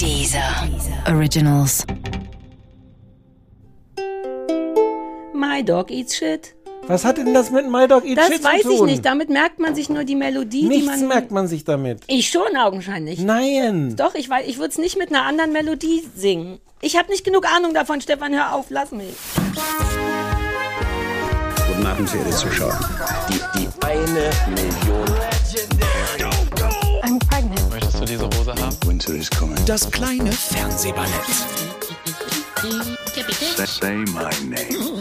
Dieser Originals. My Dog Eats Shit. Was hat denn das mit My Dog Eat Das Shit weiß zu tun? ich nicht. Damit merkt man sich nur die Melodie, die Nichts man. merkt man sich damit. Ich schon augenscheinlich. Nein. Doch, ich weiß, ich würde es nicht mit einer anderen Melodie singen. Ich habe nicht genug Ahnung davon, Stefan, hör auf, lass mich. Guten Abend, verehrte Zuschauer. Die, die eine Million. Das kleine Fernsehballett Say my name.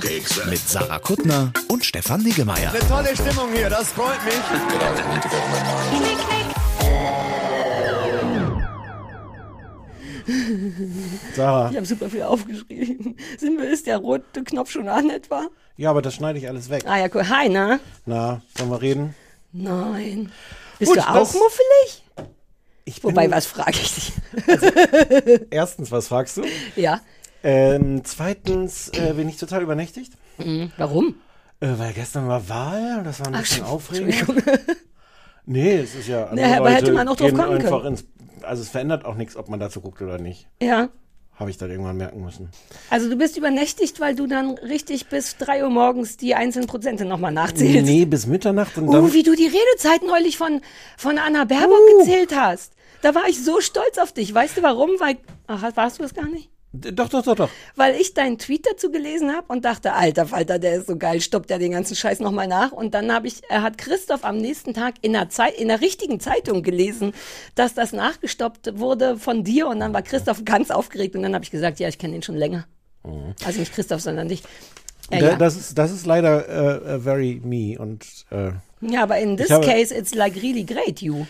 mit Sarah Kuttner und Stefan Niggemeier. Tolle Stimmung hier, das freut mich. Sarah. Ich habe super viel aufgeschrieben. Sind wir, ist der rote Knopf schon an etwa? Ja, aber das schneide ich alles weg. Ah ja, cool. Hi, na? Na, sollen wir reden? Nein. Bist Gut, du auch muffelig? Ich bin, Wobei, was frage ich dich? Erstens, was fragst du? Ja. Ähm, zweitens äh, bin ich total übernächtigt. Warum? Äh, weil gestern war Wahl und das war ein bisschen Ach, aufregend. Entschuldigung. Nee, es ist ja. andere Nee, aber hätte Leute man auch drauf kommen einfach können. Ins, also es verändert auch nichts, ob man dazu guckt oder nicht. Ja. Habe ich dann irgendwann merken müssen. Also du bist übernächtigt, weil du dann richtig bis 3 Uhr morgens die einzelnen Prozente nochmal nachzählst. Nee, bis Mitternacht und dann. Oh, wie du die Redezeit neulich von, von Anna Baerbock Uh. gezählt hast. Da war ich so stolz auf dich. Weißt du warum? Weil, ach, warst du es gar nicht? Doch, doch, doch, doch. Weil ich deinen Tweet dazu gelesen habe und dachte, alter Falter, der ist so geil, stoppt der den ganzen Scheiß nochmal nach. Und dann habe ich, er hat Christoph am nächsten Tag in der Zeit, in der richtigen Zeitung gelesen, dass das nachgestoppt wurde von dir. Und dann war Christoph ganz aufgeregt. Und dann habe ich gesagt, ja, ich kenne ihn schon länger. Also nicht Christoph, sondern dich. Äh, Da- ja. Das, ist, das ist leider äh, äh, very me und äh, ja, aber in this habe- case, it's like really great, you.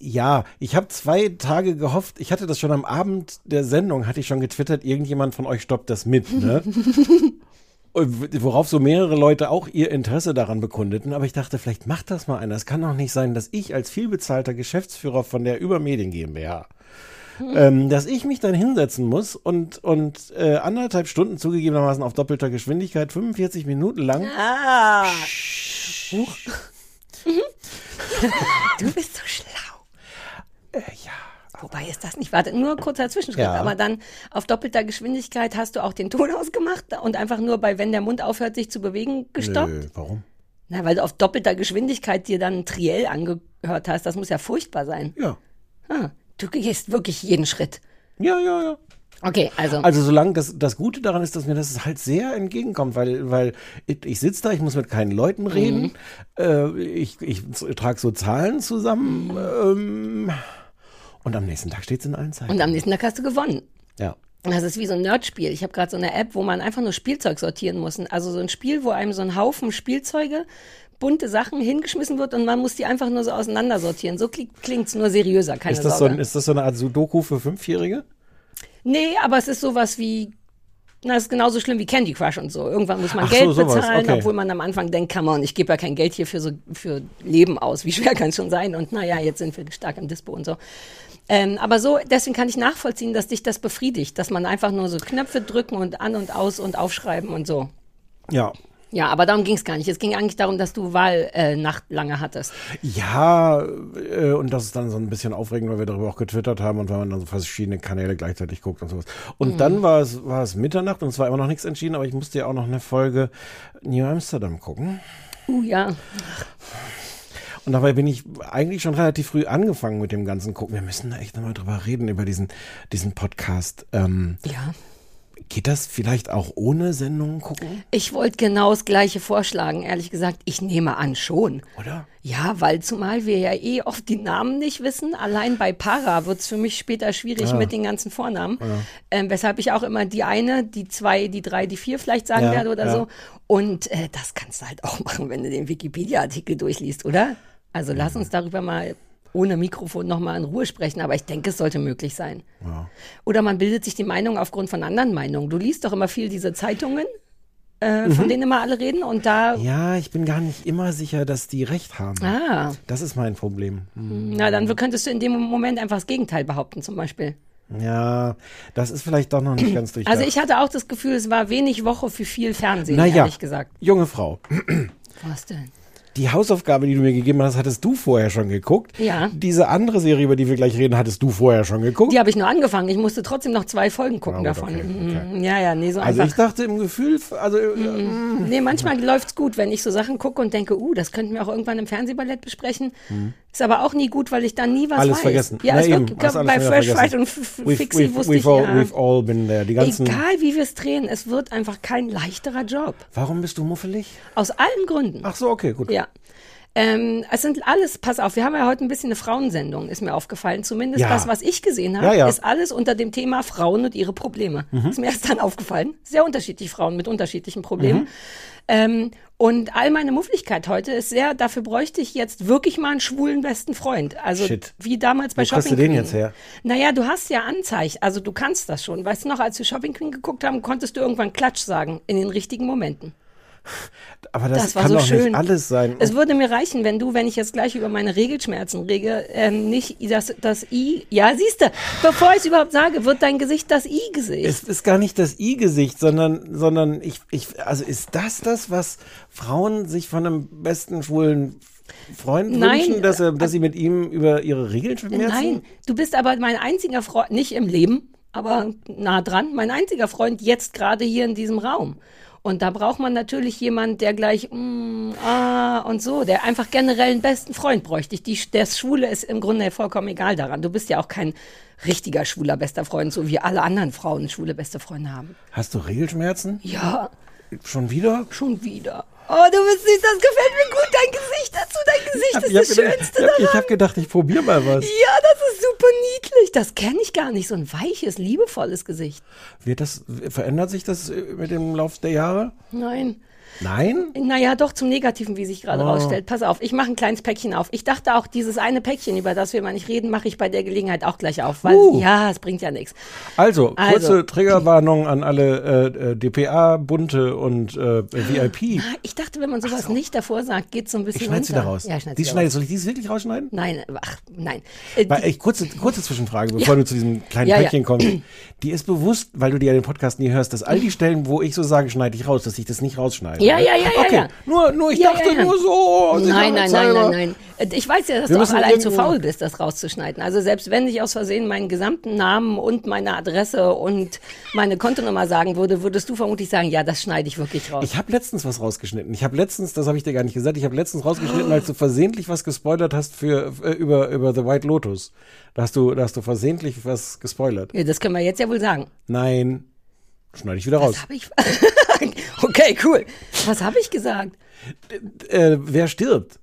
Ja, ich habe zwei Tage gehofft, ich hatte das schon am Abend der Sendung, hatte ich schon getwittert, irgendjemand von euch stoppt das mit, ne? Worauf so mehrere Leute auch ihr Interesse daran bekundeten, aber ich dachte, vielleicht macht das mal einer. Es kann doch nicht sein, dass ich als vielbezahlter Geschäftsführer von der Übermedien GmbH, ähm, dass ich mich dann hinsetzen muss und, und äh, anderthalb Stunden zugegebenermaßen auf doppelter Geschwindigkeit, 45 Minuten lang, Ah. du bist so schlau. Äh, ja, Wobei ist das nicht, warte, nur kurzer Zwischenschritt, Ja. aber dann auf doppelter Geschwindigkeit hast du auch den Ton ausgemacht und einfach nur bei, wenn der Mund aufhört, sich zu bewegen, gestoppt? Nö, warum? Na, weil du auf doppelter Geschwindigkeit dir dann ein Triell angehört hast, das muss ja furchtbar sein. Ja, Ah, du gehst wirklich jeden Schritt. ja, ja, ja. Okay, also, Also solange das, das Gute daran ist, dass mir das halt sehr entgegenkommt, weil, weil ich, ich sitze da, ich muss mit keinen Leuten Mhm. reden, äh, ich, ich trage so Zahlen zusammen ähm, und am nächsten Tag steht es in allen Zeiten. und am nächsten Tag hast du gewonnen. ja. Das ist wie so ein Nerdspiel. Ich habe gerade so eine App, wo man einfach nur Spielzeug sortieren muss. Also so ein Spiel, wo einem so ein Haufen Spielzeuge, bunte Sachen hingeschmissen wird und man muss die einfach nur so auseinandersortieren. So klingt es nur seriöser, keine Ist, das so, Sorge. ein- ist das so eine Art Sudoku für Fünfjährige? nee, aber es ist sowas wie, na, es ist genauso schlimm wie Candy Crush und so. Irgendwann muss man Ach so, Geld sowas, bezahlen, okay. obwohl man am Anfang denkt, come on, ich gebe ja kein Geld hier für so für Leben aus. Wie schwer kann es schon sein? Und naja, jetzt sind wir stark im Dispo und so. Ähm, aber so, deswegen kann ich nachvollziehen, dass dich das befriedigt, dass man einfach nur so Knöpfe drücken und an und aus und aufschreiben und so. Ja. Ja, aber darum ging es gar nicht. Es ging eigentlich darum, dass du Wahlnacht äh, lange hattest. Ja, äh, und das ist dann so ein bisschen aufregend, weil wir darüber auch getwittert haben und weil man dann so verschiedene Kanäle gleichzeitig guckt und sowas. Und Mhm. dann war es, war es Mitternacht und es war immer noch nichts entschieden, aber ich musste ja auch noch eine Folge New Amsterdam gucken. Uh, ja. Und dabei bin ich eigentlich schon relativ früh angefangen mit dem ganzen Gucken. Wir müssen da echt nochmal drüber reden, über diesen, diesen Podcast. Ähm, Ja. geht das vielleicht auch ohne Sendungen gucken? Ich wollte genau das Gleiche vorschlagen, ehrlich gesagt. Ich nehme an, schon. Oder? Ja, weil zumal wir ja eh oft die Namen nicht wissen. Allein bei Para wird's für mich später schwierig mit den ganzen Vornamen. Ähm, weshalb ich auch immer die eine, die zwei, die drei, die vier vielleicht sagen Ja, werde oder ja. so. Und äh, das kannst du halt auch machen, wenn du den Wikipedia-Artikel durchliest, oder? Also lass uns darüber mal ohne Mikrofon nochmal in Ruhe sprechen, aber ich denke, es sollte möglich sein. Oder man bildet sich die Meinung aufgrund von anderen Meinungen. Du liest doch immer viel diese Zeitungen, äh, von denen immer alle reden und da, Ja, ich bin gar nicht immer sicher, dass die recht haben. ah, Das ist mein Problem. Hm. na dann könntest du in dem Moment einfach das Gegenteil behaupten zum Beispiel. Ja, das ist vielleicht doch noch nicht ganz durchdacht. Also ich hatte auch das Gefühl, es war wenig Woche für viel Fernsehen, naja, ehrlich gesagt. junge Frau, Was denn? Die Hausaufgabe, die du mir gegeben hast, hattest du vorher schon geguckt. Ja. Diese andere Serie, über die wir gleich reden, hattest du vorher schon geguckt. Die habe ich nur angefangen. Ich musste trotzdem noch zwei Folgen gucken Ja, gut, davon. okay, Mhm. Ja, ja, nee, so also ich dachte im Gefühl, also äh, Nee, manchmal läuft's gut, wenn ich so Sachen gucke und denke, uh, das könnten wir auch irgendwann im Fernsehballett besprechen. Ist aber auch nie gut, weil ich dann nie was alles weiß. vergessen. Ja, Na es eben, wird, hast alles bei Fresh. Fight und F- we've, Fixie we've, wusste we've, ich all, ja. we've all been there. Die ganzen. Egal wie wir es drehen, es wird einfach kein leichterer Job. Warum bist du muffelig? Aus allen Gründen. Ach so, okay, gut. Ja. Ähm, es sind alles, pass auf, wir haben ja heute ein bisschen eine Frauensendung, ist mir aufgefallen. Zumindest Ja. das, was ich gesehen habe, Ja, ja. ist alles unter dem Thema Frauen und ihre Probleme. Mhm. Ist mir erst dann aufgefallen. Sehr unterschiedliche Frauen mit unterschiedlichen Problemen. Mhm. Ähm, und all meine Muffligkeit heute ist sehr, dafür bräuchte ich jetzt wirklich mal einen schwulen besten Freund. Also Shit. wie damals bei Wo kriegst Shopping du den Queen. jetzt her? Naja, du hast ja Anzeichen, also du kannst das schon. Weißt du noch, als wir Shopping Queen geguckt haben, konntest du irgendwann Klatsch sagen in den richtigen Momenten. Aber das, Das war kann so doch schön. nicht alles sein. Es würde mir reichen, wenn du, wenn ich jetzt gleich über meine Regelschmerzen rege, ähm, nicht das, das I. Ja, siehst du, bevor ich es überhaupt sage, wird dein Gesicht das I-Gesicht. es ist gar nicht das I-Gesicht, sondern, sondern ich, ich, also ist das das, was Frauen sich von einem besten schwulen Freund Nein, wünschen, dass, er, dass sie mit ihm über ihre Regeln schmerzen? Nein, du bist aber mein einziger Freund, nicht im Leben, aber nah dran, mein einziger Freund jetzt gerade hier in diesem Raum. Und da braucht man natürlich jemand, der gleich, mm, ah, und so, der einfach generell einen besten Freund bräuchte. Ich, die, der Schwule ist im Grunde vollkommen egal daran. Du bist ja auch kein richtiger schwuler bester Freund, so wie alle anderen Frauen schwule beste Freunde haben. Hast du Regelschmerzen? Ja, Schon wieder? schon wieder. Oh, du bist süß, das gefällt mir gut, dein Gesicht dazu, dein Gesicht ist ich das hab gedacht- Schönste ich hab, ich daran. hab gedacht, ich probiere mal was. Ja, das ist super niedlich. Das kenne ich gar nicht. So ein weiches, liebevolles Gesicht. Wird das, verändert sich das äh, mit dem Lauf der Jahre? Nein. Nein? Naja, doch zum Negativen, wie sich Oh. gerade rausstellt. Pass auf, ich mache ein kleines Päckchen auf. Ich dachte auch, dieses eine Päckchen, über das wir mal nicht reden, mache ich bei der Gelegenheit auch gleich auf. Weil, Uh. ja, es bringt ja nichts. Also, kurze Also. Triggerwarnung an alle äh, äh, DPA, Bunte und äh, VIP. Ah, Ich dachte, wenn man sowas nicht davor sagt, geht so ein bisschen Ich schneide sie da raus. Ja, ich die schneide, raus. soll ich dies wirklich rausschneiden? Nein, ach, nein. Äh, Weil, echt, kurze, kurze Zwischenfrage, bevor du zu diesem kleinen Ja, ja. Päckchen kommst. Die ist bewusst, weil du dir ja den Podcast nie hörst, dass all die Stellen, wo ich so sage, schneide ich raus, dass ich das nicht rausschneide. Ja, ne? ja, ja, ja, Okay, ja. nur, nur ich Ja, dachte ja, nur so. Nein, nein, nein, nein, nein. Äh, Ich weiß ja, dass Wir du auch allein zu faul bist, das rauszuschneiden. Also selbst wenn ich aus Versehen meinen gesamten Namen und meine Adresse und meine Kontonummer sagen würde, würdest du vermutlich sagen, ja, das schneide ich wirklich raus. Ich habe letztens was rausgeschnitten. Ich habe letztens, das habe ich dir gar nicht gesagt, ich habe letztens rausgeschnitten, als du versehentlich was gespoilert hast für, äh, über, über The White Lotus. Da hast du, da hast du versehentlich was gespoilert. ja, das können wir jetzt ja wohl sagen. Nein, schneide ich wieder raus. Was habe ich? okay, cool. Was habe ich gesagt? Äh, wer stirbt?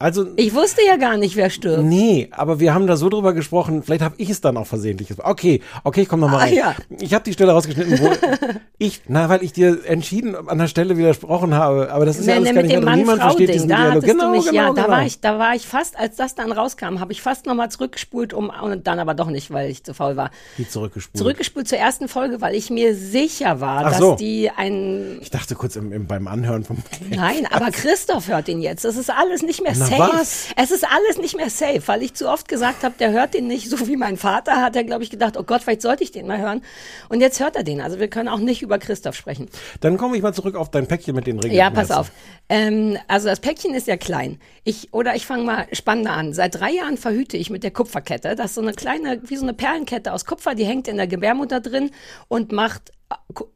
Also, Ich wusste ja gar nicht, wer stirbt. nee, aber wir haben da so drüber gesprochen, vielleicht habe ich es dann auch versehentlich. Okay, okay, ich komme nochmal Ah, rein. ja. Ich habe die Stelle rausgeschnitten, wo ich, na, weil ich dir entschieden an der Stelle widersprochen habe, aber das ist ja Nee, alles nee, gar mit nicht dem. Niemand versteht diesen da Dialog. Genau, mich, genau, ja, genau. da war ich, da war ich fast, als das dann rauskam, habe ich fast nochmal zurückgespult, um, und dann aber doch nicht, weil ich zu faul war. Wie zurückgespult. Zurückgespult zur ersten Folge, weil ich mir sicher war, Ach dass so. die ein, Ich dachte kurz im, im, beim Anhören vom. nein, aber Christoph hört ihn jetzt. Das ist alles nicht mehr Na safe. was? Es ist alles nicht mehr safe, weil ich zu oft gesagt habe, der hört den nicht, so wie mein Vater hat er, glaube ich, gedacht, oh Gott, vielleicht sollte ich den mal hören. Und jetzt hört er den. Also wir können auch nicht über Christoph sprechen. Dann komme ich mal zurück auf dein Päckchen mit den Regeln. Ja, pass auf. Ähm, also das Päckchen ist ja klein. Ich oder ich fange mal spannender an. Seit drei Jahren verhüte ich mit der Kupferkette. Das ist so eine kleine, wie so eine Perlenkette aus Kupfer, die hängt in der Gebärmutter drin und macht äh,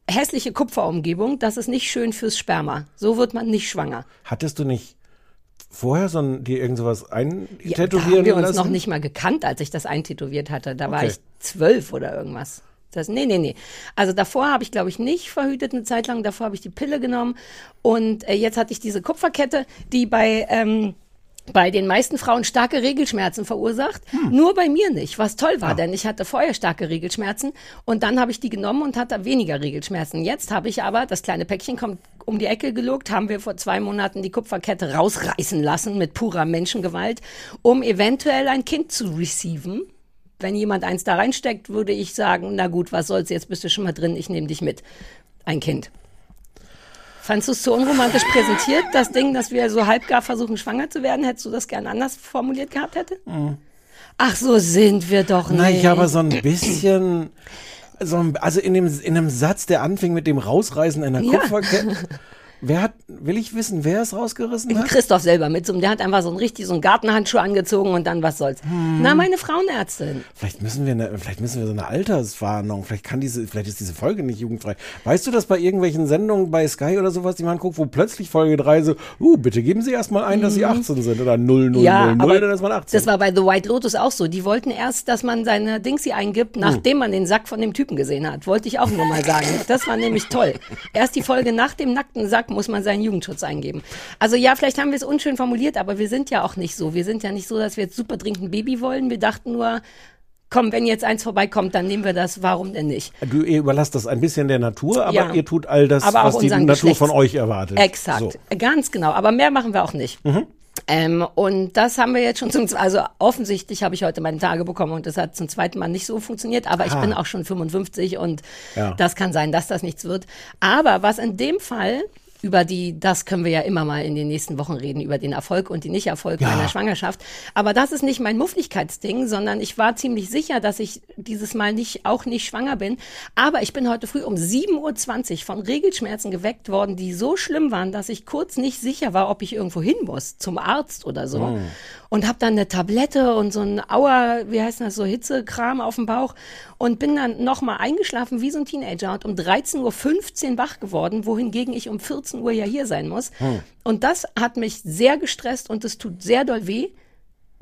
hässliche Kupferumgebung. Das ist nicht schön fürs Sperma. So wird man nicht schwanger. Hattest du nicht vorher so ein, dir irgend sowas Ja, da haben eintätowieren wir uns lassen? noch nicht mal gekannt, als ich das eintätowiert hatte. Da war Okay. ich zwölf oder irgendwas. Das, nee, nee, nee. Also davor habe ich, glaube ich, nicht verhütet eine Zeit lang. Davor habe ich die Pille genommen. Und äh, jetzt hatte ich diese Kupferkette, die bei... Ähm, bei den meisten Frauen starke Regelschmerzen verursacht, nur bei mir nicht, was toll war, denn ich hatte vorher starke Regelschmerzen und dann habe ich die genommen und hatte weniger Regelschmerzen. Jetzt habe ich aber, das kleine Päckchen kommt um die Ecke gelugt, haben wir vor zwei Monaten die Kupferkette rausreißen lassen mit purer Menschengewalt, um eventuell ein Kind zu receiven. Wenn jemand eins da reinsteckt, würde ich sagen, na gut, was soll's, jetzt bist du schon mal drin, ich nehme dich mit. Ein Kind. Fandst du es zu unromantisch präsentiert, das Ding, dass wir so halbgar versuchen, schwanger zu werden? Hättest du das gern anders formuliert gehabt hätte? Ach, so sind wir doch nicht. Na, ich aber so ein bisschen, so ein, also in dem, in einem Satz, der anfing mit dem Rausreißen einer Ja. Kupferkette. Wer hat, will ich wissen, wer es rausgerissen hat? Christoph selber mit so der hat einfach so einen richtig so einen Gartenhandschuh angezogen und dann was soll's. Hm. Na, meine Frauenärztin. Vielleicht müssen wir, eine, vielleicht müssen wir so eine Alterswarnung. Vielleicht kann diese, vielleicht ist diese Folge nicht jugendfrei. Weißt du, dass bei irgendwelchen Sendungen bei Sky oder sowas, die man guckt, wo plötzlich Folge 3 so, uh, bitte geben Sie erstmal ein, dass Sie 18 sind oder 0, 0, 0, 0, Mhm. aber dann ist man 18. Das war bei The White Lotus auch so. Die wollten erst, dass man seine Dingsy eingibt, nachdem man den Sack von dem Typen gesehen hat. Wollte ich auch nur mal sagen. Das war nämlich toll. Erst die Folge nach dem nackten Sack muss man seinen Jugendschutz eingeben. Also ja, vielleicht haben wir es unschön formuliert, aber wir sind ja auch nicht so. Wir sind ja nicht so, dass wir jetzt super dringend ein Baby wollen. Wir dachten nur, komm, wenn jetzt eins vorbeikommt, dann nehmen wir das. Warum denn nicht? Du, überlasst das ein bisschen der Natur, aber Ja. ihr tut all das, was die Natur von euch erwartet. Exakt, So. ganz genau. Aber mehr machen wir auch nicht. Ähm, und das haben wir jetzt schon zum, also offensichtlich habe ich heute meine Tage bekommen und das hat zum zweiten Mal nicht so funktioniert, aber ich bin auch schon 55 und Ja. das kann sein, dass das nichts wird. Aber was in dem Fall über die, das können wir ja immer mal in den nächsten Wochen reden, über den Erfolg und den Nicht-Erfolg Ja. meiner Schwangerschaft. Aber das ist nicht mein Mufflichkeitsding, sondern ich war ziemlich sicher, dass ich dieses Mal nicht, auch nicht schwanger bin. Aber ich bin heute früh um 7.20 Uhr von Regelschmerzen geweckt worden, die so schlimm waren, dass ich kurz nicht sicher war, ob ich irgendwo hin muss, zum Arzt oder so. Und habe dann eine Tablette und so ein Auer, wie heißt das, so Hitzekram auf dem Bauch und bin dann nochmal eingeschlafen wie so ein Teenager und um 13.15 Uhr wach geworden, wohingegen ich um 14 Uhr ja hier sein muss. Und das hat mich sehr gestresst und es tut sehr doll weh.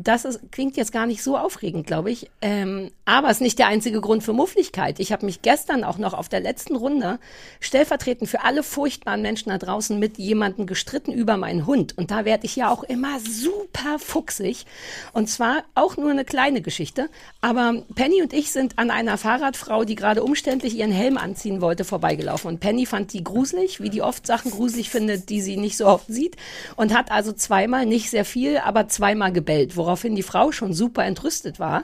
Das ist, klingt jetzt gar nicht so aufregend, glaube ich. Ähm, aber es ist nicht der einzige Grund für Muffligkeit. Ich habe mich gestern auch noch auf der letzten Runde stellvertretend für alle furchtbaren Menschen da draußen mit jemandem gestritten über meinen Hund. Und da werde ich ja auch immer super fuchsig. Und zwar auch nur eine kleine Geschichte. Aber Penny und ich sind an einer Fahrradfrau, die gerade umständlich ihren Helm anziehen wollte, vorbeigelaufen. Und Penny fand die gruselig, wie die oft Sachen gruselig findet, die sie nicht so oft sieht. Und hat also zweimal, nicht sehr viel, aber zweimal gebellt, woraufhin die Frau schon super entrüstet war.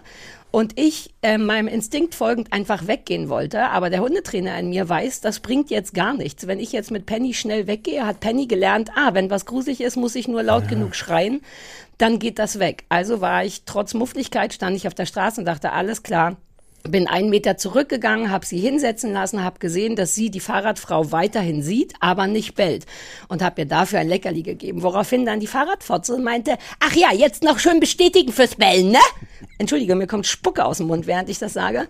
Und ich äh, meinem Instinkt folgend einfach weggehen wollte. Aber der Hundetrainer in mir weiß, das bringt jetzt gar nichts. Wenn ich jetzt mit Penny schnell weggehe, hat Penny gelernt, ah, wenn was gruselig ist, muss ich nur laut genug schreien, dann geht das weg. Also war ich trotz Muffligkeit, stand ich auf der Straße und dachte, alles klar, bin einen Meter zurückgegangen, habe sie hinsetzen lassen, habe gesehen, dass sie die Fahrradfrau weiterhin sieht, aber nicht bellt und habe ihr dafür ein Leckerli gegeben. Woraufhin dann die Fahrradfotze meinte, ach ja, jetzt noch schön bestätigen fürs Bellen, ne? Entschuldige, mir kommt Spucke aus dem Mund, während ich das sage.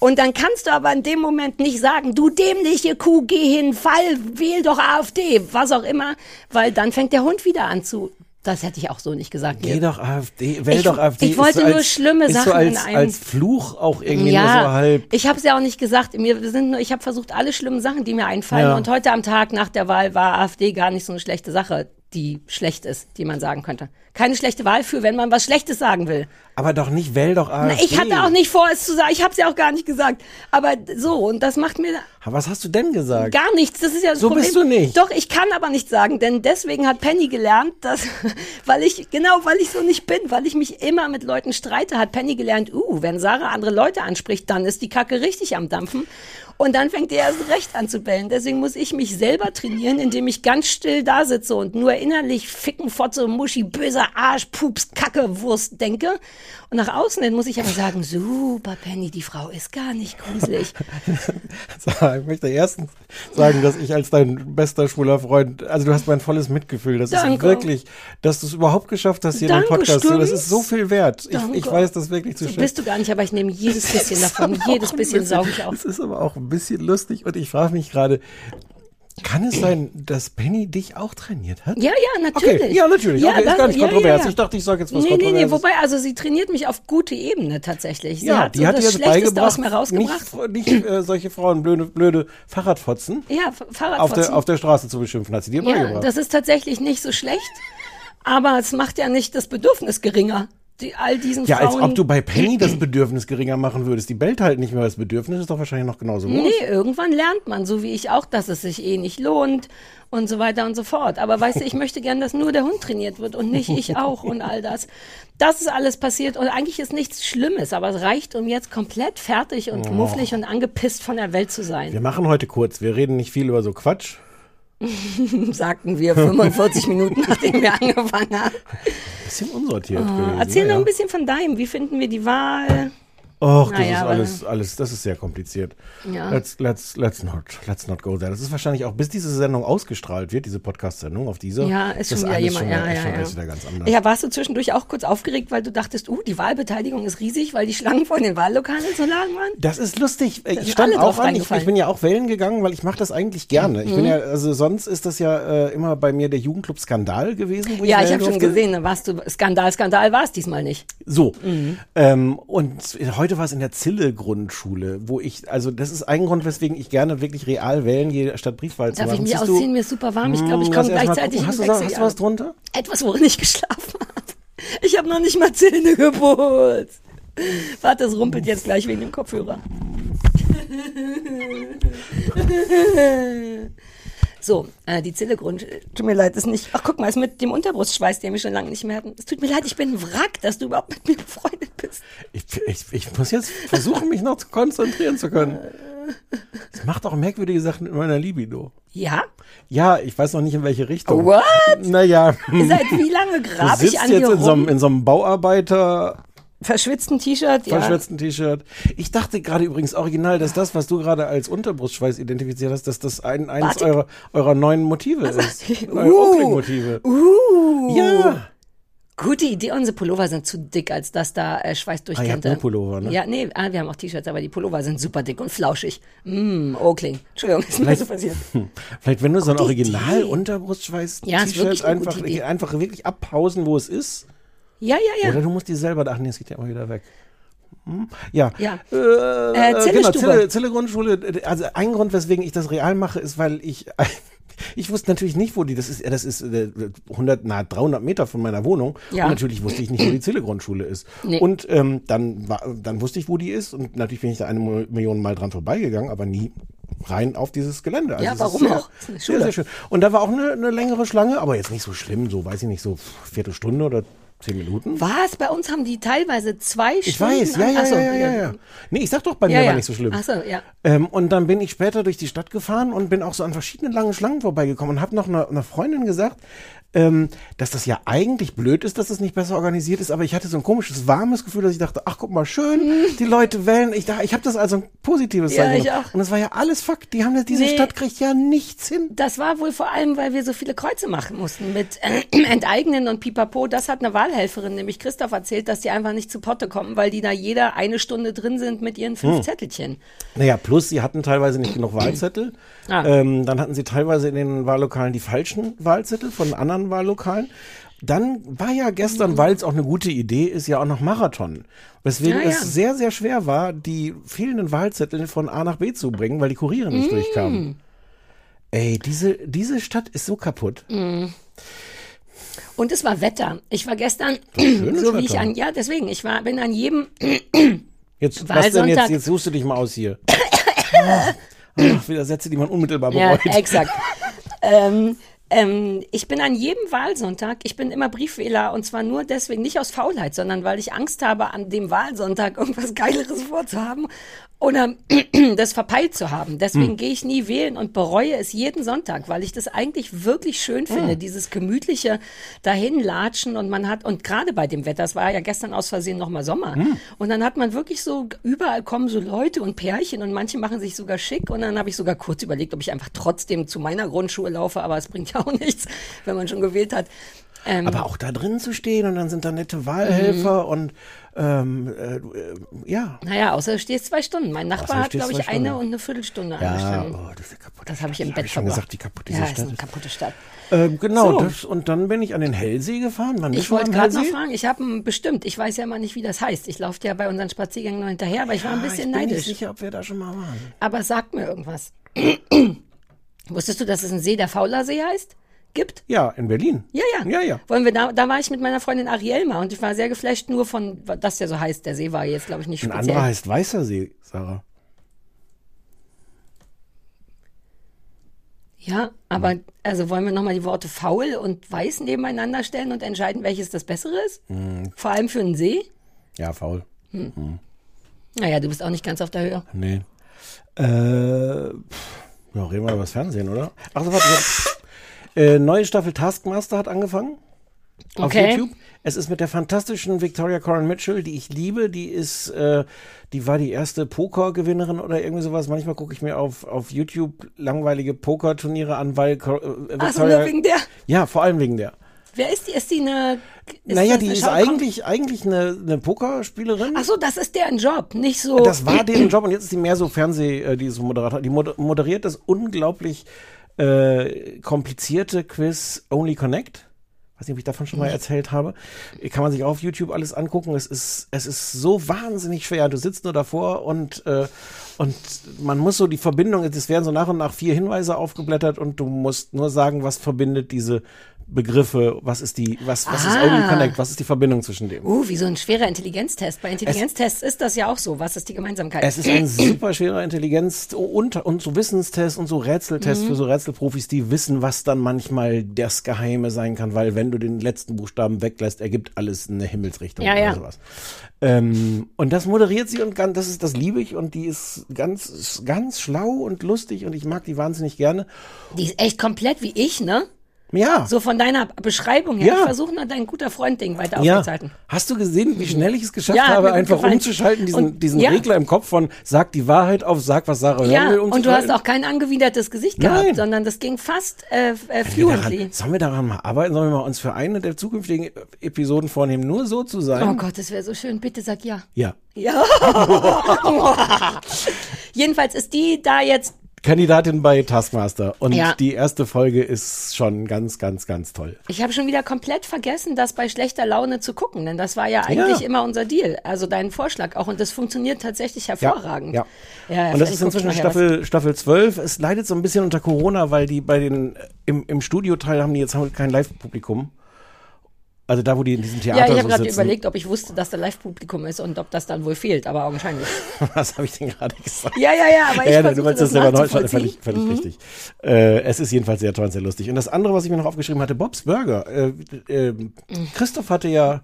Und dann kannst du aber in dem Moment nicht sagen, du dämliche Kuh, geh hin, fall, wähl doch AfD, was auch immer, weil dann fängt der Hund wieder an zu. Das hätte ich auch so nicht gesagt. Geh doch AfD, wähl Ich- doch AfD. ich wollte so nur als, schlimme ist so Sachen als, in einem- als Fluch auch irgendwie nur so halb. ich habe es ja auch nicht gesagt. Mir sind nur, ich habe versucht, alle schlimmen Sachen, die mir einfallen. Ja. Und heute am Tag nach der Wahl war AfD gar nicht so eine schlechte Sache, die schlecht ist, die man sagen könnte. Keine schlechte Wahl für, wenn man was Schlechtes sagen will. Aber doch nicht, wähl doch Na, AfD. ich hatte auch nicht vor, es zu sagen. Ich habe es ja auch gar nicht gesagt. Aber so, und das macht mir Was hast du denn gesagt? Gar nichts, das ist ja das So Problem. bist du nicht. Doch, ich kann aber nicht sagen, denn deswegen hat Penny gelernt, dass, weil ich, genau, weil ich so nicht bin, weil ich mich immer mit Leuten streite, hat Penny gelernt, uh, wenn Sarah andere Leute anspricht, dann ist die Kacke richtig am Dampfen. Und dann fängt er erst recht an zu bellen. Deswegen muss ich mich selber trainieren, indem ich ganz still da sitze und nur innerlich Ficken, Fotze, Muschi, böser Arsch, Pups, Kacke, Wurst denke. Und nach außen hin muss ich aber sagen, super, Penny, die Frau ist gar nicht gruselig. Ich möchte erstens sagen, dass ich als dein bester schwuler Freund, also du hast mein volles Mitgefühl. Das ist Danke. wirklich, dass du es überhaupt geschafft hast hier Danke, dem Podcast. So, das stimmt's? ist so viel wert. Ich, ich weiß das wirklich zu So schätzen. bist du gar nicht, aber ich nehme jedes bisschen davon. Jedes ein bisschen sauge ich auf. Es ist aber auch ein bisschen lustig und ich frage mich gerade, kann es sein, dass Penny dich auch trainiert hat? Ja, ja, natürlich. Okay, ja, natürlich. okay, ist gar nicht kontrovers. Ich dachte, ich sage jetzt was nee, nee, nee, wobei, also sie trainiert mich auf gute Ebene tatsächlich. Sie ja, hat die so hat das jetzt Schlechteste aus beigebracht, mir rausgebracht. nicht, nicht äh, solche Frauen blöde, blöde Fahrradfotzen ja, F- auf Fahrradfotzen. der, auf der Straße zu beschimpfen, hat sie dir ja, beigebracht. das ist tatsächlich nicht so schlecht, aber es macht ja nicht das Bedürfnis geringer. Die, all diesen Ja, als Frauen. ob du bei Penny das Bedürfnis geringer machen würdest. Die bellt halt nicht mehr. Das Bedürfnis ist doch wahrscheinlich noch genauso groß. Nee, irgendwann lernt man, so wie ich auch, dass es sich eh nicht lohnt und so weiter und so fort. Aber weißt du, ich möchte gern, dass nur der Hund trainiert wird und nicht ich auch und all das. Das ist alles passiert und eigentlich ist nichts Schlimmes, aber es reicht, um jetzt komplett fertig und mufflig und angepisst von der Welt zu sein. Wir machen heute kurz. Wir reden nicht viel über so Quatsch. Sagten wir 45 Minuten, nachdem wir angefangen haben. Bisschen unsortiert gewesen. Erzähl ja, noch ein bisschen von deinem. Wie finden wir die Wahl? Och, das Naja, ist alles, alles, das ist sehr kompliziert. Ja. Let's, let's, let's not, let's not go there. Das ist wahrscheinlich auch, bis diese Sendung ausgestrahlt wird, diese Podcast-Sendung auf dieser. Ja, ist das schon wieder jemand. schon, Ja, ist ja, schon ja. wieder ganz anders. Ja, warst du zwischendurch auch kurz aufgeregt, weil du dachtest, uh, die Wahlbeteiligung ist riesig, weil die Schlangen vor den Wahllokalen so lang waren? Das ist lustig. sind Ich stand auch an. Ich, ich bin ja auch wählen gegangen, weil ich mache das eigentlich gerne. Ich bin ja, also sonst ist das ja äh, immer bei mir der Jugendclub Skandal gewesen. Wo Ja, ich wählen habe schon gesehen, da warst du Skandal, Skandal war es diesmal nicht. So. Mhm. Ähm, und heute war es in der Zille-Grundschule, wo ich, also das ist ein Grund, weswegen ich gerne wirklich real wählen gehe, statt Briefwahl zu Darf ich machen. mich Siehst du- ausziehen? Mir ist super warm. Ich glaube, ich Hm, komme gleichzeitig Hast du, da- hast du was drunter? Etwas, worin ich geschlafen habe. Ich habe noch nicht mal Zähne geputzt. Warte, es rumpelt jetzt gleich wegen dem Kopfhörer. So, äh, die Zillegrund, tut mir leid, ist nicht, ach guck mal, ist mit dem Unterbrustschweiß, den wir schon lange nicht mehr hatten. Es tut mir leid, ich bin ein Wrack, dass du überhaupt mit mir befreundet bist. Ich, ich, ich muss jetzt versuchen, mich noch zu konzentrieren zu können. Das macht auch merkwürdige Sachen in meiner Libido. Ja? Ja, ich weiß noch nicht in welche Richtung. What? Naja, Seit wie lange du grab ich sitzt an jetzt dir in so, einem, rum? in so einem Bauarbeiter Verschwitzten T-Shirt, ja. verschwitzten T-Shirt. Ich dachte gerade übrigens original, dass das, was du gerade als Unterbrustschweiß identifiziert hast, dass das ein, eines eurer, eurer neuen Motive ist. Uh. Oakling-Motive. Uh. Ja. Gute Idee, unsere Pullover sind zu dick, als dass da äh, Schweiß durch Ah, ihr habt Pullover, ne? Ja, nee, ah, wir haben auch T-Shirts, aber die Pullover sind super dick und flauschig. Mm, Oakling. Entschuldigung, ist mir Vielleicht- so passiert. Vielleicht, wenn du so ein Gute Idee. original Unterbrustschweiß Ja, einfach, einfach wirklich abpausen, wo es ist. Ja, ja, Oder ja. du musst die selber, ach nee, es geht ja immer wieder weg. Hm? Ja. Ja. Äh, Äh, genau, Zille-Stube. Zille, Zille Grundschule. Also ein Grund, weswegen ich das real mache, ist, weil ich ich wusste natürlich nicht, wo die das ist. Das ist äh, 100, na 300 Meter von meiner Wohnung. Ja. Und natürlich wusste ich nicht, wo die Zille Grundschule ist. Nee. Und ähm, dann war, dann wusste ich, wo die ist. Und natürlich bin ich da eine Million Mal dran vorbeigegangen, aber nie rein auf dieses Gelände. Also Ja, warum sehr, auch? Sehr, sehr schön. Und da war auch eine, eine längere Schlange, aber jetzt nicht so schlimm, so weiß ich nicht, so Viertelstunde oder zehn Minuten. Was? Bei uns haben die teilweise zwei Ich Stunden. weiß, ja, ja, Ach so, ja, ja, ja. Nee, ich sag doch, bei mir Ja, war nicht so schlimm. Ach so, ja. Ähm, und dann bin ich später durch die Stadt gefahren und bin auch so an verschiedenen langen Schlangen vorbeigekommen und habe noch einer einer Freundin gesagt, ähm, dass das ja eigentlich blöd ist, dass das nicht besser organisiert ist, aber ich hatte so ein komisches, warmes Gefühl, dass ich dachte, ach guck mal, schön, die Leute wählen. Ich, dachte, ich habe das also ein positives Ja, Zeichen ich auch. Und das war ja alles Fakt. Die haben das, diese Nee. Stadt kriegt ja nichts hin. Das war wohl vor allem, weil wir so viele Kreuze machen mussten mit äh, Enteignen und Pipapo. Das hat eine Wahlhelferin, nämlich Christoph, erzählt, dass die einfach nicht zu Potte kommen, weil die da jeder eine Stunde drin sind mit ihren fünf Zettelchen. Naja, plus sie hatten teilweise nicht genug Wahlzettel. Ah. Ähm, dann hatten sie teilweise in den Wahllokalen die falschen Wahlzettel von anderen Wahllokalen. Dann war ja gestern, weil es auch eine gute Idee ist, ja auch noch Marathon. Weswegen Ja, ja. es sehr, sehr schwer war, die fehlenden Wahlzettel von A nach B zu bringen, weil die Kuriere nicht durchkamen. Ey, diese, diese Stadt ist so kaputt. Und es war Wetter. Ich war gestern, so wie ich Wetter. an, ja, deswegen, ich war, bin an jedem, Jetzt, was denn jetzt? Jetzt suchst du dich mal aus hier. Ach, wieder Sätze, die man unmittelbar ja, bereut. exakt. ähm, ähm, ich bin an jedem Wahlsonntag, ich bin immer Briefwähler und zwar nur deswegen, nicht aus Faulheit, sondern weil ich Angst habe, an dem Wahlsonntag irgendwas Geileres vorzuhaben oder das verpeilt zu haben. Deswegen gehe ich nie wählen und bereue es jeden Sonntag, weil ich das eigentlich wirklich schön finde, dieses gemütliche dahinlatschen und man hat, und gerade bei dem Wetter, es war ja gestern aus Versehen nochmal Sommer, und dann hat man wirklich so, überall kommen so Leute und Pärchen und manche machen sich sogar schick und dann habe ich sogar kurz überlegt, ob ich einfach trotzdem zu meiner Grundschule laufe, aber es bringt ja auch nichts, wenn man schon gewählt hat. Ähm, Aber auch da drin zu stehen und dann sind da nette Wahlhelfer Mhm. und ähm, äh, äh, ja. naja, außer du stehst zwei Stunden. Mein Nachbar hat, glaube ich, eine und eine Viertelstunde Ja, angestanden. oh, das ist eine kaputte Das habe ich im Stadt. Bett Hab ich schon verbracht. gesagt, wie kaputt diese ja, ist Stadt eine ist. kaputte Stadt. Ähm, genau, So. das, und dann bin ich an den Hellsee gefahren. Wann Ich wollte gerade noch fragen, ich habe bestimmt, ich weiß ja immer nicht, wie das heißt. Ich laufe ja bei unseren Spaziergängen noch hinterher, aber ich war ein bisschen ich bin neidisch. nicht sicher, ob wir da schon mal waren. Aber sag mir irgendwas. Wusstest du, dass es ein See, der Faulersee heißt? Gibt? Ja, in Berlin. Ja, ja. Ja, ja. Wollen wir da, da war ich mit meiner Freundin Ariel mal und ich war sehr geflasht nur von, dass der so heißt. Der See war jetzt, glaube ich, nicht Ein speziell. anderer heißt Weißer See, Sarah. Ja, aber Hm. also wollen wir nochmal die Worte faul und weiß nebeneinander stellen und entscheiden, welches das bessere ist? Hm. Vor allem für einen See? Ja, faul. Naja, du bist auch nicht ganz auf der Höhe. Nee. Äh, pff, ja, reden wir über das Fernsehen, oder? Ach so, warte. Äh, neue Staffel Taskmaster hat angefangen. auf Okay. YouTube. Es ist mit der fantastischen Victoria Coren Mitchell, die ich liebe. Die ist, äh, die war die erste Poker-Gewinnerin oder irgendwie sowas. Manchmal gucke ich mir auf, auf YouTube langweilige Poker-Turniere an, weil äh, Ach so, Victoria. nur wegen der. ja, vor allem wegen der. Wer ist die? Ist die eine. Ist naja, die ist eigentlich, eigentlich eine, eine Pokerspielerin. Ach so, das ist deren Job, nicht so. Das war deren Job und jetzt ist sie mehr so Fernseh, äh, die so Moderator. Die moder moderiert das unglaublich äh, komplizierte Quiz Only Connect. Weiß nicht, ob ich davon schon mal erzählt habe. Kann man sich auch auf YouTube alles angucken. Es ist, es ist so wahnsinnig schwer. Du sitzt nur davor und, äh, und man muss so die Verbindung, es werden so nach und nach vier Hinweise aufgeblättert und du musst nur sagen, was verbindet diese Begriffe, was ist die, was, was ist Ah. Only Connect, was ist die Verbindung zwischen dem? Uh, wie so ein schwerer Intelligenztest. Bei Intelligenztests ist das ja auch so. Was ist die Gemeinsamkeit? Es ist ein super schwerer Intelligenz- und, und so Wissenstest und so Rätseltest Mhm. für so Rätselprofis, die wissen, was dann manchmal das Geheime sein kann, weil wenn du den letzten Buchstaben weglässt, ergibt alles eine Himmelsrichtung Ja, oder ja. sowas. Ähm, und das moderiert sie und ganz, das ist, das liebe ich und die ist ganz, ist ganz schlau und lustig und ich mag die wahnsinnig gerne. die ist echt komplett wie ich, ne? Ja. So von deiner Beschreibung her. Ja. Ich versuche nur dein guter Freund-Ding weiter ja. aufzuhalten. Hast du gesehen, wie schnell ich es geschafft Ja, habe, einfach gefallen. umzuschalten, diesen, Und- diesen ja. Regler im Kopf von sag die Wahrheit auf, sag was Sarah Ja, will, und du hast auch kein angewidertes Gesicht Nein. gehabt, sondern das ging fast äh, äh, fluently. Daran, sollen wir daran mal arbeiten? Sollen wir mal uns für eine der zukünftigen Episoden vornehmen, nur so zu sein? Oh Gott, das wäre so schön. Bitte sag ja. Ja. Ja. Jedenfalls ist die da jetzt. Kandidatin bei Taskmaster. Und Ja. die erste Folge ist schon ganz, ganz, ganz toll. Ich habe schon wieder komplett vergessen, das bei schlechter Laune zu gucken, denn das war ja eigentlich Ja. immer unser Deal. Also dein Vorschlag auch und das funktioniert tatsächlich hervorragend. ja. ja und das ist inzwischen. Staffel, Staffel 12. Es leidet so ein bisschen unter Corona, weil die bei den, im, im Studioteil haben die jetzt kein Live-Publikum. Also da, wo die in diesem Ja, Theater ich habe so gerade überlegt, ob ich wusste, dass da Live-Publikum ist und ob das dann wohl fehlt, aber augenscheinlich. Was habe ich denn gerade gesagt? Ja, ja, ja, aber ich ja, versuche du meinst das selber neu, nachzuvollziehen. völlig, völlig richtig. Äh, es ist jedenfalls sehr toll und sehr lustig. Und das andere, was ich mir noch aufgeschrieben hatte, Bob's Burger. Äh, äh, Christoph hatte ja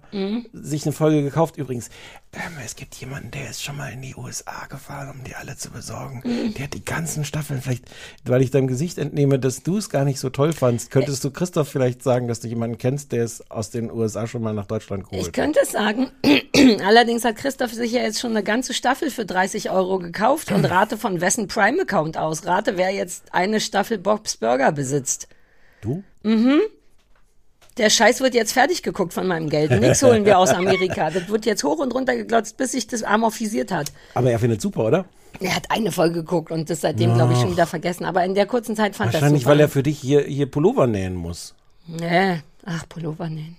sich eine Folge gekauft. Übrigens, ähm, es gibt jemanden, der ist schon mal in die USA gefahren, um die alle zu besorgen. Der hat die ganzen Staffeln, vielleicht, weil ich deinem Gesicht entnehme, dass du es gar nicht so toll fandst, könntest du Christoph vielleicht sagen, dass du jemanden kennst, der es aus den USA schon mal nach Deutschland geholt Ich könnte es sagen. Allerdings hat Christoph sich ja jetzt schon eine ganze Staffel für 30 Euro gekauft und rate von wessen Prime-Account aus. Rate, wer jetzt eine Staffel Bob's Burger besitzt. Du? Der Scheiß wird jetzt fertig geguckt von meinem Geld. Nix holen wir aus Amerika. Das wird jetzt hoch und runter geglotzt, bis sich das amorphisiert hat. Aber er findet super, oder? Er hat eine Folge geguckt und das seitdem, glaube ich, schon wieder vergessen. Aber in der kurzen Zeit fand er Wahrscheinlich, super. weil er für dich hier, hier Pullover nähen muss. Nee. Ach, Pullover nähen.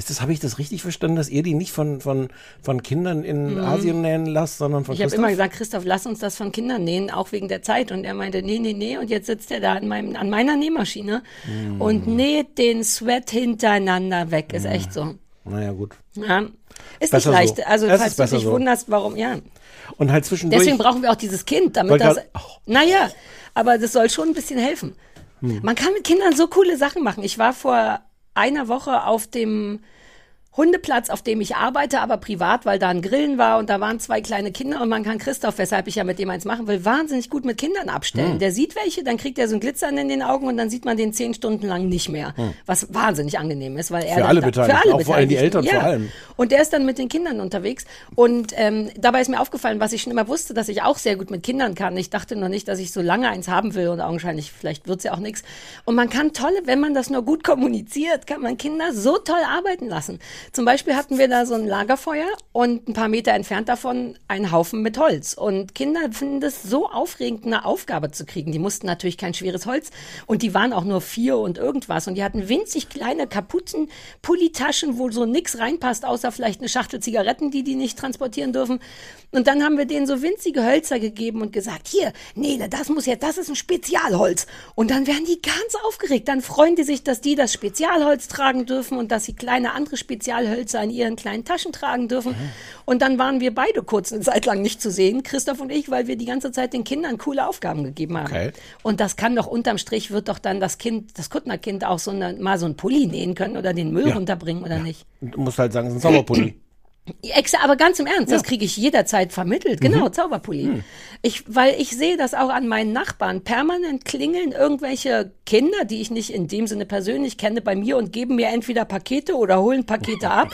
Ist das, habe ich das richtig verstanden, dass ihr die nicht von, von, von Kindern in Asien nähen lasst, sondern von Mhm. Ich habe Christoph? immer gesagt, Christoph, lass uns das von Kindern nähen, auch wegen der Zeit. Und er meinte, nee, nee, nee. Und jetzt sitzt er da an, meinem, an meiner Nähmaschine Mm. und näht den Sweat hintereinander weg. Ist echt so. Naja, gut. Ja. Ist Besser nicht leicht. so. Also, Es falls du dich so. wunderst, warum, ja. Und halt zwischendurch. Deswegen brauchen wir auch dieses Kind, damit Wollte das. oh. Naja, aber das soll schon ein bisschen helfen. Hm. Man kann mit Kindern so coole Sachen machen. Ich war vor einer Woche auf dem Hundeplatz, auf dem ich arbeite, aber privat, weil da ein Grillen war und da waren zwei kleine Kinder und man kann Christoph, weshalb ich ja mit dem eins machen will, wahnsinnig gut mit Kindern abstellen. Hm. Der sieht welche, dann kriegt er so ein Glitzern in den Augen und dann sieht man den zehn Stunden lang nicht mehr. Was wahnsinnig angenehm ist, weil er Hm. Für alle da, Beteiligten, für alle auch vor allem die Eltern ja. vor allem. Und der ist dann mit den Kindern unterwegs. Und ähm, dabei ist mir aufgefallen, was ich schon immer wusste, dass ich auch sehr gut mit Kindern kann. Ich dachte nur nicht, dass ich so lange eins haben will und augenscheinlich, vielleicht wird's ja auch nichts. Und man kann tolle, wenn man das nur gut kommuniziert, kann man Kinder so toll arbeiten lassen. Zum Beispiel hatten wir da so ein Lagerfeuer und ein paar Meter entfernt davon einen Haufen mit Holz. Und Kinder finden das so aufregend, eine Aufgabe zu kriegen. Die mussten natürlich kein schweres Holz und die waren auch nur vier und irgendwas. Und die hatten winzig kleine Kapuzen, Pullitaschen, wo so nix reinpasst, außer vielleicht eine Schachtel Zigaretten, die die nicht transportieren dürfen. Und dann haben wir denen so winzige Hölzer gegeben und gesagt, hier, nee, das muss jetzt, das ist ein Spezialholz. Und dann werden die ganz aufgeregt. Dann freuen die sich, dass die das Spezialholz tragen dürfen und dass sie kleine andere Spezialhölzer in ihren kleinen Taschen tragen dürfen. Und dann waren wir beide kurz eine Zeit lang nicht zu sehen, Christoph und ich, weil wir die ganze Zeit den Kindern coole Aufgaben gegeben haben. Okay. Und das kann doch unterm Strich wird doch dann das Kind, das Kuttnerkind auch so eine, mal so ein Pulli nähen können oder den Müll Ja. runterbringen oder nicht. Du musst halt sagen, es ist ein Sommerpulli. Exa, aber ganz im Ernst, das kriege ich jederzeit vermittelt. Genau, Zauberpulli. Ich, weil ich sehe das auch an meinen Nachbarn. Permanent klingeln irgendwelche Kinder, die ich nicht in dem Sinne persönlich kenne, bei mir und geben mir entweder Pakete oder holen Pakete ab.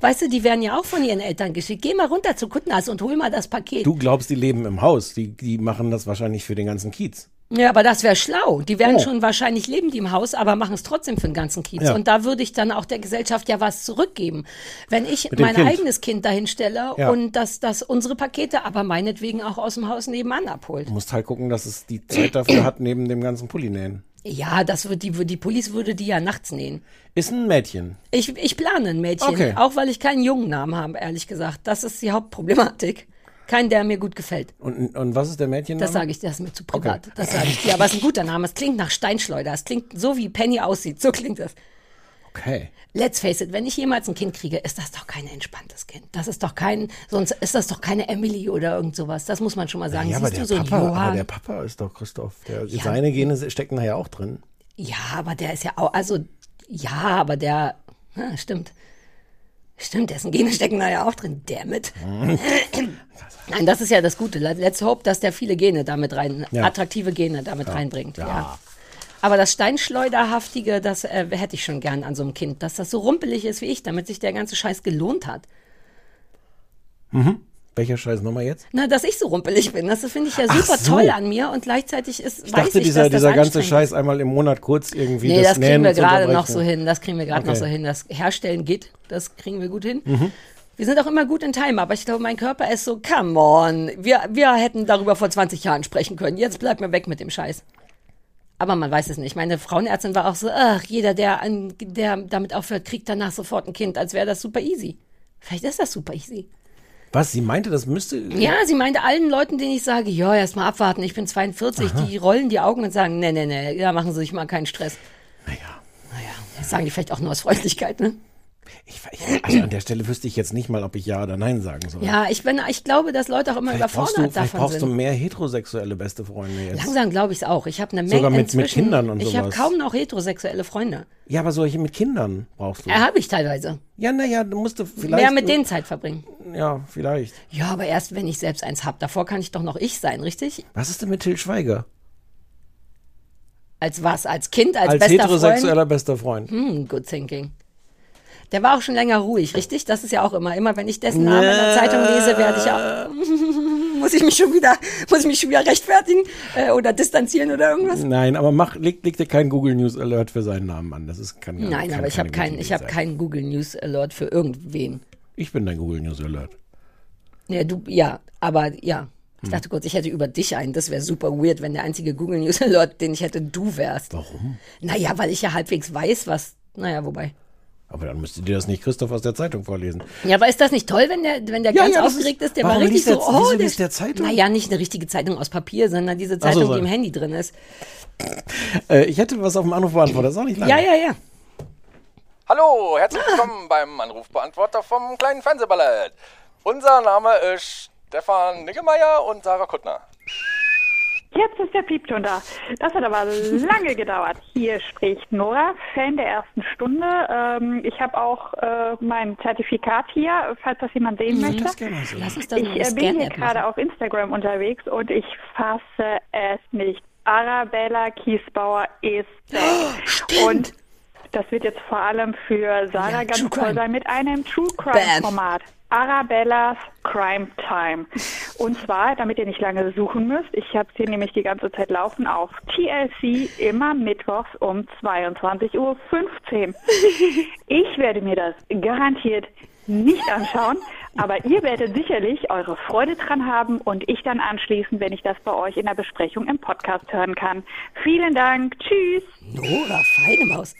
weißt du, die werden ja auch von ihren Eltern geschickt. Geh mal runter zu Kuttnas und hol mal das Paket. Du glaubst, die leben im Haus. Die, die machen das wahrscheinlich für den ganzen Kiez. Ja, aber das wäre schlau. Die werden Oh. schon wahrscheinlich leben die im Haus, aber machen es trotzdem für den ganzen Kiez. Ja. Und da würde ich dann auch der Gesellschaft ja was zurückgeben. Wenn ich mein Kind. eigenes Kind dahin stelle Ja. und dass das unsere Pakete aber meinetwegen auch aus dem Haus nebenan abholt. Du musst halt gucken, dass es die Zeit dafür hat, neben dem ganzen Pulli nähen. Ja, das wird die, die Police würde die ja nachts nähen. Ist ein Mädchen. Ich, ich plane ein Mädchen, Okay. auch weil ich keinen jungen Namen habe, ehrlich gesagt. Das ist die Hauptproblematik. Kein, der mir gut gefällt. Und, und was ist der Mädchen? Das sage ich dir, das ist mir zu privat. Das sage ich dir. Aber es ist ein guter Name. Es klingt nach Steinschleuder. Es klingt so, wie Penny aussieht. So klingt es. Okay. Let's face it, wenn ich jemals ein Kind kriege, ist das doch kein entspanntes Kind. Das ist doch kein, sonst ist das doch keine Emily oder irgend sowas. Das muss man schon mal sagen. Ja, aber Siehst der, du so ein Papa, aber Johann? der Papa ist doch Christoph. Der, Seine Gene stecken da ja auch drin. Ja, aber der ist ja auch, also, ja, aber der, ja, stimmt. Stimmt, dessen Gene stecken da ja auch drin. Damit. Nein, das ist ja das Gute. Let's hope, dass der viele Gene damit rein, Ja. attraktive Gene damit reinbringt. Ja. Aber das Steinschleuderhaftige, das äh, hätte ich schon gern an so einem Kind, dass das so rumpelig ist wie ich, damit sich der ganze Scheiß gelohnt hat. Welcher Scheiß nochmal jetzt? Na, dass ich so rumpelig bin, das finde ich ja super so. toll an mir und gleichzeitig ist, Ich weiß dachte, ich, dieser, dass das dieser ganze anstrengend Scheiß einmal im Monat kurz irgendwie Nee, das, kriegen Nähen wir gerade noch so hin. Das kriegen wir gerade noch Okay. so hin. Das Herstellen geht, das kriegen wir gut hin. Mhm. Wir sind auch immer gut in Time, aber ich glaube, mein Körper ist so, come on. Wir, wir hätten darüber vor 20 Jahren sprechen können. Jetzt bleibt mir weg mit dem Scheiß. Aber man weiß es nicht. Meine Frauenärztin war auch so, ach, jeder, der, an, der damit aufhört, kriegt danach sofort ein Kind, als wäre das super easy. Vielleicht ist das super easy. Was, sie meinte, das müsste... Ja, sie meinte allen Leuten, denen ich sage, ja, erst mal abwarten, ich bin 42, die rollen die Augen und sagen, nee, nee, nee, da machen sie sich mal keinen Stress. Naja, Naja, das sagen die vielleicht auch nur aus Freundlichkeit, ne? Ich, ich, also an der Stelle wüsste ich jetzt nicht mal, ob ich Ja oder Nein sagen soll. Ja, ich bin, ich glaube, dass Leute auch immer vielleicht brauchst, du, überfordert vielleicht davon brauchst du sind. mehr heterosexuelle beste Freunde jetzt. Langsam glaube ich es auch. Ich habe eine Menge Sogar mit- mit Kindern und Ich habe sowas. kaum noch heterosexuelle Freunde. Ja, aber solche mit Kindern brauchst du. Ja, habe ich teilweise. Ja, naja, du musst du vielleicht... Mehr mit denen Zeit verbringen. Ja, vielleicht. Ja, aber erst wenn ich selbst eins hab. Davor kann ich doch noch ich sein, richtig? Was ist denn mit Till Schweiger? Als was? Als Kind, als, Als bester heterosexueller Freund? bester Freund. Hm, good thinking. Der war auch schon länger ruhig, richtig? Das ist ja auch immer. Immer wenn ich dessen Namen in der Zeitung lese, werde ich auch. muss ich mich schon wieder, muss ich mich schon wieder rechtfertigen äh, oder distanzieren oder irgendwas? Nein, aber mach, leg, leg dir keinen Google News Alert für seinen Namen an. Das ist kann, Nein, kann aber ich habe keine keinen, ich habe keinen Google News Alert für irgendwen. Ich bin dein Google News Alert. Ja, du, ja, aber ja. Hm. Ich dachte kurz, ich hätte über dich einen. Das wäre super weird, wenn der einzige Google News Alert, den ich hätte, du wärst. Warum? Naja, weil ich ja halbwegs weiß, was. Naja, wobei. Aber dann müsste dir das nicht Christoph aus der Zeitung vorlesen. Ja, aber ist das nicht toll, wenn der, wenn der Ja, ganz ja, aufgeregt ist- ist? Der war richtig liest so, der- oh, der, liest der Zeitung? Naja, nicht eine richtige Zeitung aus Papier, sondern diese so, Zeitung, so. die im Handy drin ist. Äh, ich hätte was auf dem Anrufbeantworter, das ist auch nicht lange. Ja, ja, ja. Hallo, herzlich willkommen beim Anrufbeantworter vom kleinen Fernsehballett. Unser Name ist Stefan Niggemeier und Sarah Kuttner. Jetzt ist der Piepton da. Das hat aber lange gedauert. Hier spricht Nora, Fan der ersten Stunde. Ähm, ich habe auch äh, mein Zertifikat hier, falls das jemand sehen möchte. Das gerne so. Lass uns das mal Ich äh, bin hier gerade auf Instagram unterwegs und ich fasse es nicht. Arabella Kiesbauer ist back. Und das wird jetzt vor allem für Sarah Ja, ganz True toll Crime. sein mit einem True. Crime Format. Arabellas Crime Time. Und zwar, damit ihr nicht lange suchen müsst, ich habe es hier nämlich die ganze Zeit laufen auf TLC immer mittwochs um 22.15 Uhr. Ich werde mir das garantiert nicht anschauen, aber ihr werdet sicherlich eure Freude dran haben und ich dann anschließend, wenn ich das bei euch in der Besprechung im Podcast hören kann. Vielen Dank. Tschüss. Nora, feine Maus.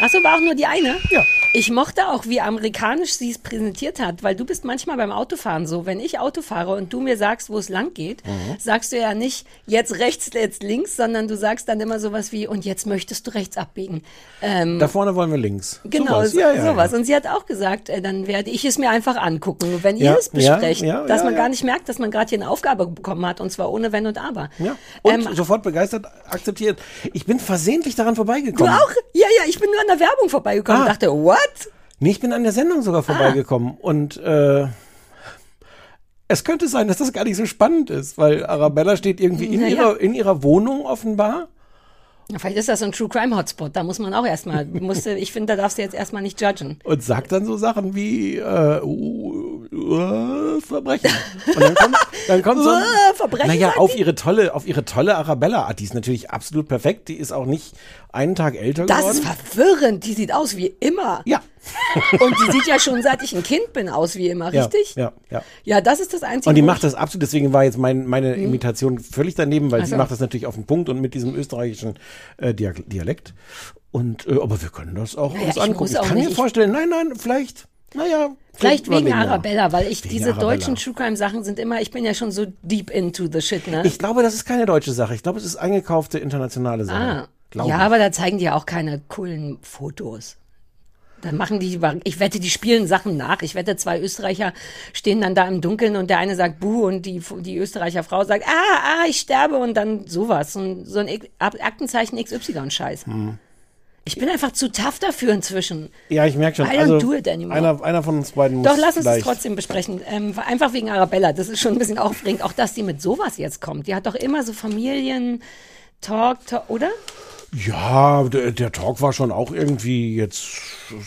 Achso, war auch nur die eine? Ja. Ich mochte auch, wie amerikanisch sie es präsentiert hat, weil du bist manchmal beim Autofahren so, wenn ich Auto fahre und du mir sagst, wo es lang geht, Mhm. sagst du ja nicht jetzt rechts, jetzt links, sondern du sagst dann immer sowas wie, und jetzt möchtest du rechts abbiegen. Ähm, Da vorne wollen wir links. Genau, Sowas. so, ja, ja, sowas. Ja. Und sie hat auch gesagt, äh, dann werde ich es mir einfach angucken, wenn ihr Ja, es besprecht, ja, ja, dass man gar nicht merkt, dass man gerade hier eine Aufgabe bekommen hat, und zwar ohne Wenn und Aber. Ja. Und Ähm, sofort begeistert akzeptiert. Ich bin versehentlich daran du vorbeigekommen. auch? Ja, ja, ich bin nur an der Werbung vorbeigekommen Ah. und dachte, what? Nee, ich bin an der Sendung sogar vorbeigekommen und äh, es könnte sein, dass das gar nicht so spannend ist, weil Arabella steht irgendwie in, ihrer, in ihrer Wohnung offenbar. Vielleicht ist das so ein True Crime Hotspot. Da muss man auch erstmal, musste, ich finde, da darfst du jetzt erstmal nicht judgen. und sagt dann so Sachen wie äh, uh, uh, Verbrechen. Und dann kommt, dann kommt so ein, Uh, Verbrechen naja, auf ihre tolle, auf ihre tolle Arabella-Art. Die ist natürlich absolut perfekt. Die ist auch nicht einen Tag älter Das geworden. ist verwirrend. Die sieht aus wie immer. ja. Und die sieht ja schon seit ich ein Kind bin aus wie immer, ja, richtig? Ja, ja. Ja, das ist das Einzige. Und die macht das absolut, deswegen war jetzt mein, meine Imitation völlig daneben, weil Ach sie macht das natürlich auf den Punkt und mit diesem österreichischen äh, Dia- Dialekt. Und äh, aber wir können das auch Naja, uns ich angucken. muss Ich auch kann nicht. mir vorstellen, nein, nein, vielleicht, naja. Vielleicht wegen. Arabella, weil ich Wegen diese Arabella. deutschen True Crime Sachen sind immer, ich bin ja schon so deep into the shit, ne? Ich glaube, das ist keine deutsche Sache. Ich glaube, es ist eingekaufte internationale Sache. ah. Glaube Ja, ich. aber da zeigen die ja auch keine coolen Fotos. Dann machen die, ich wette, die spielen Sachen nach. Ich wette, zwei Österreicher stehen dann da im Dunkeln und der eine sagt Buh und die, die Österreicher Frau sagt, ah, ah, ich sterbe und dann sowas. So ein, so ein X- Aktenzeichen XY-Scheiß. Hm. Ich bin einfach zu tough dafür inzwischen. Ja, ich merke schon. I don't also, do it anymore. Einer, einer von uns beiden muss Doch, lass uns das vielleicht. trotzdem besprechen. Ähm, einfach wegen Arabella. Das ist schon ein bisschen aufregend. Auch, dass die mit sowas jetzt kommt. Die hat doch immer so Familien-Talk, Talk, oder? Ja, der, der Talk war schon auch irgendwie jetzt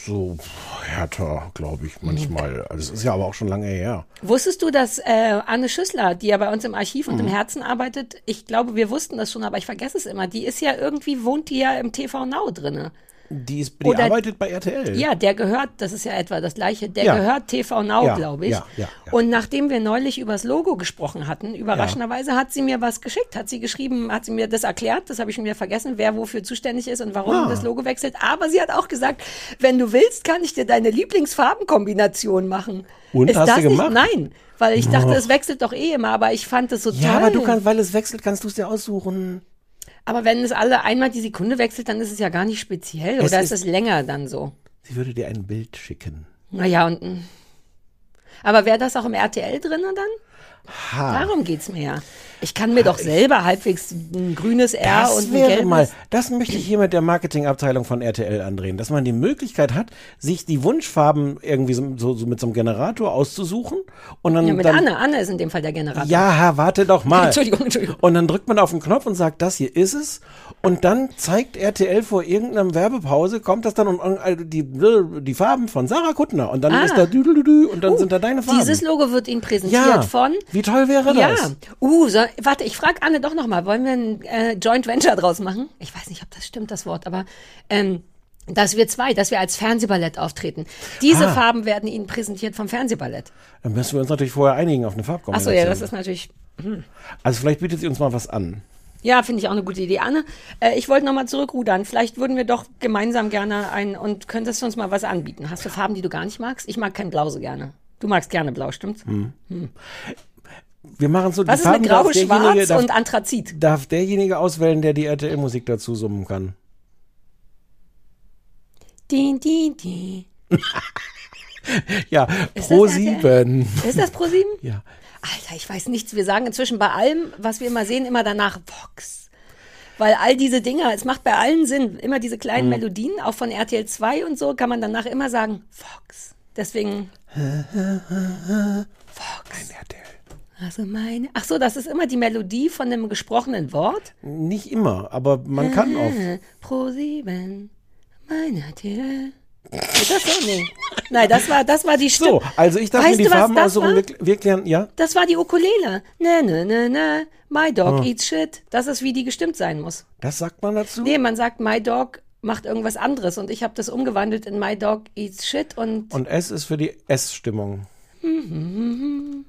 so härter, glaube ich, manchmal. Also es ist ja aber auch schon lange her. Wusstest du, dass äh, Anne Schüssler, die ja bei uns im Archiv und im Mhm. Herzen arbeitet, ich glaube, wir wussten das schon, aber ich vergesse es immer. Die ist ja irgendwie, wohnt die ja im TV Now drinne. Die, ist, die Oder- arbeitet bei RTL. Ja, der gehört, das ist ja etwa das gleiche, der Ja. gehört TV Now, Ja, glaube ich. ja, ja, ja. Und nachdem wir neulich über das Logo gesprochen hatten, überraschenderweise hat sie mir was geschickt, hat sie geschrieben, hat sie mir das erklärt, das habe ich schon wieder vergessen, wer wofür zuständig ist und warum Ah. das Logo wechselt. Aber sie hat auch gesagt, wenn du willst, kann ich dir deine Lieblingsfarbenkombination machen. Und, ist hast das du nicht? gemacht? Nein, weil ich dachte, es wechselt doch eh immer, aber ich fand es so Ja, toll. aber du kannst, weil es wechselt, kannst du es dir aussuchen. Aber wenn es alle einmal die Sekunde wechselt, dann ist es ja gar nicht speziell. Es Oder ist ist- es länger dann so? Sie würde dir ein Bild schicken. Naja, und. mm. Aber wäre das auch im RTL drin dann? Ha. Darum geht's mir ja. Ich kann mir doch selber halbwegs ein grünes R und ein wäre gelbes. mal, das möchte ich hier mit der Marketingabteilung von RTL andrehen, dass man die Möglichkeit hat, sich die Wunschfarben irgendwie so, so, so mit so einem Generator auszusuchen und dann, ja, mit dann Anne. Anne ist in dem Fall der Generator. Ja, Herr, warte doch mal. Entschuldigung, Entschuldigung. Und dann drückt man auf den Knopf und sagt, das hier ist es. Und dann zeigt RTL vor irgendeiner Werbepause, kommt das dann und also die, die Farben von Sarah Kuttner. Und dann Ah. ist da düdelüdü und dann sind da deine Farben. Dieses Logo wird Ihnen präsentiert ja, von. wie toll wäre Ja. das? Uh, so, warte, ich frage Anne doch noch mal. Wollen wir ein äh, Joint Venture draus machen? Ich weiß nicht, ob das stimmt, das Wort, aber ähm, dass wir zwei, dass wir als Fernsehballett auftreten. Diese Ah. Farben werden Ihnen präsentiert vom Fernsehballett. Dann müssen wir uns natürlich vorher einigen auf eine Achso, Farbkombination. ja, das ist natürlich. also vielleicht bietet sie uns mal was an. Ja, finde ich auch eine gute Idee. Anne, äh, ich wollte nochmal zurückrudern. Vielleicht würden wir doch gemeinsam gerne ein und könntest du uns mal was anbieten. Hast du Farben, die du gar nicht magst? Ich mag kein Blau so gerne. Du magst gerne Blau, stimmt's? Wir machen so Was die Farben Grau, darf Schwarz darf, und Anthrazit? darf derjenige auswählen, der die RTL-Musik dazu summen kann. Din, din, din. Ja, Ist pro das RTL? sieben. Ist das pro sieben? Ja. Alter, ich weiß nichts. Wir sagen inzwischen bei allem, was wir immer sehen, immer danach Vox. Weil all diese Dinger, es macht bei allen Sinn, immer diese kleinen Mhm. Melodien, auch von RTL 2 und so, kann man danach immer sagen, Fox. Deswegen. Fox. Also meine. Ach so, das ist immer die Melodie von einem gesprochenen Wort. Nicht immer, aber man kann auch. Äh, Pro 7. Mein RTL. Das so? Nee. Nein, das war, das war die Stimme. So, also ich mir die du, was Farben das aussuchen. war? Wir, wir klären, ja? Das war die Ukulele. Ne, ne, ne, ne. My dog Ah. eats shit. Das ist, wie die gestimmt sein muss. Das sagt man dazu? Nee, man sagt, my dog macht irgendwas anderes. Und ich habe das umgewandelt in my dog eats shit und, Und S ist für die S-Stimmung. hm,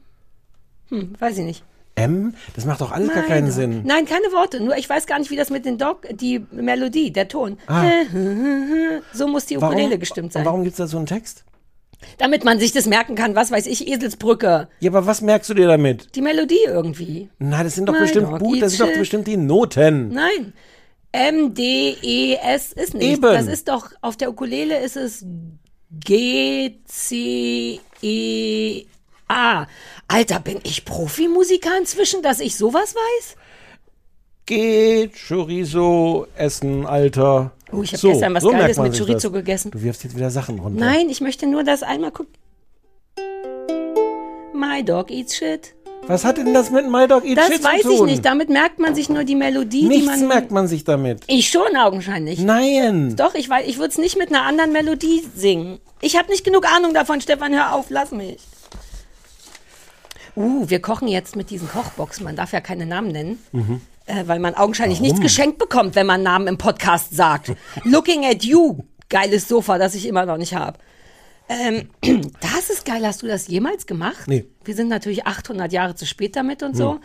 weiß ich nicht. M? Das macht doch alles gar My keinen. Sinn. Nein, keine Worte. Nur ich weiß gar nicht, wie das mit den Dog, die Melodie, der Ton. Ah. So muss die Ukulele gestimmt sein. Und warum gibt's da so einen Text? Damit man sich das merken kann, was weiß ich, Eselsbrücke. Ja, aber was merkst du dir damit? Die Melodie irgendwie. Nein, das sind doch My bestimmt dog Buch, das sind doch bestimmt die Noten. Nein. M, D, E, S ist nicht. Eben. Das ist doch, auf der Ukulele ist es G, C, E, A. Alter, bin ich Profimusiker inzwischen, dass ich sowas weiß? Geht Chorizo essen, Alter. Oh, ich habe So, gestern was so Geiles mit Chorizo das. gegessen. Du wirfst jetzt wieder Sachen runter. Nein, ich möchte nur das einmal gucken. My dog eats shit. Was hat denn das mit My Dog Eat Das Shit weiß zu tun? ich nicht. Damit merkt man sich nur die Melodie, die Nichts man. merkt man sich damit. Ich schon augenscheinlich. Nein. Doch, ich weiß, ich würde es nicht mit einer anderen Melodie singen. Ich habe nicht genug Ahnung davon, Stefan, hör auf, lass mich. Uh, wir kochen jetzt mit diesen Kochboxen. Man darf ja keine Namen nennen. Mhm. Äh, weil man augenscheinlich nichts geschenkt bekommt, wenn man Namen im Podcast sagt. Looking at you, geiles Sofa, das ich immer noch nicht habe. Ähm, das ist geil. Hast du das jemals gemacht? Nee. Wir sind natürlich 800 Jahre zu spät damit und so.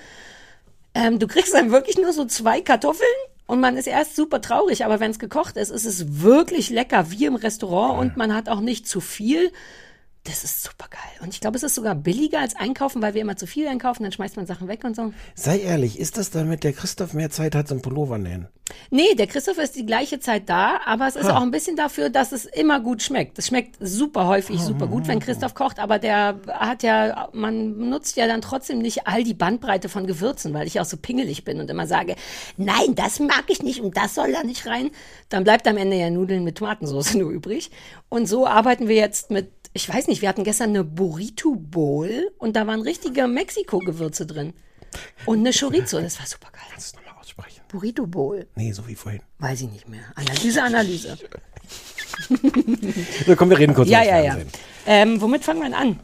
Ähm, du kriegst dann wirklich nur so zwei Kartoffeln und man ist erst super traurig, aber wenn es gekocht ist, ist es wirklich lecker, wie im Restaurant und man hat auch nicht zu viel. Das ist super geil. Und ich glaube, es ist sogar billiger als einkaufen, weil wir immer zu viel einkaufen, dann schmeißt man Sachen weg und so. Sei ehrlich, ist das damit der Christoph mehr Zeit hat zum Pullover nähen? Nee, der Christoph ist die gleiche Zeit da, aber es ist auch ein bisschen dafür, dass es immer gut schmeckt. Es schmeckt super häufig, super gut, wenn Christoph kocht, aber der hat ja, man nutzt ja dann trotzdem nicht all die Bandbreite von Gewürzen, weil ich auch so pingelig bin und immer sage, nein, das mag ich nicht und das soll da nicht rein. Dann bleibt am Ende ja Nudeln mit Tomatensauce nur übrig. Und so arbeiten wir jetzt mit, ich weiß nicht, wir hatten gestern eine Burrito Bowl und da waren richtige Mexiko-Gewürze drin. Und eine Chorizo, das war super geil. Kannst du nochmal aussprechen? Burrito Bowl. Nee, so wie vorhin. Weiß ich nicht mehr. Analyse, Analyse. So, komm, wir reden kurz Ja, über ja, ja. Fernsehen. Ähm, womit fangen wir denn an?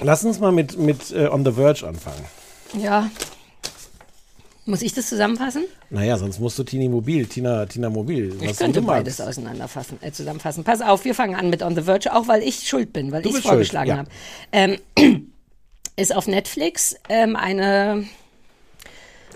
Lass uns mal mit, mit äh, On the Verge anfangen. Ja. Muss ich das zusammenfassen? Naja, sonst musst du Tini Mobil, Tina, Tina Mobil. Ich könnte beides auseinanderfassen, äh, zusammenfassen. Pass auf, wir fangen an mit On the Verge, auch weil ich schuld bin, weil ich es vorgeschlagen ja. habe. Ähm, ist auf Netflix ähm, eine.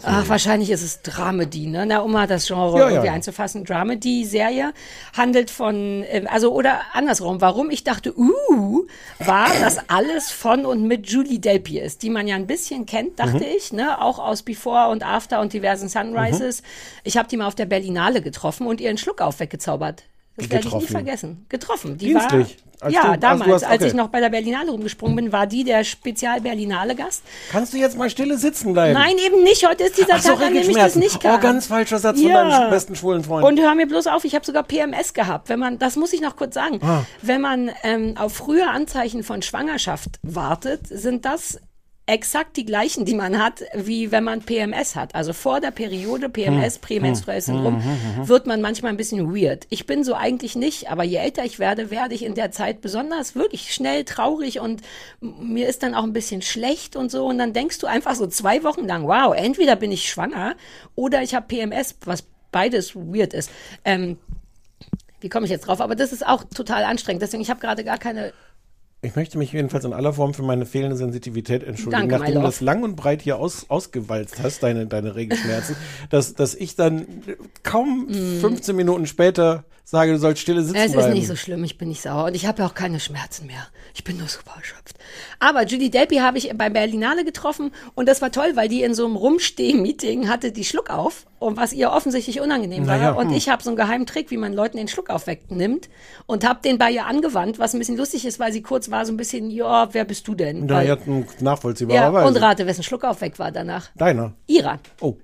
Ach, wahrscheinlich ist es Dramedy, ne? Na, um mal das Genre Ja, irgendwie ja. einzufassen. Dramedy-Serie handelt von, ähm, also, oder andersrum. Warum ich dachte, uh, war, dass alles von und mit Julie Delpy ist, die man ja ein bisschen kennt, dachte Mhm. ich, ne? Auch aus Before und After und diversen Sunrises. Mhm. Ich habe die mal auf der Berlinale getroffen und ihren Schluckauf weggezaubert. Das werde ich nie vergessen. Getroffen. Die Dienstlich? War, Als ja, du- als damals, hast- als okay. ich noch bei der Berlinale rumgesprungen bin, war die der Spezial-Berlinale-Gast. Kannst du jetzt mal stille sitzen bleiben? Nein, eben nicht. Heute ist dieser Ach so, Tag, an dem ich das nicht kann. Oh, ganz falscher Satz von Ja. deinem besten schwulen Freund. Und hör mir bloß auf, ich habe sogar PMS gehabt. Wenn man, das muss ich noch kurz sagen, Ah. wenn man ähm, auf frühe Anzeichen von Schwangerschaft wartet, sind das exakt die gleichen, die man hat, wie wenn man PMS hat. Also vor der Periode, Hm. PMS, prämenstruelles Syndrom, wird man manchmal ein bisschen weird. Ich bin so eigentlich nicht, aber je älter ich werde, werde ich in der Zeit besonders wirklich schnell traurig und mir ist dann auch ein bisschen schlecht und so. Und dann denkst du einfach so zwei Wochen lang, wow, entweder bin ich schwanger oder ich habe PMS, was beides weird ist. Ähm, wie komme ich jetzt drauf? Aber das ist auch total anstrengend. Deswegen, ich habe gerade gar keine. Ich möchte mich jedenfalls in aller Form für meine fehlende Sensitivität entschuldigen, Danke, nachdem du das lang und breit hier aus, ausgewalzt hast, deine, deine Regelschmerzen, dass, dass ich dann kaum 15 Minuten später sage, du sollst stille sitzen Mm. Es ist bleiben. nicht so schlimm, ich bin nicht sauer und ich habe ja auch keine Schmerzen mehr. Ich bin nur super erschöpft. Aber Julie Delpy habe ich bei Berlinale getroffen und das war toll, weil die in so einem Rumsteh-Meeting hatte die Schluck auf und was ihr offensichtlich unangenehm war. Naja, und hm. ich habe so einen geheimen Trick, wie man Leuten den Schluck wegnimmt und habe den bei ihr angewandt, was ein bisschen lustig ist, weil sie kurz war so ein bisschen, ja, wer bist du denn? Ja, Weil- ja, ja, nachvollziehbarerweise. und rate, wessen Schluck auf weg war danach. Deiner. Ihrer. Oh.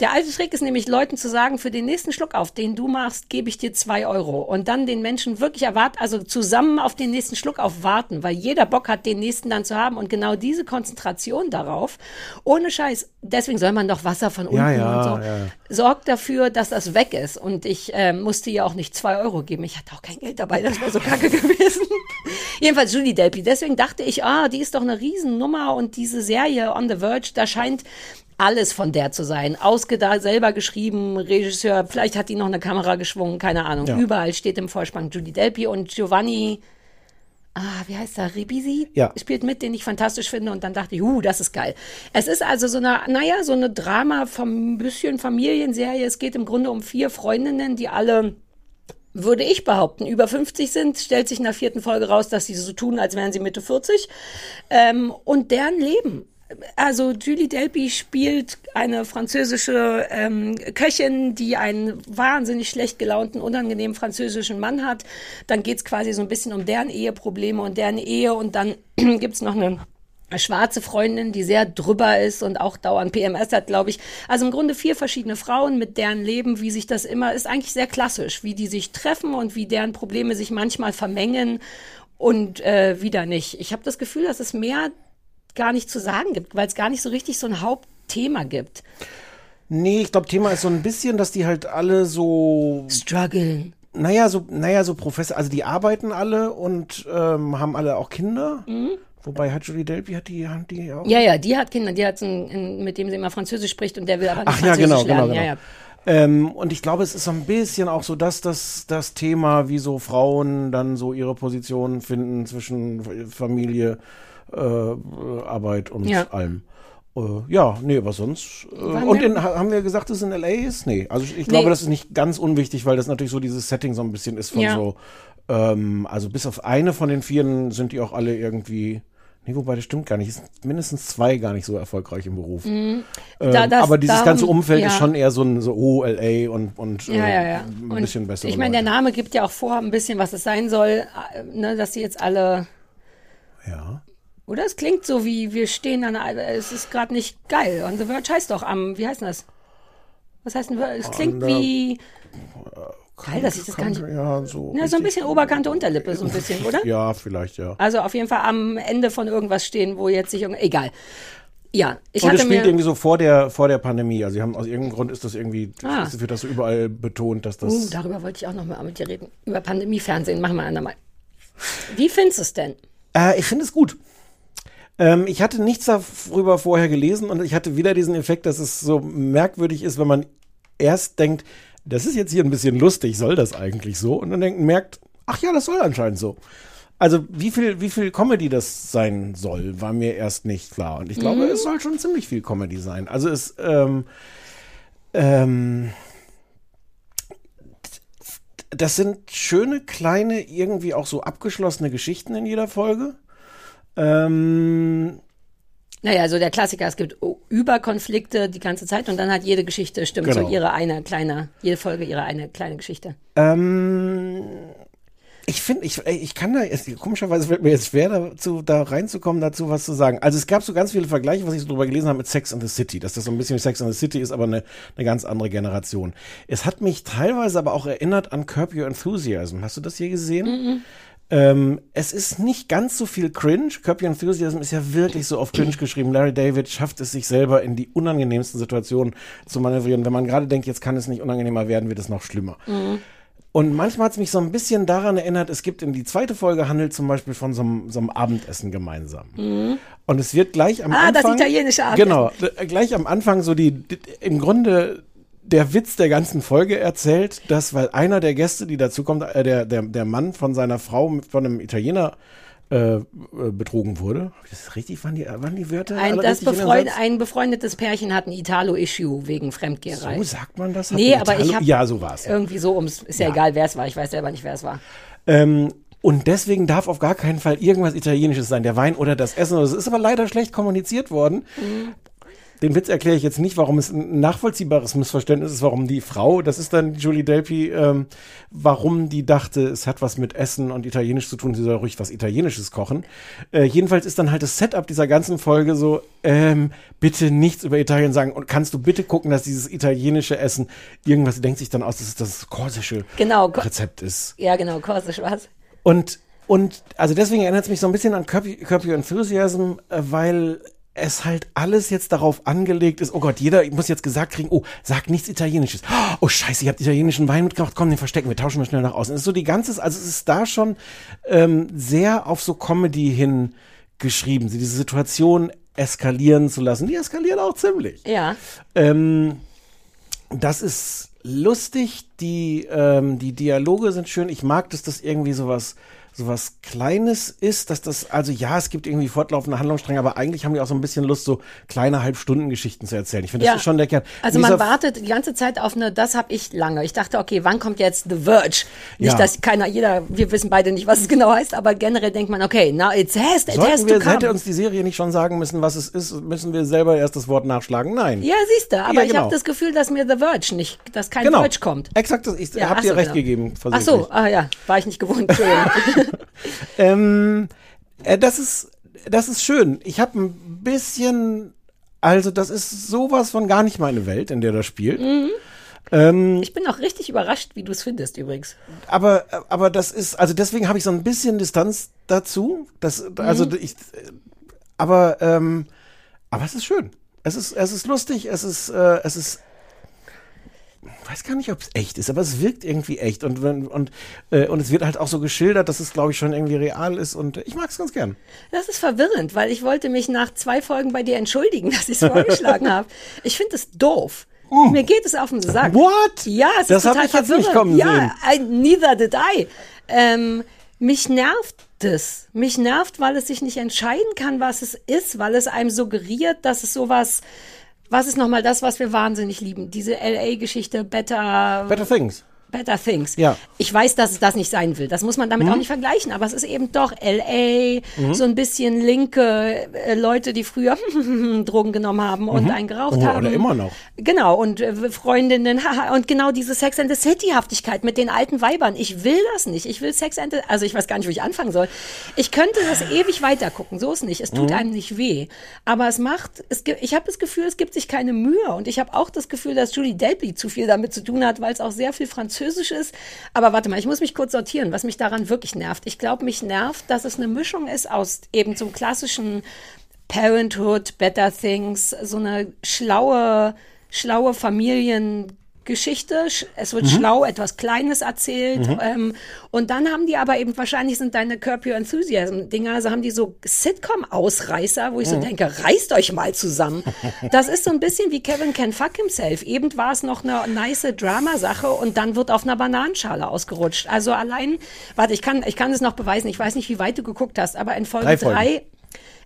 Der alte Trick ist nämlich, Leuten zu sagen, für den nächsten Schluck auf, den du machst, gebe ich dir zwei Euro. Und dann den Menschen wirklich erwarten, also zusammen auf den nächsten Schluck auf warten, weil jeder Bock hat, den nächsten dann zu haben. Und genau diese Konzentration darauf, ohne Scheiß, deswegen soll man doch Wasser von unten Ja, ja, und so, ja. sorgt dafür, dass das weg ist. Und ich ähm, musste ihr auch nicht zwei Euro geben. Ich hatte auch kein Geld dabei, das wäre so kacke gewesen. Jedenfalls Julie Delpy. Deswegen dachte ich, ah, die ist doch eine Riesennummer und diese Serie On the Verge, da scheint alles von der zu sein. Ausgedacht, selber geschrieben, Regisseur, vielleicht hat die noch eine Kamera geschwungen, keine Ahnung. Ja. Überall steht im Vorspann Julie Delpy und Giovanni, ah, wie heißt er, Ribisi? Ja. Spielt mit, den ich fantastisch finde und dann dachte ich, uh, das ist geil. Es ist also so eine, naja, so eine Drama, vom bisschen Familienserie. Es geht im Grunde um vier Freundinnen, die alle würde ich behaupten, über 50 sind, stellt sich in der vierten Folge raus, dass sie so tun, als wären sie Mitte 40. Ähm, und deren Leben. Also Julie Delpy spielt eine französische ähm, Köchin, die einen wahnsinnig schlecht gelaunten, unangenehmen französischen Mann hat. Dann geht's quasi so ein bisschen um deren Eheprobleme und deren Ehe und dann gibt's noch eine schwarze Freundin, die sehr drüber ist und auch dauernd PMS hat, glaube ich. Also im Grunde vier verschiedene Frauen mit deren Leben, wie sich das immer, ist eigentlich sehr klassisch, wie die sich treffen und wie deren Probleme sich manchmal vermengen und äh, wieder nicht. Ich habe das Gefühl, dass es mehr gar nicht zu sagen gibt, weil es gar nicht so richtig so ein Hauptthema gibt. Nee, ich glaube, Thema ist so ein bisschen, dass die halt alle so. Struggeln. Naja, so, naja, so Professor, also die arbeiten alle und ähm, haben alle auch Kinder. Wobei hat Julie Delpy hat die, haben die auch. Mhm. Ja, ja, die hat Kinder, die hat einen, mit dem sie immer Französisch spricht und der will aber nicht Ach ja, Französisch genau, genau, lernen. genau. Ja, ja. Ähm, und ich glaube, es ist so ein bisschen auch so, dass das, das Thema, wie so Frauen dann so ihre Position finden zwischen Familie, Arbeit und Ja. allem. Äh, ja, nee, aber sonst. Äh, und in, ha- haben wir gesagt, dass es in LA ist? Nee. Also ich, ich glaube, Nee. das ist nicht ganz unwichtig, weil das natürlich so dieses Setting so ein bisschen ist von Ja. so. Ähm, also bis auf eine von den vieren sind die auch alle irgendwie. Nee, wobei das stimmt gar nicht. Es sind mindestens zwei gar nicht so erfolgreich im Beruf. Ähm, Da- das- aber dieses darum- ganze Umfeld ja. ist schon eher so ein so, oh, LA und, und Ja, äh, ja, ja. ein Und bisschen besser. Ich meine, der Name gibt ja auch vor, ein bisschen, was es sein soll, äh, ne, dass sie jetzt alle. Ja. Oder es klingt so wie, wir stehen an, einer- es ist gerade nicht geil. On the Verge heißt doch am, wie heißt denn das? Was heißt denn, es klingt wie, geil, dass ich das gar nicht, Ja, so. na, so ein bisschen Oberkante, Unterlippe, so ein bisschen, oder? Ja, vielleicht, ja. Also auf jeden Fall am Ende von irgendwas stehen, wo jetzt sich, irgend- egal. Ja, ich und es spielt mir, irgendwie so vor der, vor der Pandemie. Also, sie haben aus irgendeinem Grund ist das irgendwie, Ah. wird das so überall betont, dass das. uh, darüber wollte ich auch noch mal mit dir reden. Über Pandemiefernsehen, machen wir andermal. Wie findest du es denn? Äh, ich finde es gut. Ähm, ich hatte nichts darüber vorher gelesen und ich hatte wieder diesen Effekt, dass es so merkwürdig ist, wenn man erst denkt, das ist jetzt hier ein bisschen lustig, soll das eigentlich so? Und dann denkt, merkt, ach ja, das soll anscheinend so. Also wie viel, wie viel Comedy das sein soll, war mir erst nicht klar. Und ich glaube, es soll schon ziemlich viel Comedy sein. Also es, ähm, ähm, das sind schöne, kleine, irgendwie auch so abgeschlossene Geschichten in jeder Folge. Ähm, Naja, also der Klassiker, es gibt Überkonflikte die ganze Zeit und dann hat jede Geschichte, stimmt, Genau. so ihre eine kleine, jede Folge ihre eine kleine Geschichte. ähm, ich finde, ich, ich kann da, es, komischerweise fällt mir jetzt schwer dazu, da reinzukommen, dazu was zu sagen. Also es gab so ganz viele Vergleiche, was ich so drüber gelesen habe mit Sex and the City, dass das so ein bisschen wie Sex and the City ist, aber eine, eine ganz andere Generation. Es hat mich teilweise aber auch erinnert an Curb Your Enthusiasm. Hast du das hier gesehen? Ähm, es ist nicht ganz so viel Cringe. Curb Your Enthusiasm ist ja wirklich so auf Cringe geschrieben. Larry David schafft es sich selber in die unangenehmsten Situationen zu manövrieren. Wenn man gerade denkt, jetzt kann es nicht unangenehmer werden, wird es noch schlimmer. Und manchmal hat es mich so ein bisschen daran erinnert, es gibt in die zweite Folge handelt zum Beispiel von so einem, so einem Abendessen gemeinsam. Und es wird gleich am Ah, das Anfang. italienische Abendessen. Genau, d- gleich am Anfang so die, die im Grunde der Witz der ganzen Folge erzählt, dass weil einer der Gäste, die dazukommt, äh, der, der, der Mann von seiner Frau von einem Italiener äh, äh, betrogen wurde. Das richtig? Waren die, waren die Wörter? Ein, das befreund, ein befreundetes Pärchen hat ein Italo-Issue wegen Fremdgeherei. So sagt man das? Hat Nee, aber ich hab- Ja, so war's. Irgendwie so ums, ist ja, Ja. egal, wer es war, ich weiß selber nicht, wer es war. Ähm, und deswegen darf auf gar keinen Fall irgendwas Italienisches sein, der Wein oder das Essen. Es ist aber leider schlecht kommuniziert worden. Den Witz erkläre ich jetzt nicht, warum es ein nachvollziehbares Missverständnis ist, warum die Frau, das ist dann Julie Delpy, ähm, warum die dachte, es hat was mit Essen und Italienisch zu tun, sie soll ruhig was Italienisches kochen. Äh, jedenfalls ist dann halt das Setup dieser ganzen Folge so, ähm, bitte nichts über Italien sagen und kannst du bitte gucken, dass dieses italienische Essen irgendwas, denkt sich dann aus, dass es das korsische Genau, ko- Rezept ist. Ja, genau, Korsisch was. Und, und also deswegen erinnert es mich so ein bisschen an Curb, Curb Your Enthusiasm, äh, weil es halt alles jetzt darauf angelegt ist, oh Gott, jeder muss jetzt gesagt kriegen, oh, sag nichts Italienisches. Oh, scheiße, ihr habt italienischen Wein mitgebracht, komm, den verstecken wir, tauschen wir schnell nach außen. Es ist so die ganze, also es ist da schon ähm, sehr auf so Comedy hin geschrieben, sie diese Situation eskalieren zu lassen. Die eskalieren auch ziemlich. Ja. Ähm, das ist lustig, die, ähm, die Dialoge sind schön. Ich mag, dass das irgendwie sowas, sowas Kleines ist, dass das, also ja, es gibt irgendwie fortlaufende Handlungsstränge, aber eigentlich haben die auch so ein bisschen Lust, so kleine Halbstundengeschichten zu erzählen. Ich finde, das Ja. ist schon der Kern. Also man wartet die ganze Zeit auf eine, das habe ich lange. Ich dachte, okay, wann kommt jetzt The Verge? Nicht, Ja. dass keiner, jeder, wir wissen beide nicht, was es genau heißt, aber generell denkt man, okay, now it's has, it has Sollten to wir, come. hätte uns die Serie nicht schon sagen müssen, was es ist, müssen wir selber erst das Wort nachschlagen? Nein. ja, siehst du, aber Ja, ich genau. habe das Gefühl, dass mir The Verge nicht, dass kein genau. Verge kommt. Exakt, das- ich Ja, habe dir so, recht genau. gegeben. Ach so, ah ja, war ich nicht gewohnt. Ähm, äh, das ist, das ist schön. Ich habe ein bisschen, also das ist sowas von gar nicht meine Welt, in der das spielt. Ähm, Ich bin auch richtig überrascht, wie du es findest übrigens. aber, aber das ist, also deswegen habe ich so ein bisschen Distanz dazu. Das, also ich, aber, ähm, aber es ist schön. Es ist, es ist lustig, es ist, äh, es ist, weiß gar nicht, ob es echt ist, aber es wirkt irgendwie echt und wenn, und, äh, und es wird halt auch so geschildert, dass es, glaube ich, schon irgendwie real ist und ich mag es ganz gern. Das ist verwirrend, weil ich wollte mich nach zwei Folgen bei dir entschuldigen, dass ich es vorgeschlagen habe. Ich finde es doof. Mir geht es auf den Sack. What? Ja, es Das ist total ich jetzt nicht verwirrend. kommen ja, I, neither did I. Ähm, mich nervt das. Mich nervt, weil es sich nicht entscheiden kann, was es ist, weil es einem suggeriert, dass es sowas, was ist nochmal das, was wir wahnsinnig lieben? Diese LA-Geschichte, Better, Better Things. Better Things. Ja. Mhm. Ich weiß, dass es das nicht sein will. Das muss man damit auch nicht vergleichen. Aber es ist eben doch LA, so ein bisschen linke äh, Leute, die früher Drogen genommen haben und einen geraucht Oh, haben. oder immer noch. Genau. Und äh, Freundinnen, haha, und genau diese Sex and the City-Haftigkeit mit den alten Weibern. Ich will das nicht. Ich will Sex and the, also ich weiß gar nicht, wo ich anfangen soll. Ich könnte das ewig weiter gucken. So ist nicht. Es Mhm. tut einem nicht weh. Aber es macht, es ich habe das Gefühl, es gibt sich keine Mühe. Und ich habe auch das Gefühl, dass Julie Delpy zu viel damit zu tun hat, weil es auch sehr viel Französisch ist. Aber warte mal, ich muss mich kurz sortieren, was mich daran wirklich nervt. Ich glaube, mich nervt, dass es eine Mischung ist aus eben einem klassischen Parenthood, Better Things, so eine schlaue, schlaue Familiengeschichte. Sch- Es wird schlau, etwas Kleines erzählt. Ähm, und dann haben die aber eben, wahrscheinlich sind deine Curb Your Enthusiasm-Dinger, also haben die so Sitcom-Ausreißer, wo ich so denke, reißt euch mal zusammen. Das ist so ein bisschen wie Kevin Can Fuck Himself. Eben war es noch eine nice Drama-Sache und dann wird auf einer Bananenschale ausgerutscht. Also allein, warte, ich kann, ich kann es noch beweisen. Ich weiß nicht, wie weit du geguckt hast, aber in Folge Drei Folgen. drei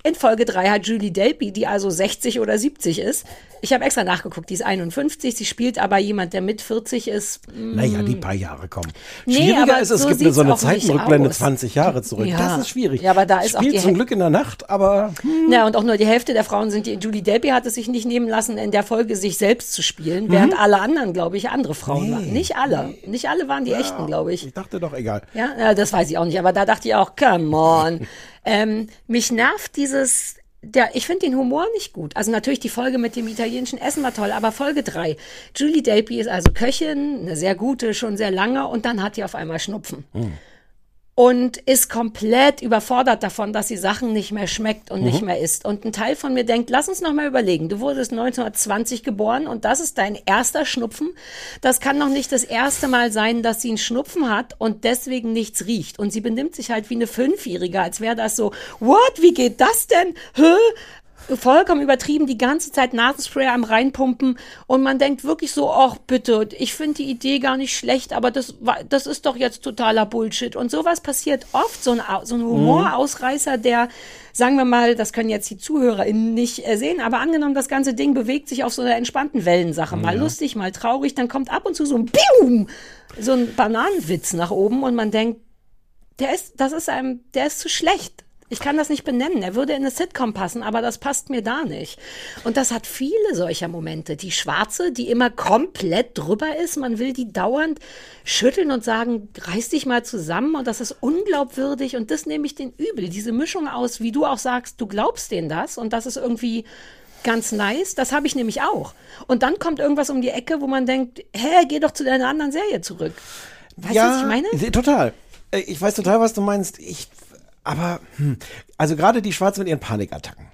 in Folge 3 hat Julie Delpy, die also 60 oder 70 ist. Ich habe extra nachgeguckt, die ist 51, sie spielt aber jemand, der mit 40 ist. Naja, die paar Jahre kommen. Nee, Schwieriger aber ist, es so gibt eine, so eine auch Zeitenrückblende aus. 20 Jahre zurück. Ja. Das ist schwierig. Ja, aber da ist auch Spielt die zum Glück in der Nacht, aber hm, Ja, und auch nur die Hälfte der Frauen sind die. Julie Delpy hat es sich nicht nehmen lassen, in der Folge sich selbst zu Mhm. spielen, während alle anderen, glaube ich, andere Frauen waren. Nicht alle. Nicht alle waren die echten, glaube ich. ich dachte doch, egal. Ja, ja, das weiß ich auch nicht, aber da dachte ich auch, come on. ähm, mich nervt dieses, der, ich finde den Humor nicht gut. Also natürlich die Folge mit dem italienischen Essen war toll, aber Folge drei. Julie Delpy ist also Köchin, eine sehr gute, schon sehr lange, und dann hat die auf einmal Schnupfen. Und ist komplett überfordert davon, dass sie Sachen nicht mehr schmeckt und nicht mehr isst. Und ein Teil von mir denkt, lass uns noch mal überlegen. Du wurdest 1920 geboren und das ist dein erster Schnupfen. Das kann doch nicht das erste Mal sein, dass sie einen Schnupfen hat und deswegen nichts riecht. Und sie benimmt sich halt wie eine Fünfjährige, als wäre das so, what, wie geht das denn? Hä? Vollkommen übertrieben, die ganze Zeit Nasenspray am reinpumpen und man denkt wirklich so, ach bitte, ich finde die Idee gar nicht schlecht, aber das, war- das ist doch jetzt totaler Bullshit. Und sowas passiert oft, so ein, so ein Humorausreißer, der, sagen wir mal, das können jetzt die ZuhörerInnen nicht äh, sehen, aber angenommen, das ganze Ding bewegt sich auf so einer entspannten Wellensache, mal lustig, mal traurig, dann kommt ab und zu so ein Bium, so ein Bananenwitz nach oben und man denkt, der ist, das ist einem, der ist zu schlecht. Ich kann das nicht benennen. Er würde in eine Sitcom passen, aber das passt mir da nicht. Und das hat viele solcher Momente. Die schwarze, die immer komplett drüber ist. Man will die dauernd schütteln und sagen, reiß dich mal zusammen. Und das ist unglaubwürdig. Und das nehme ich den übel. Diese Mischung aus, wie du auch sagst, du glaubst denen das. Und das ist irgendwie ganz nice. Das habe ich nämlich auch. Und dann kommt irgendwas um die Ecke, wo man denkt, hä, geh doch zu deiner anderen Serie zurück. Weißt du, was ich meine? Total. Äh, Ich weiß total, was du meinst. Ich, aber, hm, also gerade die Schwarzen mit ihren Panikattacken.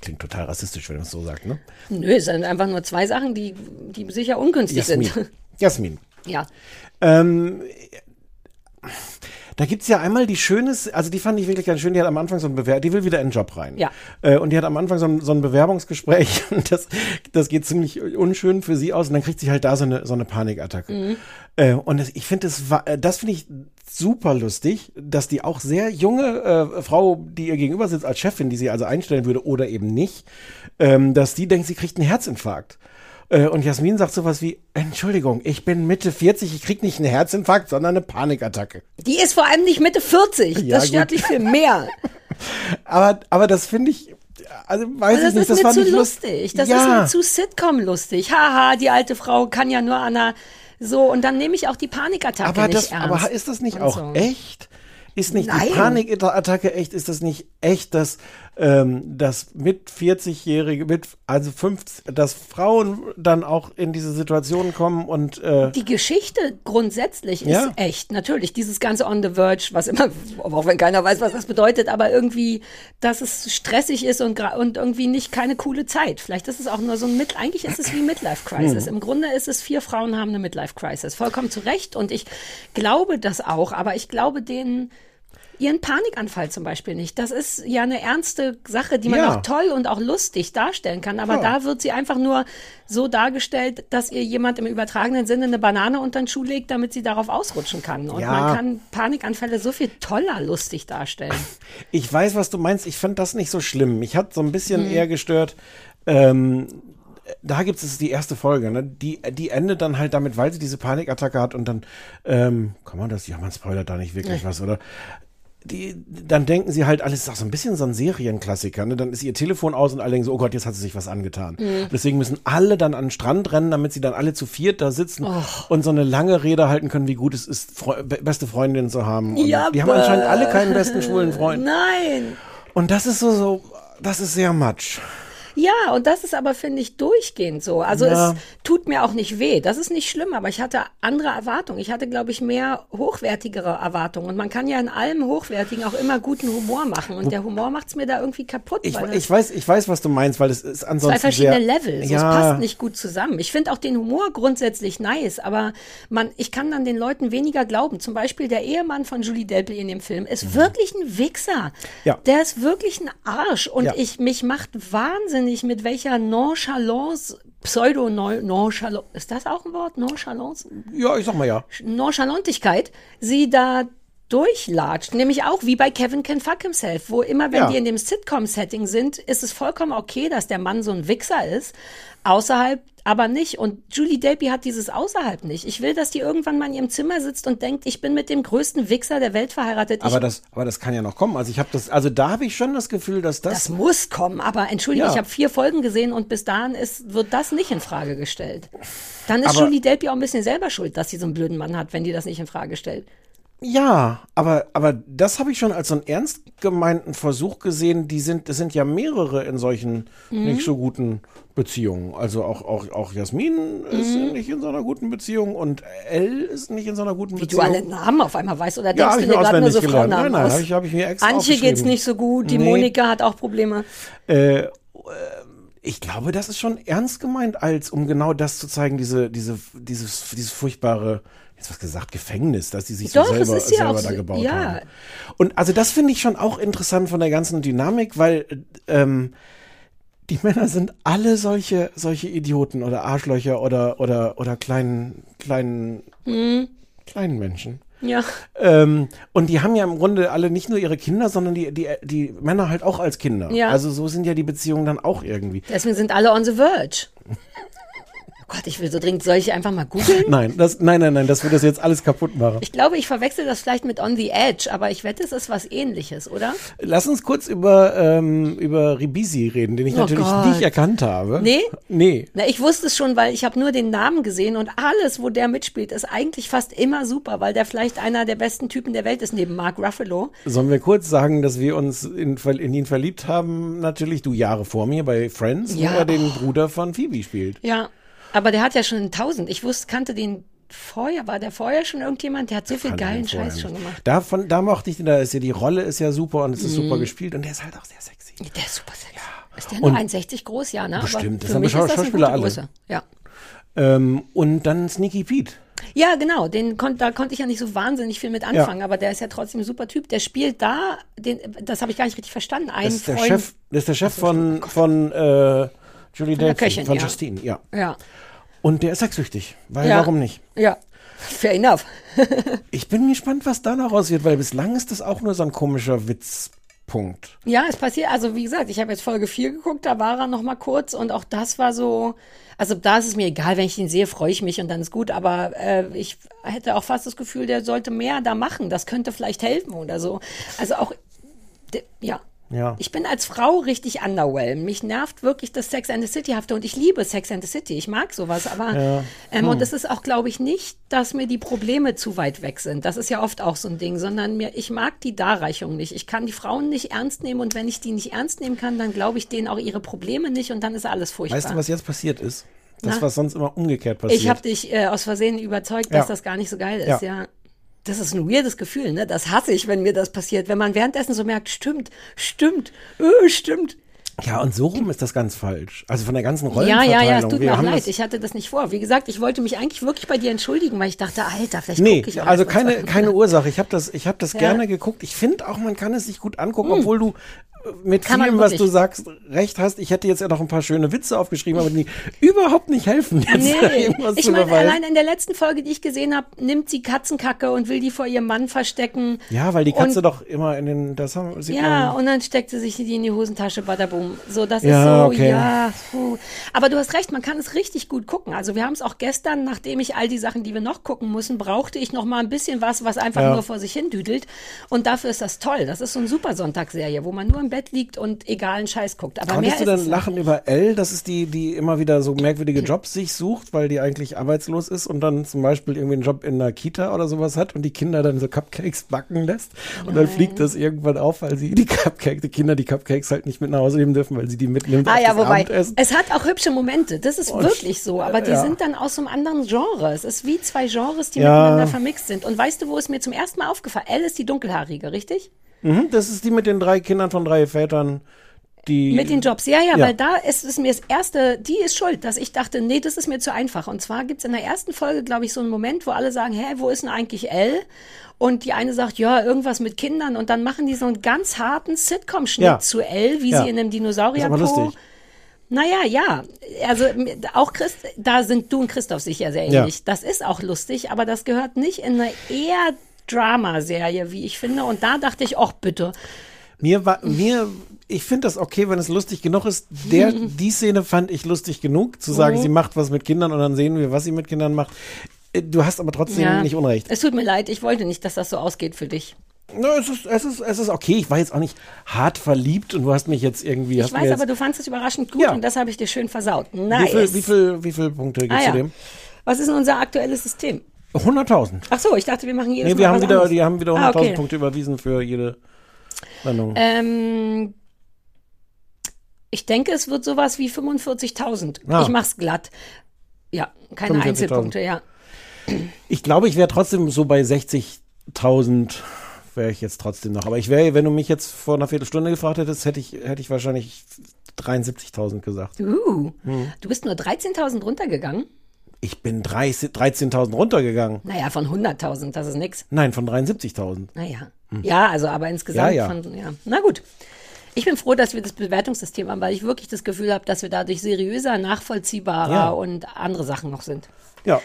Klingt total rassistisch, wenn man es so sagt, ne? Nö, es sind einfach nur zwei Sachen, die, die sicher ungünstig Jasmin. sind. Jasmin. Ja. Ähm, da gibt's ja einmal die schönes, also die fand ich wirklich ganz schön, die hat am Anfang so ein Bewerb, die will wieder in den Job rein. Ja. Äh, und die hat am Anfang so ein, so ein Bewerbungsgespräch und das, das geht ziemlich unschön für sie aus und dann kriegt sie halt da so eine, so eine Panikattacke. Äh, und das, ich finde das, äh, das finde ich super lustig, dass die auch sehr junge äh, Frau, die ihr gegenüber sitzt als Chefin, die sie also einstellen würde oder eben nicht, ähm, dass die denkt, sie kriegt einen Herzinfarkt. Äh, Und Jasmin sagt sowas wie, Entschuldigung, ich bin Mitte 40, ich krieg nicht einen Herzinfarkt, sondern eine Panikattacke. Die ist vor allem nicht Mitte 40. Ja, das stört gut. mich viel mehr. Aber, aber das finde ich, also weiß das ich nicht, ist das mir fand zu ich lust- lustig. Das ja. ist mir zu Sitcom lustig. Haha, die alte Frau kann ja nur an einer so und dann nehme ich auch die Panikattacke aber nicht das, ernst. aber ist das nicht auch so. echt? Ist nicht Nein. die Panikattacke echt? Ist das nicht echt, dass, ähm, dass mit 40-Jährige, mit, also 50, dass Frauen dann auch in diese Situation kommen und, äh, Die Geschichte grundsätzlich ist Ja. echt. Natürlich, dieses ganze On the Verge, was immer, auch wenn keiner weiß, was das bedeutet, aber irgendwie, dass es stressig ist und, und irgendwie nicht keine coole Zeit. Vielleicht ist es auch nur so ein Mit, eigentlich ist es wie Midlife Crisis. Im Grunde ist es, vier Frauen haben eine Midlife Crisis. Vollkommen zu Recht. Und ich glaube das auch, aber ich glaube denen, Ihren Panikanfall zum Beispiel nicht. Das ist ja eine ernste Sache, die man Ja. auch toll und auch lustig darstellen kann. Aber da wird sie einfach nur so dargestellt, dass ihr jemand im übertragenen Sinne eine Banane unter den Schuh legt, damit sie darauf ausrutschen kann. Und Ja. man kann Panikanfälle so viel toller lustig darstellen. Ich weiß, was du meinst. Ich fand das nicht so schlimm. Mich hat so ein bisschen Mhm. eher gestört. Ähm, da gibt es die erste Folge, ne? Die, die endet dann halt damit, weil sie diese Panikattacke hat und dann, ähm, kann man das? Ja, man spoilert da nicht wirklich was, oder? Die, dann denken sie halt, alles ist auch so ein bisschen so ein Serienklassiker, ne? Dann ist ihr Telefon aus und alle denken so, oh Gott, jetzt hat sie sich was angetan. Mhm. Deswegen müssen alle dann an den Strand rennen, damit sie dann alle zu viert da sitzen Oh. und so eine lange Rede halten können, wie gut es ist, Freu be beste Freundinnen zu haben. Ja, die haben anscheinend alle keinen besten schwulen Freund. Nein! Und das ist so, so, das ist sehr matsch. Ja, und das ist aber, finde ich, durchgehend so. Also Ja. es tut mir auch nicht weh. Das ist nicht schlimm, aber ich hatte andere Erwartungen. Ich hatte, glaube ich, mehr hochwertigere Erwartungen. Und man kann ja in allem Hochwertigen auch immer guten Humor machen. Und der Humor macht's mir da irgendwie kaputt. Ich, ich weiß, ich weiß, was du meinst, weil es ist ansonsten zwei verschiedene sehr, Level. So, Ja, Es passt nicht gut zusammen. Ich finde auch den Humor grundsätzlich nice, aber man, ich kann dann den Leuten weniger glauben. Zum Beispiel der Ehemann von Julie Delpy in dem Film ist wirklich ein Wichser. Mhm. Ja. Der ist wirklich ein Arsch. Und Ja. ich, mich macht wahnsinnig, mit welcher Nonchalance, Pseudo-Nonchalance, ist das auch ein Wort? Nonchalance? ja, ich sag mal ja. Nonchalantigkeit sie da durchlatscht. Nämlich auch wie bei Kevin Can Fuck Himself, wo immer, wenn Ja. die in dem Sitcom-Setting sind, ist es vollkommen okay, dass der Mann so ein Wichser ist. Außerhalb aber nicht. Und Julie Delpy hat dieses außerhalb nicht. Ich will, dass die irgendwann mal in ihrem Zimmer sitzt und denkt, ich bin mit dem größten Wichser der Welt verheiratet. Aber ich, das, aber das kann ja noch kommen. Also ich habe das, also da habe ich schon das Gefühl, dass das, das muss kommen. Aber entschuldige, Ja. ich habe vier Folgen gesehen und bis dahin ist, wird das nicht in Frage gestellt. Dann ist Aber- Julie Delpy auch ein bisschen selber schuld, dass sie so einen blöden Mann hat, wenn die das nicht in Frage stellt. Ja, aber, aber das habe ich schon als so einen ernst gemeinten Versuch gesehen. Die sind, es sind ja mehrere in solchen Mhm. nicht so guten Beziehungen. Also auch, auch, auch Jasmin ist Mhm. nicht in so einer guten Beziehung und Elle ist nicht in so einer guten Wie du Beziehung. alle Namen auf einmal weißt oder Ja, denkst hab du dir gerade nur so. Frauennamen Nein, nein, aus? hab ich- hab ich mir extra Antje geht's nicht so gut, die Nee. Monika hat auch Probleme. Äh, äh, ich glaube, das ist schon ernst gemeint, als um genau das zu zeigen, diese, diese, dieses, dieses furchtbare, jetzt was gesagt, Gefängnis, dass die sich Doch, so selber, selber da gebaut ja. haben. Und also das finde ich schon auch interessant von der ganzen Dynamik, weil ähm, die Männer sind alle solche, solche Idioten oder Arschlöcher oder, oder, oder kleinen, kleinen, Mhm. kleinen Menschen. Ja. Ähm, und die haben ja im Grunde alle nicht nur ihre Kinder, sondern die, die, die Männer halt auch als Kinder. Ja. Also so sind ja die Beziehungen dann auch irgendwie. Deswegen sind alle on the verge. Oh Gott, ich will so dringend, soll ich einfach mal googeln? Nein, das, nein, nein, nein, das wird das jetzt alles kaputt machen. Ich glaube, ich verwechsel das vielleicht mit On the Edge, aber ich wette, es ist was ähnliches, oder? Lass uns kurz über, ähm, über Ribisi reden, den ich Oh natürlich Gott. nicht erkannt habe. Nee? Nee. Na, ich wusste es schon, weil ich habe nur den Namen gesehen und alles, wo der mitspielt, ist eigentlich fast immer super, weil der vielleicht einer der besten Typen der Welt ist neben Mark Ruffalo. Sollen wir kurz sagen, dass wir uns in, in ihn verliebt haben? Natürlich, du Jahre vor mir bei Friends, Ja. wo er den Bruder von Phoebe spielt. Ja, aber der hat ja schon tausend. Ich wusste, kannte den vorher. War der vorher schon irgendjemand? Der hat so viel geilen Scheiß schon nicht. gemacht. Davon, da mochte ich den, da ist ja die Rolle ist ja super und es ist Mhm. super gespielt und der ist halt auch sehr sexy. Der ist super sexy. Ist der nur Und- 1,60 groß? Ja, ne? Bestimmt. Das haben mich Schau- ist das Schauspieler alle. Größe. Ja. Ähm, und dann Sneaky Pete. Ja, genau. Den kon da konnte ich ja nicht so wahnsinnig viel mit anfangen, aber der ist ja trotzdem ein super Typ. Der spielt da, den, das habe ich gar nicht richtig verstanden. Einen Das ist der Freund. Chef, das ist der Chef von, von äh, Julie Delpy, Köchin, von ja. Justine, ja. Ja. Und der ist sexsüchtig, weil ja. warum nicht? Ja. Fair enough. Ich bin gespannt, was da noch raus wird, weil bislang ist das auch nur so ein komischer Witzpunkt. Ja, es passiert, also wie gesagt, ich habe jetzt Folge 4 geguckt, da war er noch mal kurz und auch das war so, also da ist es mir egal, wenn ich ihn sehe, freue ich mich und dann ist gut, aber äh, ich hätte auch fast das Gefühl, der sollte mehr da machen, das könnte vielleicht helfen oder so. Also auch, ja, Ja. Ich bin als Frau richtig underwhelmed. Mich nervt wirklich das Sex and the City hafte und ich liebe Sex and the City. Ich mag sowas, aber Ja. ähm, und es ist auch, glaube ich, nicht, dass mir die Probleme zu weit weg sind. Das ist ja oft auch so ein Ding, sondern mir, ich mag die Darreichung nicht. Ich kann die Frauen nicht ernst nehmen und wenn ich die nicht ernst nehmen kann, dann glaube ich denen auch ihre Probleme nicht und dann ist alles furchtbar. Weißt du, was jetzt passiert ist? Das, Na? was sonst immer umgekehrt passiert. Ich habe dich äh, aus Versehen überzeugt, dass Ja. das gar nicht so geil ist, Ja. Ja. Das ist ein weirdes Gefühl, ne? Das hasse ich, wenn mir das passiert. Wenn man währenddessen so merkt, stimmt, stimmt, äh, stimmt. ja, und so rum ist das ganz falsch. Also von der ganzen Ja, Rollenverteilung. ja, ja, es tut mir auch leid. Ich hatte das nicht vor. Wie gesagt, ich wollte mich eigentlich wirklich bei dir entschuldigen, weil ich dachte, Alter, vielleicht Nee, gucke ich auch also keine, keine Ursache. Ich habe das, ich hab das Ja. gerne geguckt. Ich finde auch, man kann es sich gut angucken, obwohl du mit Kann vielem, was du sagst, recht hast. Ich hätte jetzt ja noch ein paar schöne Witze aufgeschrieben, aber die überhaupt nicht helfen, jetzt Nee, ich meine, allein in der letzten Folge, die ich gesehen habe, nimmt sie Katzenkacke und will die vor ihrem Mann verstecken. Ja, weil die Katze und, doch immer in den, das haben, sieht Ja, man. und dann steckt sie sich die in die Hosentasche, badaboom. So, das Ja, ist so, okay. ja. Puh. Aber du hast recht, man kann es richtig gut gucken. Also wir haben es auch gestern, nachdem ich all die Sachen, die wir noch gucken müssen, brauchte ich noch mal ein bisschen was, was einfach Ja. nur vor sich hin düdelt. Und dafür ist das toll. Das ist so eine super Sonntagsserie, wo man nur im Bett liegt und egalen Scheiß guckt. Aber Konntest du ist denn es lachen über Elle? Das ist die, die immer wieder so merkwürdige Jobs sich sucht, weil die eigentlich arbeitslos ist und dann zum Beispiel irgendwie einen Job in einer Kita oder sowas hat und die Kinder dann so Cupcakes backen lässt. Und dann fliegt das irgendwann auf, weil sie die Cupcakes, die Kinder die Cupcakes halt nicht mit nach Hause nehmen dürfen, weil sie die mitnimmt Ah ja, wobei, Abendessen. es hat auch hübsche Momente, das ist wirklich so, aber die ja. sind dann aus so einem anderen Genre. Es ist wie zwei Genres, die Ja. miteinander vermixt sind. Und weißt du, wo es mir zum ersten Mal aufgefallen Elle ist die dunkelhaarige, richtig? Mhm, das ist die mit den drei Kindern von drei Vätern, die. Mit den Jobs, ja, ja, Ja. weil da ist es mir das erste, die ist schuld, dass ich dachte, nee, das ist mir zu einfach. Und zwar gibt's in der ersten Folge, glaube ich, so einen Moment, wo alle sagen, hä, wo ist denn eigentlich Elle? Und die eine sagt, ja, irgendwas mit Kindern. Und dann machen die so einen ganz harten Sitcom-Schnitt Ja. zu Elle, wie Ja. sie in einem Ist Dinosaurier aber lustig. Naja, ja. Also auch Christ, da sind du und Christoph sicher sehr Ja. ähnlich. Das ist auch lustig, aber das gehört nicht in eine eher Drama-Serie, wie ich finde. Und da dachte ich, ach bitte. Mir war, mir, ich finde das okay, wenn es lustig genug ist. Der, die Szene fand ich lustig genug, zu Mhm. sagen, sie macht was mit Kindern und dann sehen wir, was sie mit Kindern macht. Äh, Du hast aber trotzdem Ja. nicht Unrecht. Es tut mir leid, ich wollte nicht, dass das so ausgeht für dich. Na, es, ist, es, ist, es ist okay. Ich war jetzt auch nicht hart verliebt und du hast mich jetzt irgendwie. Ich weiß, aber du fandest es überraschend gut Ja. und das habe ich dir schön versaut. wie, Nice. viel, wie, viel, wie viele Punkte gibst ah, ja. du dem? Was ist denn unser aktuelles System? 100.000. Ach so, ich dachte, wir machen jedes Nee, Mal wir haben was wieder, anderes. die haben wieder 100.000 Ah, okay. Punkte überwiesen für jede Sendung. Ähm, ich denke, es wird sowas wie 45.000. Ah. Ich mach's glatt. Ja, keine 45.000. Einzelpunkte, ja. Ich glaube, ich wäre trotzdem so bei 60.000 wäre ich jetzt trotzdem noch. Aber ich wäre, wenn du mich jetzt vor einer Viertelstunde gefragt hättest, hätte ich, hätte ich wahrscheinlich 73.000 gesagt. Uh, Hm. du bist nur 13.000 runtergegangen? Ich bin 30 13.000 runtergegangen. Naja, von 100.000, das ist nix. Nein, von 73.000. Naja. Ja, also aber insgesamt Hm. Ja, ja. von, ja. Na gut. Ich bin froh, dass wir das Bewertungssystem haben, weil ich wirklich das Gefühl habe, dass wir dadurch seriöser, nachvollziehbarer Ja. und andere Sachen noch sind. Ja.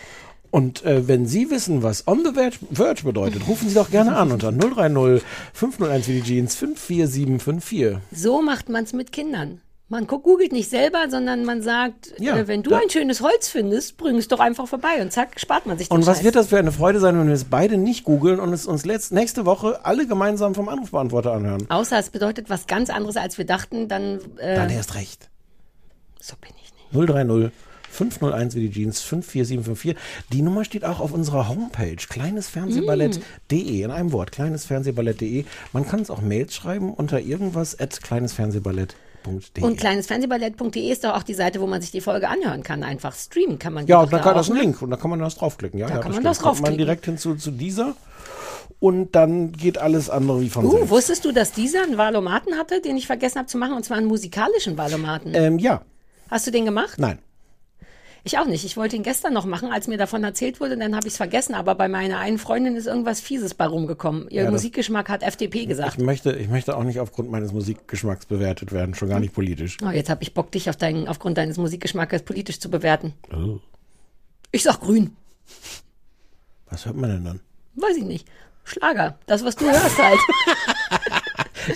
Und äh, wenn Sie wissen, was On the Verge, bedeutet, rufen Sie doch gerne an unter 030 501 wie die Jeans 54754. So macht man es mit Kindern. Man googelt nicht selber, sondern man sagt, Ja, äh, wenn du ein schönes Holz findest, bring es doch einfach vorbei und zack, spart man sich den Und was Scheiß. wird das für eine Freude sein, wenn wir es beide nicht googeln und es uns letzt, nächste Woche alle gemeinsam vom Anrufbeantworter anhören? Außer es bedeutet was ganz anderes, als wir dachten, dann, äh, Dann erst recht. so bin ich nicht. 030 501 wie die Jeans 54754. Die Nummer steht auch auf unserer Homepage kleinesfernsehballett.de in einem Wort kleinesfernsehballett.de. Man kann uns auch Mails schreiben unter irgendwas at kleinesfernsehballett.de. Und kleinesfernsehballett.de ist doch auch die Seite, wo man sich die Folge anhören kann. Einfach streamen kann man ja, und da kann das ein ne? Link und da kann man das draufklicken. Ja, Da ja, kann man stimmt. das Kommt man draufklicken. direkt hinzu zu dieser und dann geht alles andere wie von Uh, selbst. wusstest du, dass dieser einen Valomaten hatte, den ich vergessen habe zu machen, und zwar einen musikalischen Valomaten? Ähm, ja, Hast du den gemacht? nein. Ich auch nicht. Ich wollte ihn gestern noch machen, als mir davon erzählt wurde, dann habe ich es vergessen. Aber bei meiner einen Freundin ist irgendwas Fieses bei rumgekommen. Ihr Ja, Musikgeschmack hat FDP Ich gesagt. möchte, ich möchte auch nicht aufgrund meines Musikgeschmacks bewertet werden, schon gar nicht politisch. Oh, jetzt habe ich Bock, dich auf deinen, aufgrund deines Musikgeschmacks politisch zu bewerten. Oh. Ich sag grün. Was hört man denn dann? Weiß ich nicht. Schlager. Das, was du hörst halt.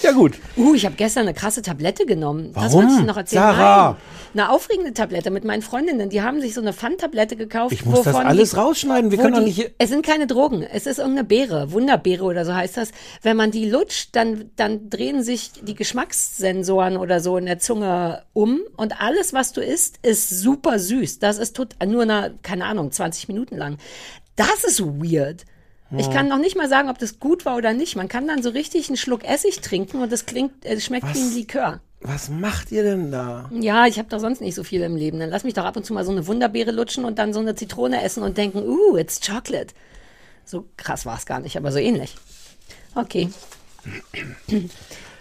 Ja, gut. Uh, ich habe gestern eine krasse Tablette genommen. Das Warum? wollte ich dir noch erzählen. Sarah. Nein, eine aufregende Tablette mit meinen Freundinnen. Die haben sich so eine Fun-Tablette gekauft. Ich muss das wovon alles die, rausschneiden. Wir können doch nicht. Es sind keine Drogen. Es ist irgendeine Beere. Wunderbeere oder so heißt das. Wenn man die lutscht, dann, dann drehen sich die Geschmackssensoren oder so in der Zunge um. Und alles, was du isst, ist super süß. Das ist tot, nur eine, keine Ahnung, 20 Minuten lang. Das ist weird. Ich kann noch nicht mal sagen, ob das gut war oder nicht. Man kann dann so richtig einen Schluck Essig trinken und das klingt, es schmeckt wie ein Was? Likör. Was macht ihr denn da? Ja, ich habe doch sonst nicht so viel im Leben. Dann lass mich doch ab und zu mal so eine Wunderbeere lutschen und dann so eine Zitrone essen und denken, uh, it's chocolate. So krass war es gar nicht, aber so ähnlich. Okay.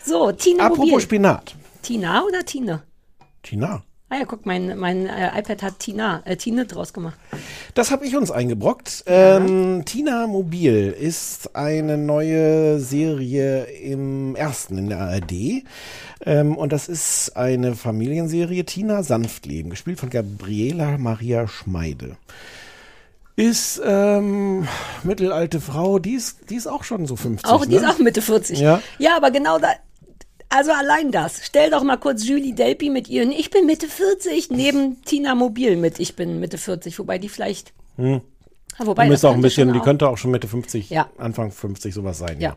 So, Tina Apropos Mobil. Spinat. Tina oder Tine? Tina. Ah ja, guck, mein, mein äh, iPad hat Tina, äh, Tine draus gemacht. Das habe ich uns eingebrockt. Ähm, Tina Mobil ist eine neue Serie im ersten in der ARD. Ähm, und das ist eine Familienserie Tina Sanftleben, gespielt von Gabriela Maria Schmeide. Ist ähm, mittelalte Frau, die ist, die ist auch schon so 50. Auch, die ne? ist auch Mitte 40. Ja. ja, aber genau da. Also allein das. Stell doch mal kurz Julie Delpy mit ihren Ich bin Mitte 40 neben Tina Mobil mit Ich bin Mitte 40. Wobei die vielleicht. Hm. Wobei Die auch ein bisschen, die auch- könnte auch schon Mitte 50, Ja. Anfang 50 sowas sein. Ja.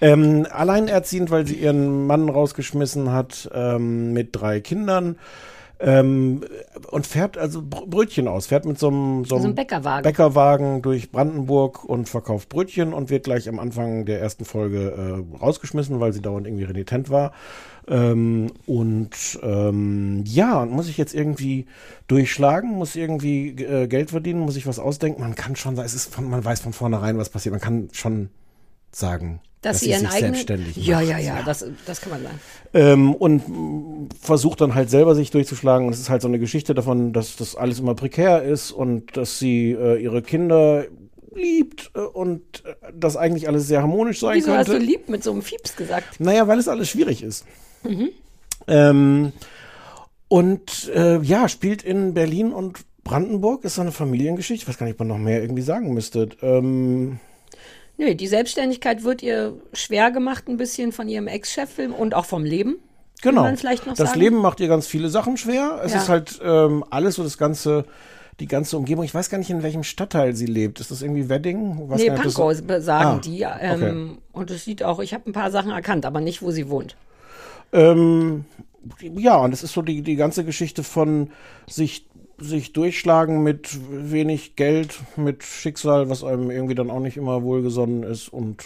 Ähm, alleinerziehend, weil sie ihren Mann rausgeschmissen hat ähm, mit drei Kindern ähm, und fährt also Br- Brötchen aus, fährt mit so einem, so einem ein Bäckerwagen. Bäckerwagen durch Brandenburg und verkauft Brötchen und wird gleich am Anfang der ersten Folge äh, rausgeschmissen, weil sie dauernd irgendwie renitent war. Ähm, und ähm, ja, und muss ich jetzt irgendwie durchschlagen, muss irgendwie äh, Geld verdienen, muss ich was ausdenken. Man kann schon sagen, es ist von, man weiß von vornherein, was passiert. Man kann schon sagen, dass, dass sie ihren sich eigenen. selbstständig ja, macht. ja, ja, das, das kann man sagen. Ähm, und versucht dann halt selber sich durchzuschlagen. Und es ist halt so eine Geschichte davon, dass das alles immer prekär ist und dass sie äh, ihre Kinder liebt äh, und äh, dass eigentlich alles sehr harmonisch sein Wieso hast könnte. du lieb mit so einem Fieps gesagt? Naja, weil es alles schwierig ist. Mhm. Ähm, und äh, ja, spielt in Berlin und Brandenburg, ist so eine Familiengeschichte. Ich weiß gar nicht, ob man noch mehr irgendwie sagen müsste. Ähm, Nö, die Selbstständigkeit wird ihr schwer gemacht, ein bisschen von ihrem Ex-Chef-Film und auch vom Leben. Genau. man vielleicht noch das sagen? Leben macht ihr ganz viele Sachen schwer. Es Ja. ist halt ähm, alles so das ganze, die ganze Umgebung. Ich weiß gar nicht, in welchem Stadtteil sie lebt. Ist das irgendwie Wedding? Weiß nee, Pankow das- sagen Ah, die. Ähm, Und es sieht auch, ich habe ein paar Sachen erkannt, aber nicht, wo sie wohnt. Ähm, ja, und es ist so die, die ganze Geschichte von sich, sich durchschlagen mit wenig Geld, mit Schicksal, was einem irgendwie dann auch nicht immer wohlgesonnen ist und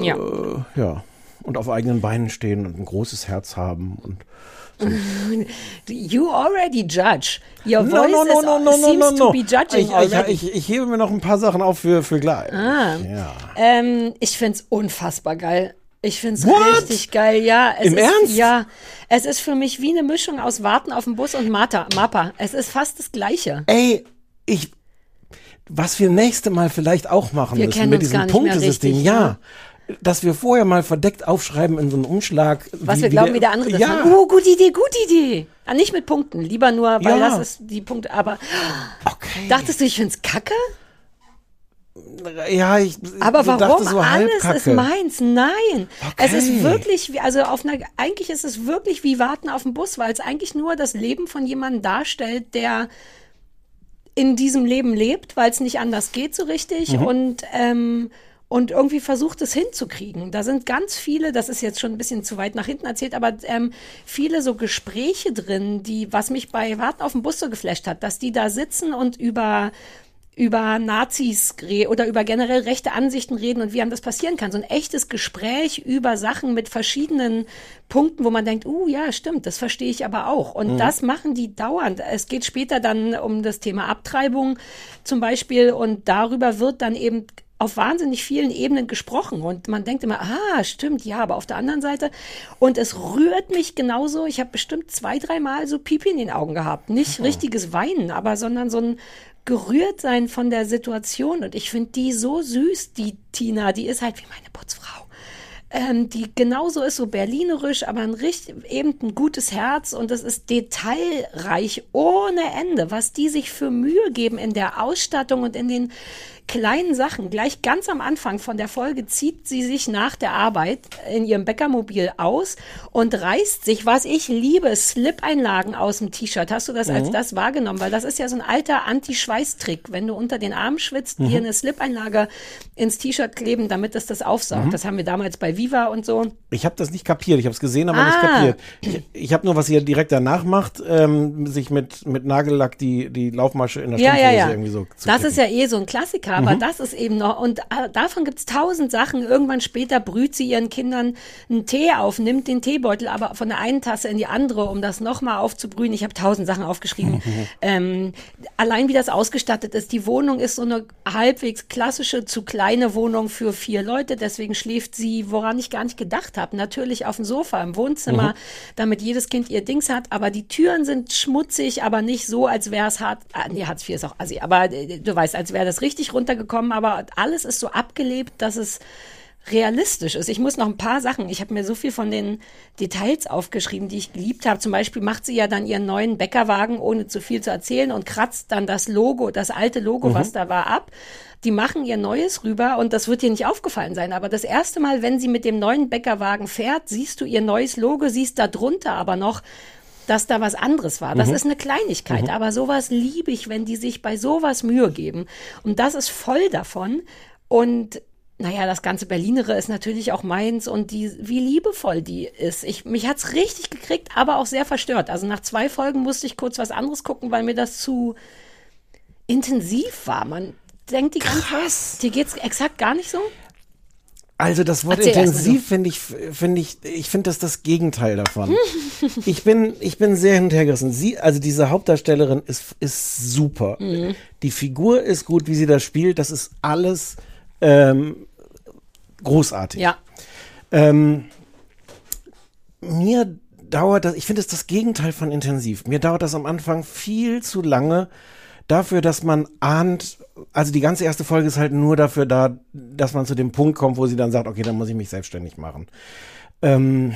äh, Ja. ja. Und auf eigenen Beinen stehen und ein großes Herz haben und You already judge. Your No, voice no, no, no, no, no, seems no, to no. be judging ich, already. ich, ich hebe mir noch ein paar Sachen auf für, für gleich. Ah. Ja. Ähm, ich find's unfassbar geil. Ich find's What? richtig geil, ja. Es Im ist, Ernst? Ja. Es ist für mich wie eine Mischung aus Warten auf den Bus und Mata, Mappa. Es ist fast das Gleiche. Ey, ich, was wir nächste Mal vielleicht auch machen Wir müssen mit diesem Punktesystem, richtig, ja. ja. Dass wir vorher mal verdeckt aufschreiben in so einen Umschlag. Was wir glauben, wie der andere das ja. macht. Oh, gute Idee, gute Idee. Ah, nicht mit Punkten. Lieber nur, weil Ja. das ist die Punkte. Aber Okay. dachtest du, ich find's kacke? Ja, ich Aber so warum? dachte so Alles halbkacke. ist meins. Nein. Es ist Okay. wirklich, wie, also auf einer, eigentlich ist es wirklich wie Warten auf den Bus, weil es eigentlich nur das Leben von jemandem darstellt, der in diesem Leben lebt, weil es nicht anders geht so richtig Mhm. und ähm, und irgendwie versucht es hinzukriegen. Da sind ganz viele, das ist jetzt schon ein bisschen zu weit nach hinten erzählt, aber ähm, viele so Gespräche drin, die, was mich bei Warten auf den Bus so geflasht hat, dass die da sitzen und über über Nazis oder über generell rechte Ansichten reden und wie einem das passieren kann. So ein echtes Gespräch über Sachen mit verschiedenen Punkten, wo man denkt, uh, ja, stimmt, das verstehe ich aber auch. Und das machen die dauernd. Es geht später dann um das Thema Abtreibung zum Beispiel und darüber wird dann eben auf wahnsinnig vielen Ebenen gesprochen und man denkt immer, ah, stimmt, ja, aber auf der anderen Seite und es rührt mich genauso. Ich habe bestimmt zwei, dreimal so Pipi in den Augen gehabt. Nicht richtiges Weinen, aber sondern so ein gerührt sein von der Situation. Und ich finde die so süß, die Tina, die ist halt wie meine Putzfrau. Ähm, die genauso ist, so berlinerisch, aber ein richtig, eben ein gutes Herz und es ist detailreich ohne Ende, was die sich für Mühe geben in der Ausstattung und in den kleinen Sachen. Gleich ganz am Anfang von der Folge zieht sie sich nach der Arbeit in ihrem Bäckermobil aus und reißt sich, was ich liebe, Slip-Einlagen aus dem T-Shirt. Hast du das als das wahrgenommen? Weil das ist ja so ein alter Anti-Schweiß-Trick. Wenn du unter den Armen schwitzt, dir eine Slip-Einlage ins T-Shirt kleben, damit es das aufsaugt. Das haben wir damals bei Viva und so. Ich habe das nicht kapiert. Ich habe es gesehen, aber nicht Ah. kapiert. Ich, ich habe nur, was ja direkt danach macht, ähm, sich mit, mit Nagellack die, die Laufmasche in der Ja, ja, Strumpfhose ja. irgendwie so zu das klicken. ist ja eh so ein Klassiker, aber das ist eben noch, und äh, davon gibt's tausend Sachen. Irgendwann später brüht sie ihren Kindern einen Tee auf, nimmt den Teebeutel aber von der einen Tasse in die andere, um das nochmal aufzubrühen. Ich habe tausend Sachen aufgeschrieben. ähm, allein wie das ausgestattet ist. Die Wohnung ist so eine halbwegs klassische, zu kleine Wohnung für vier Leute. Deswegen schläft sie, woran ich gar nicht gedacht habe, natürlich auf dem Sofa im Wohnzimmer, damit jedes Kind ihr Dings hat. Aber die Türen sind schmutzig, aber nicht so, als wäre es hart. Ah, nee, Hartz IV ist auch assi. Aber äh, du weißt, als wäre das richtig runtergekommen. Aber alles ist so abgelebt, dass es realistisch ist. Ich muss noch ein paar Sachen, ich habe mir so viel von den Details aufgeschrieben, die ich geliebt habe. Zum Beispiel macht sie ja dann ihren neuen Bäckerwagen, ohne zu viel zu erzählen, und kratzt dann das Logo, das alte Logo, was da war, ab. Die machen ihr Neues rüber und das wird dir nicht aufgefallen sein. Aber das erste Mal, wenn sie mit dem neuen Bäckerwagen fährt, siehst du ihr neues Logo, siehst da drunter aber noch, dass da was anderes war. Das ist eine Kleinigkeit, aber sowas liebe ich, wenn die sich bei sowas Mühe geben. Und das ist voll davon. Und naja, das ganze Berlinere ist natürlich auch meins und die, wie liebevoll die ist. Ich, mich hat's richtig gekriegt, aber auch sehr verstört. Also nach zwei Folgen musste ich kurz was anderes gucken, weil mir das zu intensiv war. Man denkt die ganze Zeit, dir geht's exakt gar nicht so? Also das Wort Erzähl intensiv finde ich, finde ich, ich finde das das Gegenteil davon. ich bin, ich bin sehr hinterhergerissen. Sie, also diese Hauptdarstellerin ist, ist super. Mhm. Die Figur ist gut, wie sie das spielt. Das ist alles ähm, großartig. Ja. Ähm, mir dauert das, ich finde es das Gegenteil von intensiv. Mir dauert das am Anfang viel zu lange dafür, dass man ahnt, also die ganze erste Folge ist halt nur dafür da, dass man zu dem Punkt kommt, wo sie dann sagt, okay, dann muss ich mich selbstständig machen. Ähm,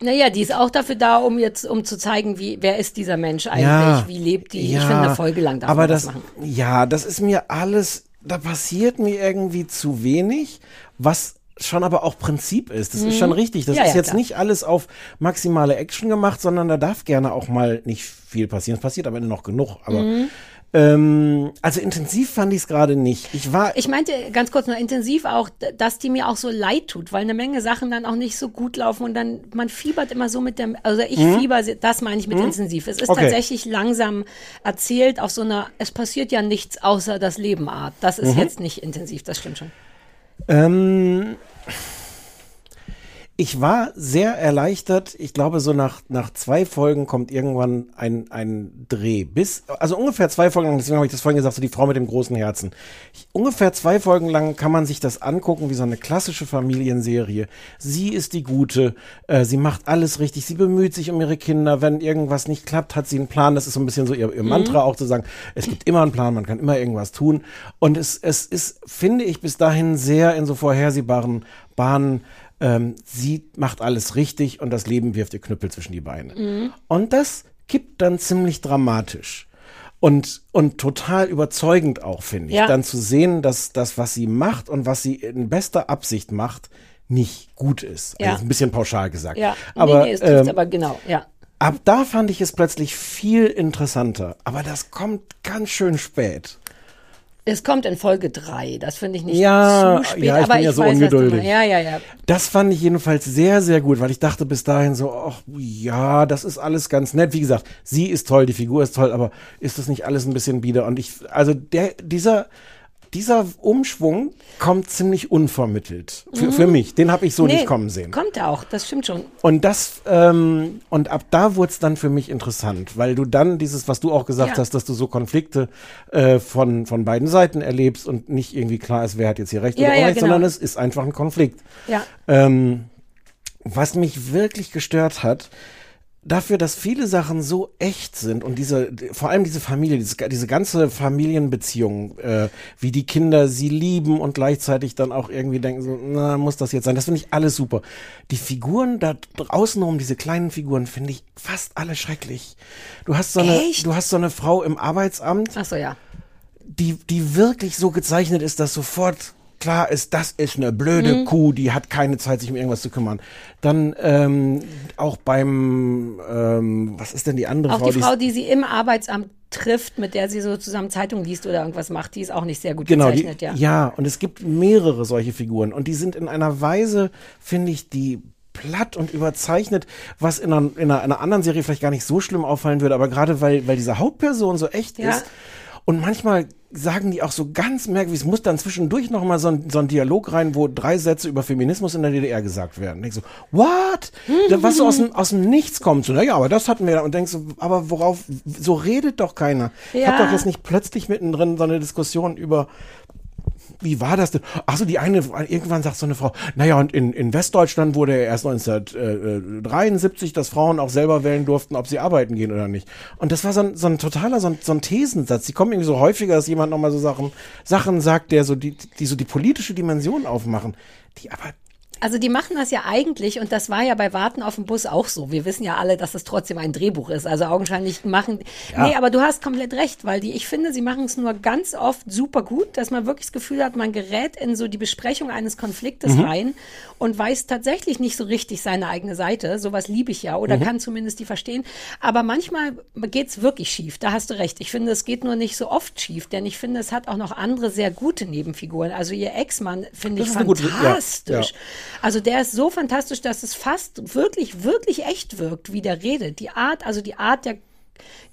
Naja, die ist auch dafür da, um jetzt, um zu zeigen, wie, wer ist dieser Mensch eigentlich, ja, wie lebt die. ja, ich finde, eine Folge lang darf aber das, das, machen. Ja, das ist mir alles, da passiert mir irgendwie zu wenig, was schon aber auch Prinzip ist. Das ist schon richtig. Das Mhm. Ja, ist jetzt klar. nicht alles auf maximale Action gemacht, sondern da darf gerne auch mal nicht viel passieren. Es passiert am Ende noch genug, aber Mhm. Ähm, also intensiv fand ich es gerade nicht. Ich war Ich meinte ganz kurz nur intensiv auch, dass die mir auch so leid tut, weil eine Menge Sachen dann auch nicht so gut laufen und dann, man fiebert immer so mit dem, also ich fieber, das meine ich mit intensiv. Es ist. Okay. tatsächlich langsam erzählt auf so einer, es passiert ja nichts außer das Leben Art. Das ist Mhm. jetzt nicht intensiv, das stimmt schon. Ähm, ich war sehr erleichtert. Ich glaube, so nach, nach zwei Folgen kommt irgendwann ein, ein Dreh. Bis, also ungefähr zwei Folgen lang, deswegen habe ich das vorhin gesagt, so die Frau mit dem großen Herzen. Ich, ungefähr zwei Folgen lang kann man sich das angucken wie so eine klassische Familienserie. Sie ist die Gute, äh, sie macht alles richtig, sie bemüht sich um ihre Kinder. Wenn irgendwas nicht klappt, hat sie einen Plan. Das ist so ein bisschen so ihr, ihr Mantra auch zu sagen, es gibt immer einen Plan, man kann immer irgendwas tun. Und es, es ist, finde ich, bis dahin sehr in so vorhersehbaren Bahnen. Ähm, sie macht alles richtig und das Leben wirft ihr Knüppel zwischen die Beine. Und das kippt dann ziemlich dramatisch. Und, und total überzeugend auch, finde ich. Ja. Dann zu sehen, dass das, was sie macht und was sie in bester Absicht macht, nicht gut ist. Ja. Also ein bisschen pauschal gesagt. Ja, aber, nee, nee, ähm, aber genau, ja. ab da fand ich es plötzlich viel interessanter. Aber das kommt ganz schön spät. Es kommt in Folge drei. das finde ich nicht Ja, zu spät, ja, ich aber bin ja ich so weiß, ungeduldig. Ja, ja, ja. Das fand ich jedenfalls sehr, sehr gut, weil ich dachte bis dahin so, ach ja, das ist alles ganz nett. Wie gesagt, sie ist toll, die Figur ist toll, aber ist das nicht alles ein bisschen bieder? Und ich, also der, dieser, dieser Umschwung kommt ziemlich unvermittelt. Für, für mich. Den habe ich so Mhm. Nee, nicht kommen sehen. Kommt er auch, das stimmt schon. Und das, ähm, und ab da wurde es dann für mich interessant, weil du dann dieses, was du auch gesagt Ja. hast, dass du so Konflikte äh, von, von beiden Seiten erlebst und nicht irgendwie klar ist, wer hat jetzt hier recht Ja, oder ja, Unrecht, genau. sondern es ist einfach ein Konflikt. Ja. Ähm, was mich wirklich gestört hat, dafür, dass viele Sachen so echt sind und diese, vor allem diese Familie, diese, diese ganze Familienbeziehung, äh, wie die Kinder sie lieben und gleichzeitig dann auch irgendwie denken so, na, muss das jetzt sein? Das finde ich alles super. Die Figuren da draußen rum, diese kleinen Figuren, finde ich fast alle schrecklich. Du hast so eine, Echt? du hast so eine Frau im Arbeitsamt, Ach so, ja. die, die wirklich so gezeichnet ist, dass sofort klar ist, das ist eine blöde Mhm. Kuh, die hat keine Zeit, sich um irgendwas zu kümmern. Dann ähm, auch beim, ähm, was ist denn die andere Auch Frau? die ist- Frau, die sie im Arbeitsamt trifft, mit der sie so zusammen Zeitung liest oder irgendwas macht, die ist auch nicht sehr gut Genau, die, gezeichnet, ja. ja, und es gibt mehrere solche Figuren und die sind in einer Weise, finde ich, die platt und überzeichnet, was in einer, in einer anderen Serie vielleicht gar nicht so schlimm auffallen würde, aber gerade weil, weil diese Hauptperson so echt Ja. ist und manchmal sagen die auch so ganz merkwürdig, es muss dann zwischendurch noch mal so ein, so ein Dialog rein, wo drei Sätze über Feminismus in der DDR gesagt werden. Denkst so, what? Da- Was so aus dem, aus dem Nichts kommt. So, naja, aber das hatten wir. Und denkst so, aber worauf, so redet doch keiner. Ich Ja. habe doch jetzt nicht plötzlich mittendrin so eine Diskussion über wie war das denn? Achso, die eine, irgendwann sagt so eine Frau, naja, und in, in Westdeutschland wurde erst 1973, dass Frauen auch selber wählen durften, ob sie arbeiten gehen oder nicht. Und das war so ein, so ein totaler, so ein, so ein Thesensatz. Die kommen irgendwie so häufiger, dass jemand nochmal so Sachen, Sachen sagt, der so die, die so die politische Dimension aufmachen, die aber Also die machen das ja eigentlich und das war ja bei Warten auf dem Bus auch so. Wir wissen ja alle, dass es trotzdem ein Drehbuch ist. Also augenscheinlich machen. Nee, aber du hast komplett recht, weil die, ich finde, sie machen es nur ganz oft super gut, dass man wirklich das Gefühl hat, man gerät in so die Besprechung eines Konfliktes Mhm. rein und weiß tatsächlich nicht so richtig seine eigene Seite. Sowas liebe ich ja oder Mhm. kann zumindest die verstehen. Aber manchmal geht's wirklich schief. Da hast du recht. Ich finde, es geht nur nicht so oft schief, denn ich finde, es hat auch noch andere sehr gute Nebenfiguren. Also ihr Ex-Mann finde ich Das eine gute- ja, fantastisch. ja. Also der ist so fantastisch, dass es fast wirklich, wirklich echt wirkt, wie der redet. Die Art, also die Art der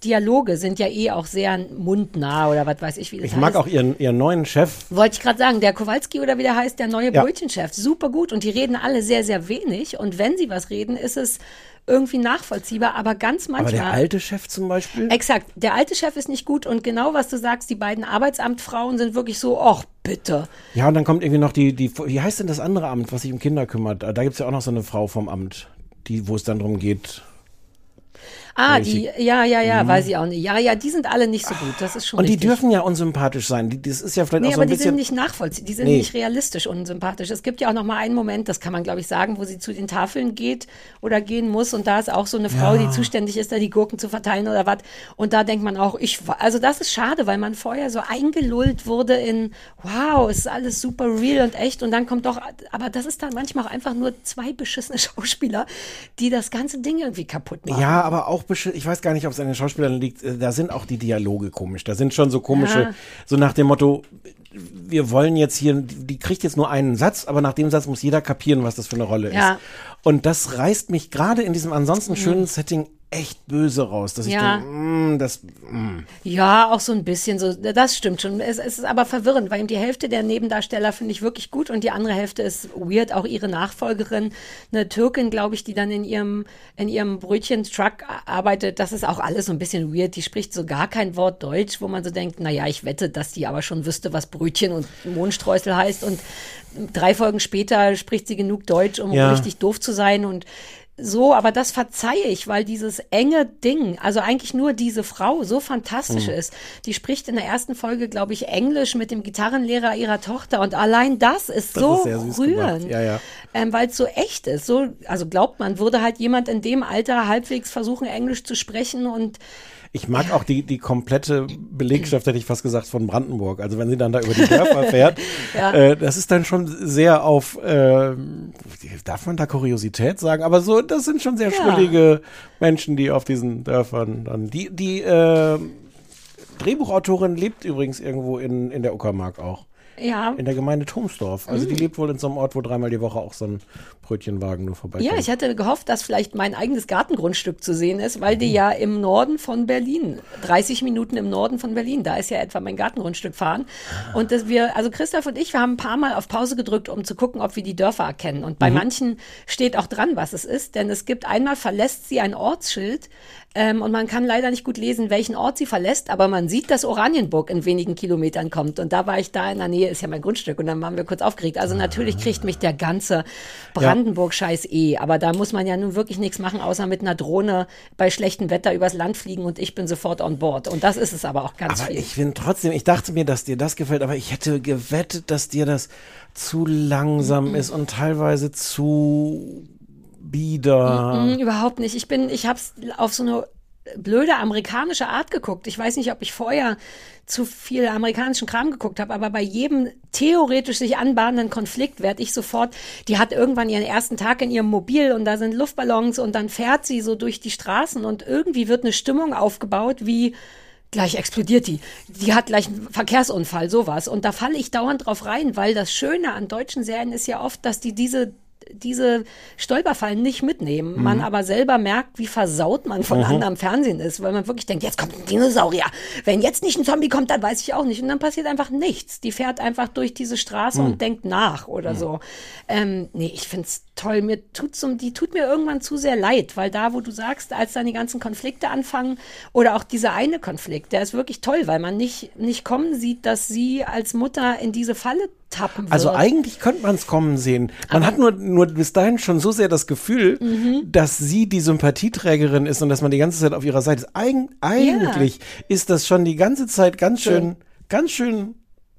Dialoge sind ja eh auch sehr mundnah oder was weiß ich, wie das ich heißt. mag auch ihren, ihren neuen Chef. Wollte ich gerade sagen, der Kowalski oder wie der heißt, der neue Ja. Brötchenchef, super gut und die reden alle sehr, sehr wenig und wenn sie was reden, ist es irgendwie nachvollziehbar, aber ganz Aber manchmal. der alte Chef zum Beispiel? Exakt, der alte Chef ist nicht gut und genau was du sagst, die beiden Arbeitsamtfrauen sind wirklich so, ach bitte. Ja, und dann kommt irgendwie noch die, die, wie heißt denn das andere Amt, was sich um Kinder kümmert? Da gibt's ja auch noch so eine Frau vom Amt, die, wo es dann drum geht. Ah, die, ja, ja, ja, weiß ich auch nicht. Ja, ja, die sind alle nicht so gut, das ist schon Mhm. Und die richtig. dürfen ja unsympathisch sein. Die, das ist ja vielleicht Nee, auch so aber ein die sind nicht nachvollziehbar, die sind Nee. nicht realistisch unsympathisch. Es gibt ja auch noch mal einen Moment, das kann man glaube ich sagen, wo sie zu den Tafeln geht oder gehen muss und da ist auch so eine Frau, die zuständig ist, da die Gurken zu verteilen oder was. Und da denkt man auch, ich, also das ist schade, weil man vorher so eingelullt wurde in, wow, es ist alles super real und echt und dann kommt doch, aber das ist dann manchmal auch einfach nur zwei beschissene Schauspieler, die das ganze Ding irgendwie kaputt machen. ja, aber auch beschi- ich weiß gar nicht, ob es an den Schauspielern liegt. äh, Da sind auch die Dialoge komisch. Da sind schon so komische, Ja. so nach dem Motto, wir wollen jetzt hier, die kriegt jetzt nur einen Satz, aber nach dem Satz muss jeder kapieren, was das für eine Rolle Ja. Mhm. ist. Und das reißt mich gerade in diesem ansonsten schönen Setting echt böse raus, dass ich Ja. denke, mm, das, mm. Ja, auch so ein bisschen so. Das stimmt schon. Es, es ist aber verwirrend, weil eben die Hälfte der Nebendarsteller finde ich wirklich gut und die andere Hälfte ist weird. Auch ihre Nachfolgerin, eine Türkin, glaube ich, die dann in ihrem in ihrem Brötchen-Truck arbeitet. Das ist auch alles so ein bisschen weird. Die spricht so gar kein Wort Deutsch, wo man so denkt, na ja, ich wette, dass die aber schon wüsste, was Brötchen und Mohnstreusel heißt. Und drei Folgen später spricht sie genug Deutsch, um Ja. richtig doof zu sein und so, aber das verzeihe ich, weil dieses enge Ding, also eigentlich nur diese Frau so fantastisch ist. Die spricht in der ersten Folge, glaube ich, Englisch mit dem Gitarrenlehrer ihrer Tochter und allein das ist Das so ist rührend. Ja, ja. Ähm, weil es so echt ist. So, also glaubt man, würde halt jemand in dem Alter halbwegs versuchen, Englisch zu sprechen und Ich mag auch die, die komplette Belegschaft, hätte ich fast gesagt, von Brandenburg. Also wenn sie dann da über die Dörfer fährt, Ja. äh, das ist dann schon sehr auf, äh, darf man da Kuriosität sagen? Aber so, das sind schon sehr Ja. schrullige Menschen, die auf diesen Dörfern dann, die, die, äh, Drehbuchautorin lebt übrigens irgendwo in, in der Uckermark auch. Ja. In der Gemeinde Thomsdorf. Also die lebt wohl in so einem Ort, wo dreimal die Woche auch so ein Brötchenwagen nur vorbeikommt. Ja, ich hatte gehofft, dass vielleicht mein eigenes Gartengrundstück zu sehen ist, weil Mhm. die ja im Norden von Berlin, 30 Minuten im Norden von Berlin, da ist ja etwa mein Gartengrundstück fahren. Ah. Und dass wir, also Christoph und ich, wir haben ein paar Mal auf Pause gedrückt, um zu gucken, ob wir die Dörfer erkennen. Und Mhm. bei manchen steht auch dran, was es ist, denn es gibt einmal verlässt sie ein Ortsschild ähm, und man kann leider nicht gut lesen, welchen Ort sie verlässt, aber man sieht, dass Oranienburg in wenigen Kilometern kommt. Und da war ich da in der Nähe, ist ja mein Grundstück. Und dann waren wir kurz aufgeregt. Also natürlich kriegt mich der ganze Brandenburg-Scheiß eh. Aber da muss man ja nun wirklich nichts machen, außer mit einer Drohne bei schlechtem Wetter übers Land fliegen und ich bin sofort on board. Und das ist es aber auch ganz Aber viel. ich finde trotzdem, ich dachte mir, dass dir das gefällt, aber ich hätte gewettet, dass dir das zu langsam ist und teilweise zu bieder. Mm, überhaupt nicht. Ich bin, ich hab's auf so eine blöde amerikanische Art geguckt. Ich weiß nicht, ob ich vorher zu viel amerikanischen Kram geguckt habe, aber bei jedem theoretisch sich anbahnenden Konflikt werde ich sofort, die hat irgendwann ihren ersten Tag in ihrem Mobil und da sind Luftballons und dann fährt sie so durch die Straßen und irgendwie wird eine Stimmung aufgebaut wie gleich explodiert die. Die hat gleich einen Verkehrsunfall, sowas. Und da falle ich dauernd drauf rein, weil das Schöne an deutschen Serien ist ja oft, dass die diese diese Stolperfallen nicht mitnehmen. Man aber selber merkt, wie versaut man von anderem Fernsehen ist, weil man wirklich denkt, jetzt kommt ein Dinosaurier. Wenn jetzt nicht ein Zombie kommt, dann weiß ich auch nicht. Und dann passiert einfach nichts. Die fährt einfach durch diese Straße und denkt nach oder so. Ähm, nee, ich find's toll. Mir tut's um, die tut mir irgendwann zu sehr leid, weil da, wo du sagst, als dann die ganzen Konflikte anfangen oder auch dieser eine Konflikt, der ist wirklich toll, weil man nicht, nicht kommen sieht, dass sie als Mutter in diese Falle tappen wird. Also eigentlich könnte man es kommen sehen. Man hat nur, nur bis dahin schon so sehr das Gefühl, Mhm. dass sie die Sympathieträgerin ist und dass man die ganze Zeit auf ihrer Seite ist. Eig eigentlich ist das schon die ganze Zeit ganz schön, ganz schön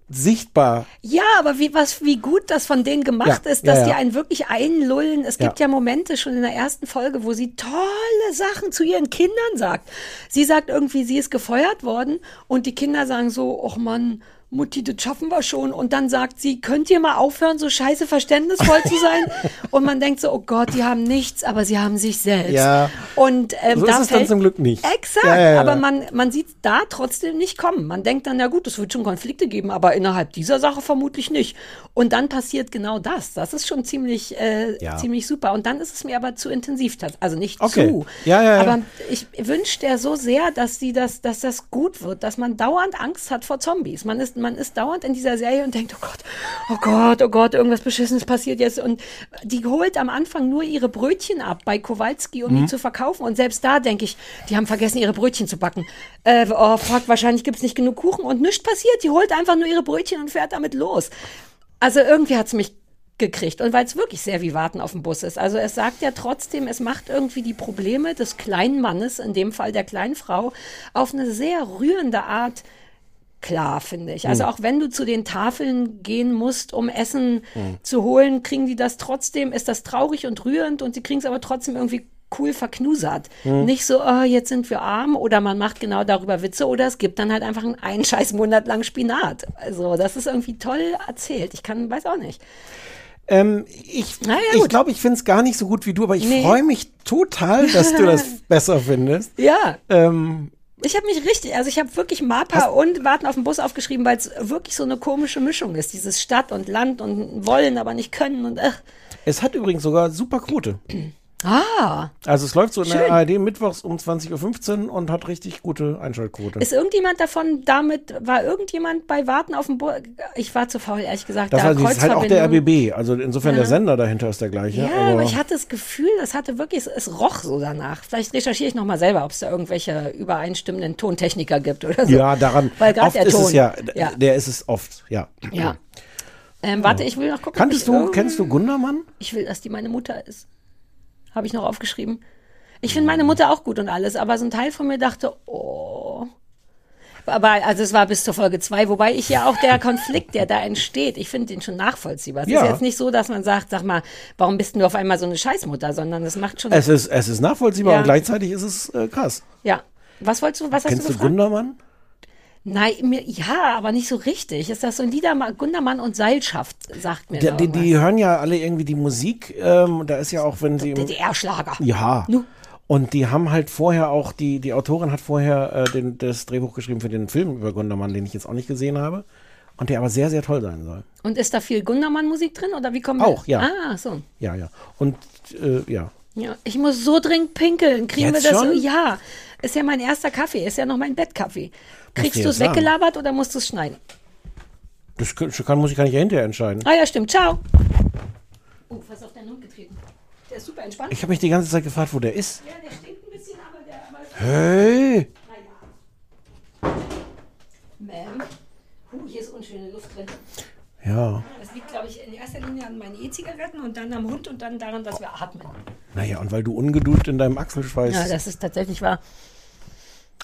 sichtbar. Ja, aber wie, was, wie gut das von denen gemacht Ja, ist, dass ja, die ja. einen wirklich einlullen. Es gibt Ja. ja. Momente schon in der ersten Folge, wo sie tolle Sachen zu ihren Kindern sagt. Sie sagt irgendwie, sie ist gefeuert worden und die Kinder sagen so, ach Mann, Mutti, das schaffen wir schon. Und dann sagt sie, könnt ihr mal aufhören, so scheiße verständnisvoll zu sein? Und man denkt so, oh Gott, die haben nichts, aber sie haben sich selbst. Ja. Und ähm, So ist da es dann zum Glück nicht. Exakt, Ja, ja, aber man, man sieht da trotzdem nicht kommen. Man denkt dann, ja gut, es wird schon Konflikte geben, aber innerhalb dieser Sache vermutlich nicht. Und dann passiert genau das. Das ist schon ziemlich, äh, ziemlich super. Und dann ist es mir aber zu intensiv. Also nicht Okay. zu. Ja, ja. Aber ich wünsche der so sehr, dass sie das, dass das gut wird, dass man dauernd Angst hat vor Zombies. Man ist, man ist dauernd in dieser Serie und denkt, oh Gott, oh Gott, oh Gott, irgendwas Beschissenes passiert jetzt. Und die holt am Anfang nur ihre Brötchen ab bei Kowalski, um Mhm. die zu verkaufen. Und selbst da denke ich, die haben vergessen, ihre Brötchen zu backen. Äh, oh, fuck, wahrscheinlich gibt es nicht genug Kuchen und nichts passiert. Die holt einfach nur ihre Brötchen und fährt damit los. Also irgendwie hat es mich gekriegt. Und weil es wirklich sehr wie Warten auf den Bus ist. Also es sagt ja trotzdem, es macht irgendwie die Probleme des kleinen Mannes, in dem Fall der kleinen Frau, auf eine sehr rührende Art klar, finde ich. Also auch wenn du zu den Tafeln gehen musst, um Essen zu holen, kriegen die das trotzdem, ist das traurig und rührend und sie kriegen es aber trotzdem irgendwie cool verknusert. Nicht so, oh, jetzt sind wir arm oder man macht genau darüber Witze oder es gibt dann halt einfach einen, einen scheiß Monat lang Spinat. Also das ist irgendwie toll erzählt. Ich kann, weiß auch nicht. Ähm, ich Na ja, ich gut. glaube, ich finde es gar nicht so gut wie du, aber ich Nee. freue mich total, dass du das besser findest. Ja, Ähm, ich habe mich richtig, also ich habe wirklich Mapa und Warten auf den Bus aufgeschrieben, weil es wirklich so eine komische Mischung ist. Dieses Stadt und Land und wollen, aber nicht können und ach. es hat übrigens sogar super Quote. Ah, Also es läuft so in Schön. der ARD mittwochs um 20.15 Uhr und hat richtig gute Einschaltquote. ist irgendjemand davon damit, war irgendjemand bei Warten auf den Bus? Ich war zu faul, ehrlich gesagt. das, da das ist halt auch der. RBB, also insofern der Sender dahinter ist der gleiche. Ja, aber ich hatte das Gefühl, das hatte wirklich, es, roch so danach. Vielleicht recherchiere ich nochmal selber, ob es da irgendwelche übereinstimmenden Tontechniker gibt oder so. ja, daran, Weil gerade der ist Ton. es ja, ja. der ist es oft, ja. ja. Ähm, warte, ich will noch gucken. ich du, kennst du Gundermann? Ich will, dass die meine Mutter ist. Habe ich noch aufgeschrieben. Ich finde meine Mutter auch gut und alles, aber so ein Teil von mir dachte, oh. Aber also es war bis zur Folge zwei, wobei ich ja auch der Konflikt, der da entsteht, ich finde den schon nachvollziehbar. Es Ja. ist jetzt nicht so, dass man sagt, sag mal, warum bist denn du auf einmal so eine Scheißmutter, sondern das macht schon. Es ist, es ist nachvollziehbar Ja. und gleichzeitig ist es äh, krass. ja. Was wolltest du, was hast Kennst du du gefragt? Gundermann? Nein, mir, ja, aber nicht so richtig. Ist das so ein Liedermann, Gundermann und Seilschaft, sagt mir Die, die, die hören ja alle irgendwie die Musik. Ähm, da ist ja auch, wenn sie. DDR-Schlager. Ja. Nu. Und die haben halt vorher auch, die, die Autorin hat vorher äh, den, das Drehbuch geschrieben für den Film über Gundermann, den ich jetzt auch nicht gesehen habe. Und der aber sehr, sehr toll sein soll. Und ist da viel Gundermann-Musik drin oder wie kommen Auch, ja. Ah, so. Ja, ja. Und äh, ja. Ja, ich muss so dringend pinkeln. Kriegen Jetzt wir das? schon? So? Ja, ist ja mein erster Kaffee, ist ja noch mein Bettkaffee. Kriegst du es sagen. weggelabert oder musst du es schneiden? Das kann, muss ich gar nicht hinterher entscheiden. Ah ja, stimmt. Ciao. Oh, fast auf deinen Hund getreten. Der ist super entspannt. Ich habe mich die ganze Zeit gefragt, wo der ist. ja, der stinkt ein bisschen, aber der. Aber Hey! Ma'am. Huh, hier ist unschöne Luft drin. Ja. Das liegt, glaube ich, in erster Linie an meinen E-Zigaretten und dann am Hund und dann daran, dass wir atmen. Naja, und weil du ungeduldet in deinem Achselschweiß. Ja, das ist tatsächlich wahr.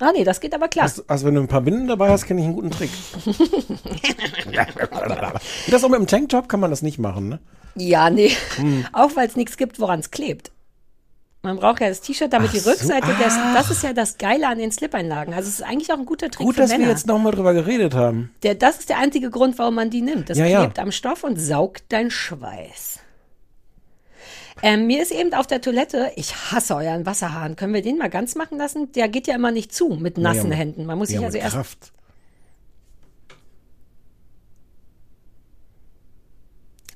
Ah, nee, das geht aber klar. also, also wenn du ein paar Binden dabei hast, kenne ich einen guten Trick. Geht das auch mit dem Tanktop? Kann man das nicht machen, ne? Ja, nee. Hm. Auch weil es nichts gibt, woran es klebt. Man braucht ja das T-Shirt, damit Ach die so, Rückseite, des, ach. das ist ja das Geile an den Slip-Einlagen. Also es ist eigentlich auch ein guter Trick Gut, dass wir Männer. jetzt nochmal drüber geredet haben. Der, das ist der einzige Grund, warum man die nimmt. Das Ja, ja. klebt am Stoff und saugt dein Schweiß. Ähm, mir ist eben auf der Toilette, ich hasse euren Wasserhahn. Können wir den mal ganz machen lassen? Der geht ja immer nicht zu mit nassen Ja, Händen. Man muss sich Ja, also mit erst Kraft.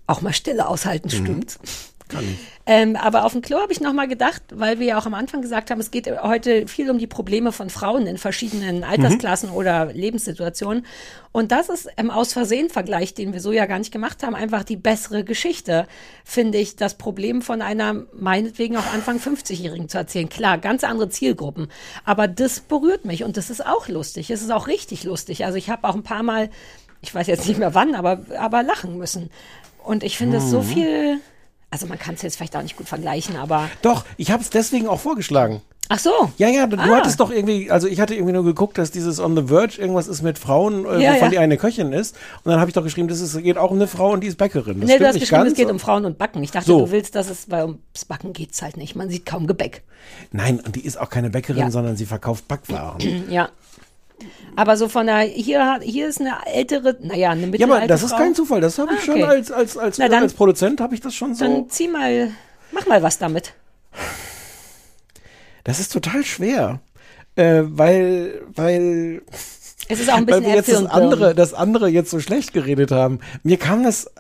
auch mal Stille aushalten, Mhm. stimmt. Kann ich. Ähm, aber auf dem Klo habe ich noch mal gedacht, weil wir ja auch am Anfang gesagt haben, es geht heute viel um die Probleme von Frauen in verschiedenen Altersklassen oder Lebenssituationen. Und das ist im Aus Versehen Vergleich, den wir so ja gar nicht gemacht haben, einfach die bessere Geschichte, finde ich, das Problem von einer meinetwegen auch Anfang 50-Jährigen zu erzählen. Klar, ganz andere Zielgruppen. Aber das berührt mich und das ist auch lustig. Es ist auch richtig lustig. Also ich habe auch ein paar Mal, ich weiß jetzt nicht mehr wann, aber, aber lachen müssen. Und ich finde es so viel, also man kann es jetzt vielleicht auch nicht gut vergleichen, aber Doch, ich habe es deswegen auch vorgeschlagen. ach so. Ja, ja, du, Ah. hattest doch irgendwie, also ich hatte irgendwie nur geguckt, dass dieses On the Verge irgendwas ist mit Frauen, äh, Ja, wovon ja. die eine Köchin ist. Und dann habe ich doch geschrieben, das ist, geht auch um eine Frau und die ist Bäckerin. Das nee, stimmt du hast nicht geschrieben, ganz. es geht um Frauen und Backen. Ich dachte, So. du willst, dass es, weil ums Backen geht's halt nicht. Man sieht kaum Gebäck. Nein, und die ist auch keine Bäckerin, Ja. sondern sie verkauft Backwaren. Ja. Aber so von der, hier, hier ist eine ältere, naja, eine ja, mittelalte aber das ist Frau. kein Zufall. Das habe ich Ah, schon okay. als, als, als, Na dann- als Produzent habe ich das schon so. Dann zieh mal, mach mal was damit. Das ist total schwer. Äh, weil, weil, Es ist auch ein weil bisschen wir jetzt das andere, das andere jetzt so schlecht geredet haben. Mir kam das,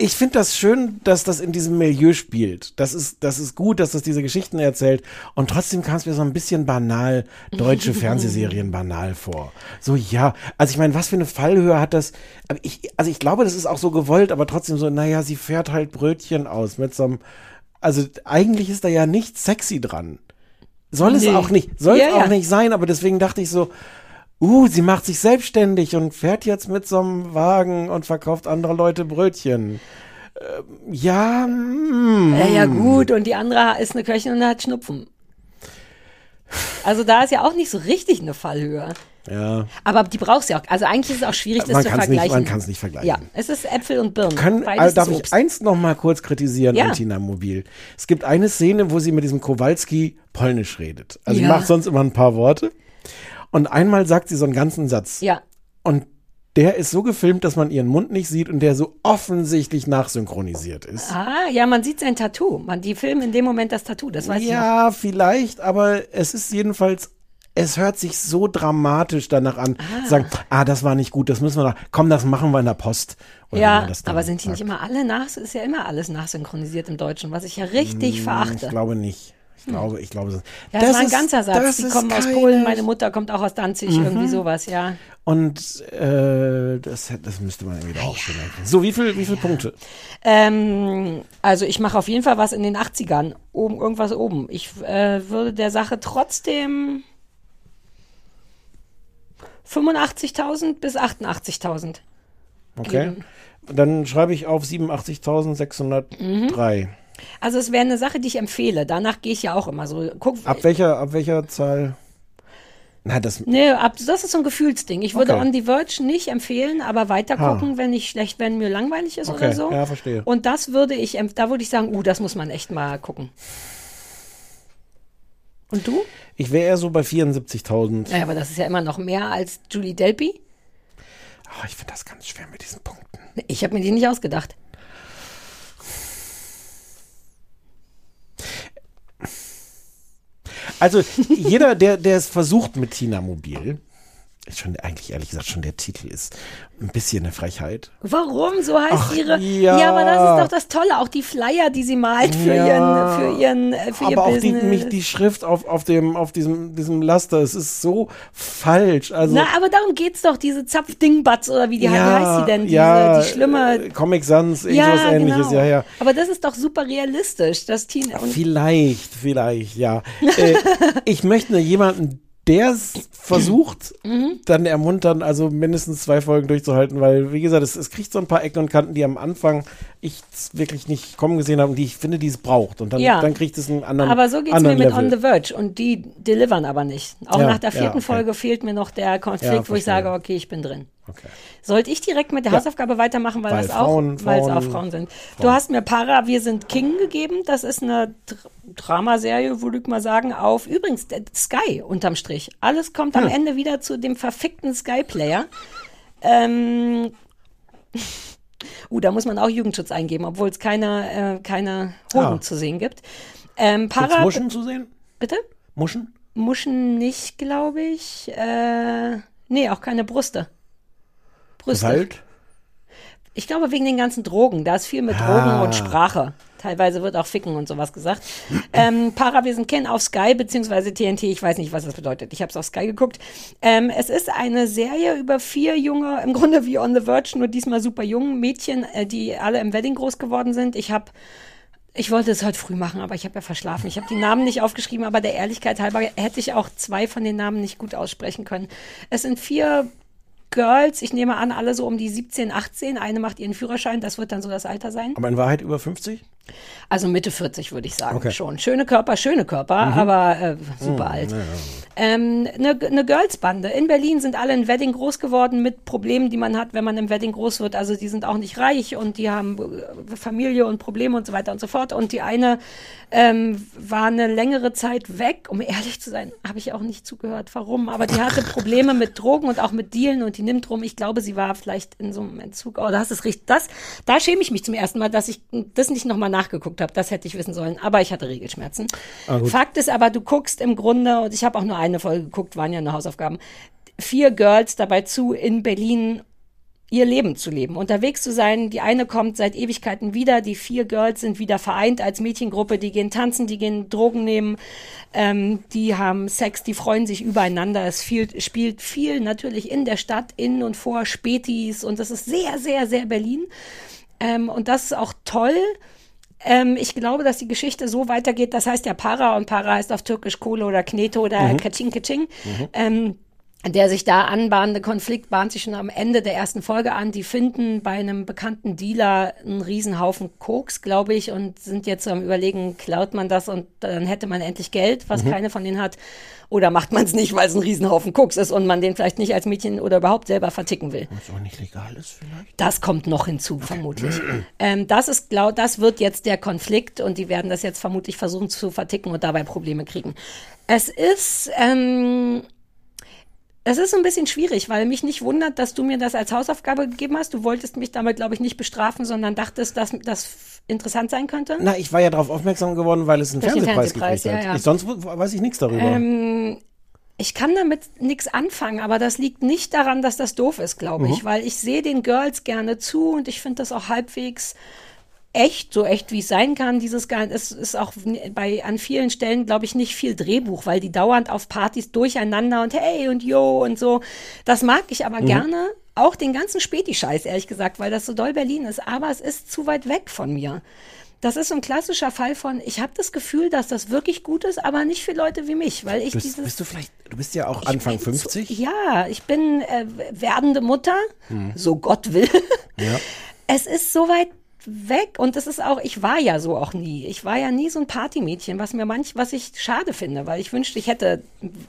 ich finde das schön, dass das in diesem Milieu spielt. Das ist, das ist gut, dass das diese Geschichten erzählt. Und trotzdem kam es mir so ein bisschen banal, deutsche Fernsehserien banal vor. So, ja. Also ich meine, was für eine Fallhöhe hat das? Ich, also ich glaube, das ist auch so gewollt, aber trotzdem so, naja, sie fährt halt Brötchen aus mit so einem, also eigentlich ist da ja nichts sexy dran. Soll es Nee. auch nicht, soll Ja, es auch ja. nicht sein, aber deswegen dachte ich so, uh, sie macht sich selbstständig und fährt jetzt mit so einem Wagen und verkauft andere Leute Brötchen. Ähm, ja, mm, Ja, ja, gut. Und die andere ist eine Köchin und hat Schnupfen. Also da ist ja auch nicht so richtig eine Fallhöhe. ja. Aber die brauchst du ja auch. Also eigentlich ist es auch schwierig, das Man zu kann's nicht- vergleichen. man kann's nicht vergleichen. Ja, es ist Äpfel und Birnen. Kann, also darf ich eins noch mal kurz kritisieren Ja. an Tina Mobil? Es gibt eine Szene, wo sie mit diesem Kowalski polnisch redet. Also sie Ja. macht sonst immer ein paar Worte. Und einmal sagt sie so einen ganzen Satz. Ja. Und der ist so gefilmt, dass man ihren Mund nicht sieht und der so offensichtlich nachsynchronisiert ist. Ah, ja, man sieht sein Tattoo. Man, die filmen in dem Moment das Tattoo, das weiß ich noch. ja, vielleicht, aber es ist jedenfalls, es hört sich so dramatisch danach an. Sagen, ah, das war nicht gut, das müssen wir noch, komm, das machen wir in der Post. Oder Ja, aber sind die nicht sagt. immer alle nach? Ist ja immer alles nachsynchronisiert im Deutschen, was ich ja richtig verachte. Ich glaube nicht. Ich glaube, ich glaube, ja, das, war ein ist- ganzer Satz. das Die ist kommen aus Polen, meine Mutter kommt auch aus Danzig, Mhm. irgendwie sowas, ja. Und äh, das, das müsste man irgendwie auch schon merken. So, wie viel, wie viele Punkte? Ähm, also ich mache auf jeden Fall was in den 80ern. Oben, irgendwas oben. Ich äh, würde der Sache trotzdem 85.000 bis 88.000. Okay. Dann schreibe ich auf 87.603. Also es wäre eine Sache, die ich empfehle. Danach gehe ich ja auch immer so. Guck, Ab welcher, ab welcher Zahl? Na, das, Nee, ab, das ist so ein Gefühlsding. Ich würde Okay. On the Verge nicht empfehlen, aber weiter gucken, wenn ich schlecht, wenn mir langweilig ist Okay, oder so. ja, verstehe. Und das würde ich, da würde ich sagen, uh, das muss man echt mal gucken. Und du? ich wäre eher so bei 74.000. Naja, aber das ist ja immer noch mehr als Julie Delpy. Ah, ich finde das ganz schwer mit diesen Punkten. Ich habe mir die nicht ausgedacht. Also, jeder, der, der es versucht mit Tina Mobil, schon eigentlich ehrlich gesagt schon der Titel ist ein bisschen eine Frechheit. Warum? So heißt Ach, ihre. ja. aber das ist doch das Tolle. Auch die Flyer, die sie malt für Ja. ihren, für ihren, äh, für ihr Aber auch die, Business. mich, die Schrift auf, auf, dem, auf diesem, diesem Laster, es ist so falsch. Also, Na, aber darum geht's doch, diese Zapfdingbatz oder wie die ja, heißt sie denn? Diese, ja, die schlimme. äh, Comic Sans, irgendwas ähnliches, genau. ja, ja. Aber das ist doch super realistisch, Tina. Und Vielleicht, vielleicht, ja. äh, ich möchte nur jemanden, der es versucht, Mhm. dann ermuntern, also mindestens zwei Folgen durchzuhalten, weil, wie gesagt, es, es kriegt so ein paar Ecken und Kanten, die am Anfang ich wirklich nicht kommen gesehen habe und die ich finde, die es braucht. Und dann, Ja. dann kriegt es einen anderen aber so geht's mir anderen mit Level. On the Verge und die delivern aber nicht. Auch Ja, nach der ja, vierten okay. Folge fehlt mir noch der Konflikt, Ja, wo ich sage, okay, ich bin drin. Okay. Sollte ich direkt mit der Ja. Hausaufgabe weitermachen, weil, Weil das auch, Frauen- weil es auch Frauen- Frauen sind. Du hast mir Para, wir sind King gegeben. Das ist eine Dr Dramaserie, würde ich mal sagen, auf übrigens Sky unterm Strich. Alles kommt Hm. am Ende wieder zu dem verfickten Sky-Player. Ähm, uh, da muss man auch Jugendschutz eingeben, obwohl es keine, äh, keine Hoden Ah. zu sehen gibt. Ähm, Gibt's Para, Muschen zu sehen? bitte? Muschen? Muschen nicht, glaube ich. Äh, nee, auch keine Brüste. Brüste. Gewalt? Ich glaube wegen den ganzen Drogen. Da ist viel mit Drogen und Sprache. Teilweise wird auch Ficken und sowas gesagt. ähm, Parawesen kennen auf Sky beziehungsweise TNT. Ich weiß nicht, was das bedeutet. Ich habe es auf Sky geguckt. Ähm, es ist eine Serie über vier junge, im Grunde wie On the Verge, nur diesmal super jungen Mädchen, äh, die alle im Wedding groß geworden sind. Ich habe ich wollte es heute früh machen, aber ich habe ja verschlafen. Ich habe die Namen nicht aufgeschrieben, aber der Ehrlichkeit halber hätte ich auch zwei von den Namen nicht gut aussprechen können. Es sind vier Girls, ich nehme an, alle so um die 17, 18. Eine macht ihren Führerschein, das wird dann so das Alter sein. Aber in Wahrheit über 50? Also Mitte 40 würde ich sagen Okay. Mhm. schon. Schöne Körper, schöne Körper, aber äh, super alt. Ähm, Eine eine Girls-Bande. In Berlin sind alle in Wedding groß geworden mit Problemen, die man hat, wenn man im Wedding groß wird. Also die sind auch nicht reich und die haben äh, Familie und Probleme und so weiter und so fort. Und die eine ähm, war eine längere Zeit weg. Um ehrlich zu sein, habe ich auch nicht zugehört, warum. Aber die hatte Probleme mit Drogen und auch mit Dealen und die nimmt rum. Ich glaube, sie war vielleicht in so einem Entzug. Oh, das ist richtig. Das, da schäme ich mich zum ersten Mal, dass ich das nicht nochmal nachgeguckt habe. Das hätte ich wissen sollen. Aber ich hatte Regelschmerzen. Fakt ist aber, du guckst im Grunde, und ich habe auch nur eine Folge geguckt, waren ja nur Hausaufgaben, vier Girls dabei zu, in Berlin ihr Leben zu leben, unterwegs zu sein. Die eine kommt seit Ewigkeiten wieder, die vier Girls sind wieder vereint als Mädchengruppe, die gehen tanzen, die gehen Drogen nehmen, ähm, die haben Sex, die freuen sich übereinander. Es viel, spielt viel natürlich in der Stadt, in und vor Spätis und das ist sehr, sehr, sehr Berlin. Ähm, und das ist auch toll. Ähm, ich glaube, dass die Geschichte so weitergeht. Das heißt ja Para und Para heißt auf Türkisch Kohle oder Knete oder Kaching Kaching. Ähm, der sich da anbahnende Konflikt bahnt sich schon am Ende der ersten Folge an. Die finden bei einem bekannten Dealer einen Riesenhaufen Koks, glaube ich, und sind jetzt so am überlegen, klaut man das und dann hätte man endlich Geld, was keine von denen hat. Oder macht man es nicht, weil es ein Riesenhaufen Koks ist und man den vielleicht nicht als Mädchen oder überhaupt selber verticken will. Was auch nicht legal ist vielleicht? Das kommt noch hinzu, vermutlich. ähm, das ist, glaub, das wird jetzt der Konflikt und die werden das jetzt vermutlich versuchen zu verticken und dabei Probleme kriegen. Es ist, ähm, es ist ein bisschen schwierig, weil mich nicht wundert, dass du mir das als Hausaufgabe gegeben hast. Du wolltest mich damit, glaube ich, nicht bestrafen, sondern dachtest, dass das interessant sein könnte. Na, ich war ja darauf aufmerksam geworden, weil es einen Fernsehpreis Fernsehpreis, gekriegt hat. ja, ja. Ich, sonst weiß ich nichts darüber. Ähm, ich kann damit nichts anfangen, aber das liegt nicht daran, dass das doof ist, glaube Mhm. ich, weil ich sehe den Girls gerne zu und ich finde das auch halbwegs echt, so echt wie es sein kann. Dieses es ist auch bei an vielen Stellen, glaube ich, nicht viel Drehbuch, weil die dauernd auf Partys durcheinander und hey und yo und so. Das mag ich Mhm. aber gerne. Auch den ganzen Späti-Scheiß, ehrlich gesagt, weil das so doll Berlin ist. Aber es ist zu weit weg von mir. Das ist so ein klassischer Fall von, ich habe das Gefühl, dass das wirklich gut ist, aber nicht für Leute wie mich, weil ich bist, dieses bist du vielleicht, du bist ja auch Anfang bin 50? So, ja, ich bin äh, werdende Mutter, so Gott will. Ja. Es ist so weit weg und es ist auch, ich war ja so auch nie. Ich war ja nie so ein Partymädchen, was mir manch, was ich schade finde, weil ich wünschte, ich hätte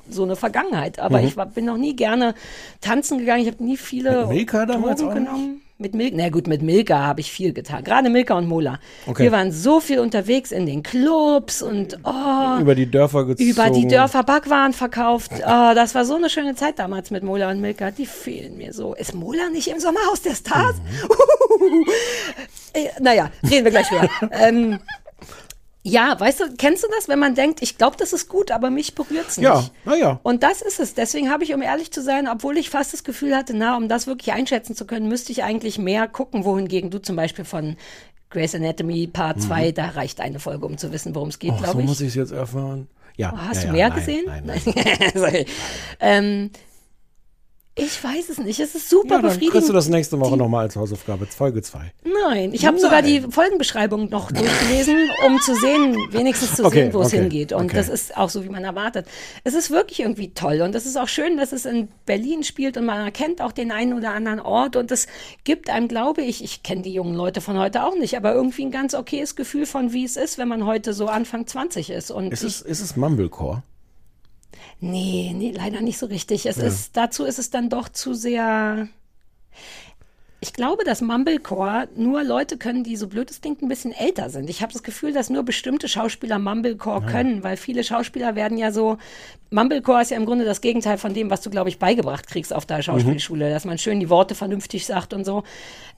so eine Vergangenheit. Aber ich war, bin noch nie gerne tanzen gegangen. Ich habe nie viele Milka damals Drogen genommen. Mit Milka, na gut, mit Milka habe ich viel getan. Gerade Milka und Mola. Okay. Wir waren so viel unterwegs in den Clubs und oh, Über die Dörfer gezogen. über die Dörfer Backwaren verkauft. Oh, das war so eine schöne Zeit damals mit Mola und Milka. Die fehlen mir so. Ist Mola nicht im Sommerhaus der Stars? Äh, naja, reden wir gleich wieder. ähm, ja, weißt du, kennst du das, wenn man denkt, ich glaube, das ist gut, aber mich berührt's nicht. Ja, naja. Und das ist es. Deswegen habe ich, um ehrlich zu sein, obwohl ich fast das Gefühl hatte, na, um das wirklich einschätzen zu können, müsste ich eigentlich mehr gucken, wohingegen du zum Beispiel von Grey's Anatomy Part 2, da reicht eine Folge, um zu wissen, worum es geht, Oh, so glaube ich. muss ich es jetzt erfahren. Ja. Oh, hast ja, du ja, mehr nein, gesehen? Nein, nein. Sorry. ähm, ich weiß es nicht. Es ist super Ja, dann befriedigend. kriegst du das nächste Woche nochmal als Hausaufgabe, Folge 2. Nein, ich habe sogar die Folgenbeschreibung noch durchgelesen, um zu sehen, wenigstens zu Okay, sehen, wo es okay, hingeht. Und okay. das ist auch so, wie man erwartet. Es ist wirklich irgendwie toll und es ist auch schön, dass es in Berlin spielt und man erkennt auch den einen oder anderen Ort und es gibt einem, glaube ich, ich kenne die jungen Leute von heute auch nicht, aber irgendwie ein ganz okayes Gefühl von, wie es ist, wenn man heute so Anfang 20 ist. Und Ist es, ist es Mumblecore? Nee, nee, leider nicht so richtig. Es ist, dazu ist es dann doch zu sehr Ich glaube, dass Mumblecore nur Leute können, die so blöd es klingt, ein bisschen älter sind. Ich habe das Gefühl, dass nur bestimmte Schauspieler Mumblecore können, weil viele Schauspieler werden ja so. Mumblecore ist ja im Grunde das Gegenteil von dem, was du, glaube ich, beigebracht kriegst auf der Schauspielschule, dass man schön die Worte vernünftig sagt und so.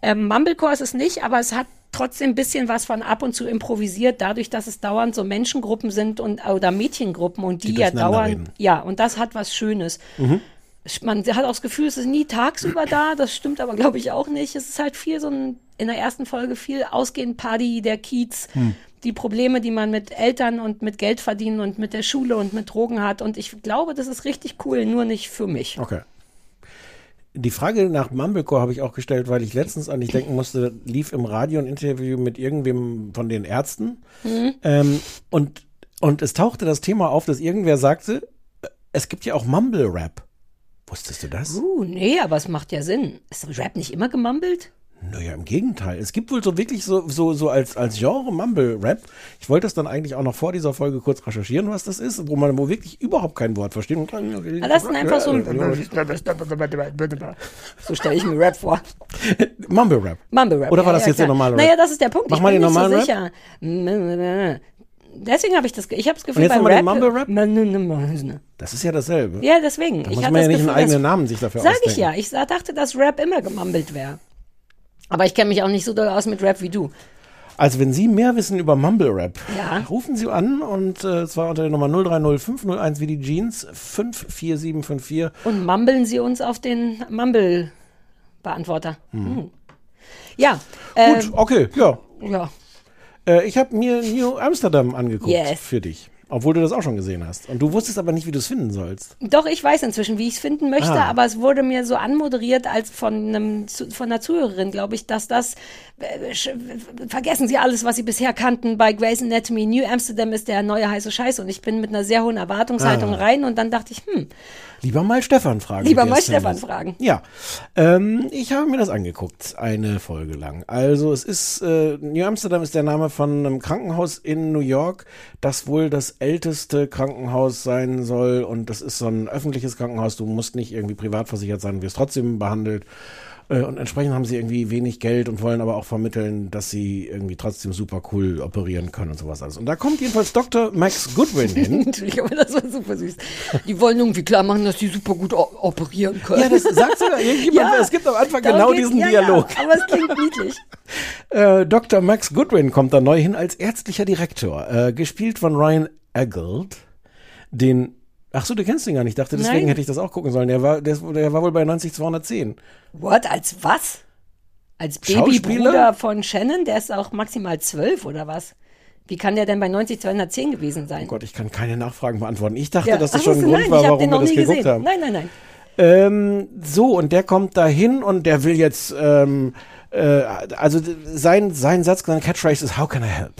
Ähm, Mumblecore ist es nicht, aber es hat trotzdem ein bisschen was von ab und zu improvisiert, dadurch, dass es dauernd so Menschengruppen sind und oder Mädchengruppen und die, Die ja dauernd. reden. Ja, und das hat was Schönes. Man hat auch das Gefühl, es ist nie tagsüber da. Das stimmt aber, glaube ich, auch nicht. Es ist halt viel so ein, in der ersten Folge viel ausgehend Party, der Kiez, die Probleme, die man mit Eltern und mit Geld verdienen und mit der Schule und mit Drogen hat. Und ich glaube, das ist richtig cool, nur nicht für mich. Okay. Die Frage nach Mumblecore habe ich auch gestellt, weil ich letztens an dich denken musste, lief im Radio ein Interview mit irgendwem von den Ärzten. Ähm, und, und es tauchte das Thema auf, dass irgendwer sagte, äh, es gibt ja auch Mumble-Rap. Wusstest du das? Uh, nee, aber es macht ja Sinn. Ist Rap nicht immer gemumbelt? Naja, im Gegenteil. Es gibt wohl so wirklich so, so, so als, als Genre Mumble-Rap. Ich wollte das dann eigentlich auch noch vor dieser Folge kurz recherchieren, was das ist, wo man wo wirklich überhaupt kein Wort versteht. Und Ah, das sind einfach so. So stelle ich mir Rap vor. Mumble-Rap. Mumble Rap. Oder war ja, das ja, jetzt der klar. normale Rap? Naja, das ist der Punkt. Mach ich mal bin den nicht so normalen sicher. Deswegen habe ich das, ich habe das Gefühl, Und jetzt bei nochmal den Rap, Mumble Rap? Das ist ja dasselbe. Ja, deswegen. Da ich muss man ja nicht einen Gefühl, eigenen dass- Namen sich dafür Sag ich ausdenken. ja. Ich sa- dachte, dass Rap immer gemumbelt wäre. Aber ich kenne mich auch nicht so doll aus mit Rap wie du. Also wenn Sie mehr wissen über Mumble Rap, Ja. rufen Sie an und äh, zwar unter der Nummer 030501 wie die Jeans 54754. Und mumbeln sie uns auf den Mumble-Beantworter. Hm. Ja. Äh, Gut, okay, ja. ja. Äh, ich habe mir New Amsterdam angeguckt Yes. für dich. Obwohl du das auch schon gesehen hast. Und du wusstest aber nicht, wie du es finden sollst. Doch, ich weiß inzwischen, wie ich es finden möchte, Ah. aber es wurde mir so anmoderiert als von, einem, von einer Zuhörerin, glaube ich, dass das, äh, vergessen Sie alles, was Sie bisher kannten bei Grey's Anatomy. New Amsterdam ist der neue heiße Scheiß und ich bin mit einer sehr hohen Erwartungshaltung Ah. rein und dann dachte ich, hm, Lieber mal Stefan fragen. Lieber mal Stefan findet. fragen. Ja, ähm, ich habe mir das angeguckt, eine Folge lang. Also es ist, äh, New Amsterdam ist der Name von einem Krankenhaus in New York, das wohl das älteste Krankenhaus sein soll. Und das ist so ein öffentliches Krankenhaus, du musst nicht irgendwie privat versichert sein, du wirst trotzdem behandelt. Äh, Und entsprechend haben sie irgendwie wenig Geld und wollen aber auch vermitteln, dass sie irgendwie trotzdem super cool operieren können und sowas alles. Und da kommt jedenfalls Dr. Max Goodwin hin. Entschuldigung, aber das war super süß. Die wollen irgendwie klar machen, dass die super gut operieren können. Ja, das sagt sogar irgendjemand. es gibt am Anfang genau diesen ja, Dialog. Ja, aber es klingt niedlich. Äh, Dr. Max Goodwin kommt da neu hin als ärztlicher Direktor, äh, gespielt von Ryan Eggold, den Ach so, du kennst ihn gar nicht. Ich dachte, deswegen Nein. hätte ich das auch gucken sollen. Der war, der, der war wohl bei 90210. What? Als was? Als? Babybruder von Shannon? Der ist auch maximal zwölf oder was? Wie kann der denn bei 90210 gewesen sein? Oh Gott, ich kann keine Nachfragen beantworten. Ich dachte, Ja, dass das ach, schon ein Grund nein, war, warum wir das geguckt gesehen. haben. Nein, nein, nein. Ähm, so, und der kommt da hin und der will jetzt, ähm, äh, also sein, sein Satz, seine Catchphrase ist, how can I help?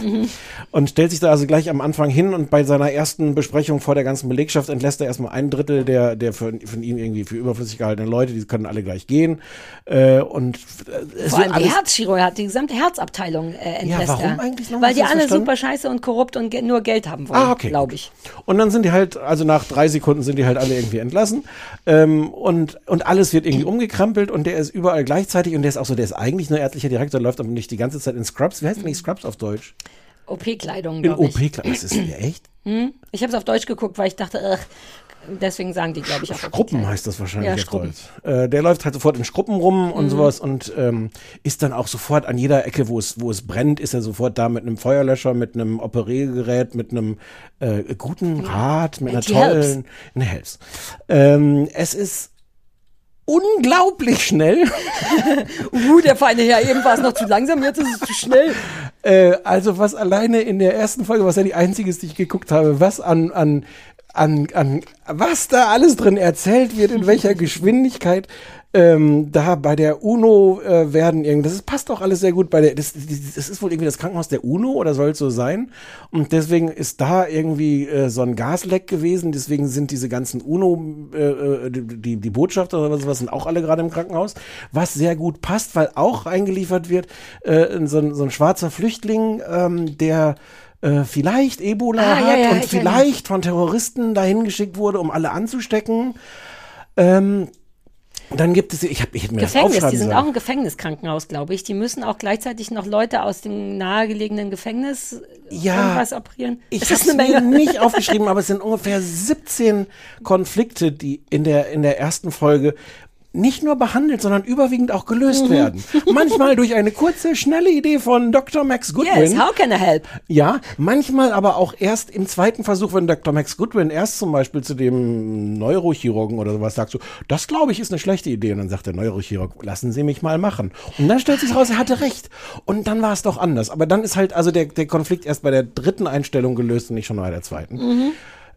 Und stellt sich da also gleich am Anfang hin und bei seiner ersten Besprechung vor der ganzen Belegschaft entlässt er erstmal ein Drittel der, der von, von ihm irgendwie für überflüssig gehaltenen Leute, die können alle gleich gehen. Äh, und äh, es Vor allem die Herzchirurgie hat die gesamte Herzabteilung äh, entlässt warum er. eigentlich noch? Weil die alle verstanden? super scheiße und korrupt und ge nur Geld haben wollen, Ah, okay. glaube ich. Und dann sind die halt, also nach drei Sekunden sind die halt alle irgendwie entlassen. Ähm, und, und alles wird irgendwie umgekrempelt und der ist überall gleichzeitig und der ist auch so, der ist eigentlich nur ärztlicher Direktor, läuft aber nicht die ganze Zeit in Scrubs. Wie heißt denn nicht Scrubs auf Deutsch? OP-Kleidung, In glaube ich. OP, das ist ja echt. Ich habe es auf Deutsch geguckt, weil ich dachte, ach, deswegen sagen die, glaube ich, auch Schruppen OP-Kleidung. heißt das wahrscheinlich Ja, Schruppen. Äh, der läuft halt sofort in Schruppen rum Mhm. und sowas und ähm, ist dann auch sofort an jeder Ecke, wo es, wo es brennt, ist er sofort da mit einem Feuerlöscher, mit einem Operiergerät, mit einem äh, guten Rad, mit einer Helps. tollen eine Helps. Ähm, es ist unglaublich schnell. Uh, der feine Herr, eben war es noch zu langsam, jetzt ist es zu schnell. Äh, also was alleine in der ersten Folge, was ja die einzige ist, die ich geguckt habe, was an, an, an, an was da alles drin erzählt wird, in welcher Geschwindigkeit. Ähm, da bei der UNO äh, werden irgendwie, das ist, passt auch alles sehr gut bei der, das, das ist wohl irgendwie das Krankenhaus der UNO oder soll es so sein? Und deswegen ist da irgendwie äh, so ein Gasleck gewesen, deswegen sind diese ganzen UNO, äh, äh, die, die Botschafter oder sowas sind auch alle gerade im Krankenhaus, was sehr gut passt, weil auch eingeliefert wird äh, so, ein, so ein schwarzer Flüchtling, ähm, der äh, vielleicht Ebola Ah, ja, hat ja, und ich erinnere vielleicht von Terroristen dahin geschickt wurde, um alle anzustecken. Ähm, Und dann gibt es, ich, hab, ich hätte mir das Gefängnis, aufschreiben die sind auch ein Gefängniskrankenhaus, glaube ich. Die müssen auch gleichzeitig noch Leute aus dem nahegelegenen Gefängnis Ja, irgendwas operieren. Ich habe das mir nicht aufgeschrieben, aber es sind ungefähr 17 Konflikte, die in der, in der ersten Folge nicht nur behandelt, sondern überwiegend auch Mhm. gelöst werden. Manchmal durch eine kurze, schnelle Idee von Dr. Max Goodwin. Yes, how can I help? Ja, manchmal aber auch erst im zweiten Versuch, wenn Dr. Max Goodwin erst zum Beispiel zu dem Neurochirurgen oder sowas sagt, so, das glaube ich ist eine schlechte Idee. Und dann sagt der Neurochirurg, lassen Sie mich mal machen. Und dann stellt sich raus, er hatte recht. Und dann war es doch anders. Aber dann ist halt also der, der Konflikt erst bei der dritten Einstellung gelöst und nicht schon bei der zweiten.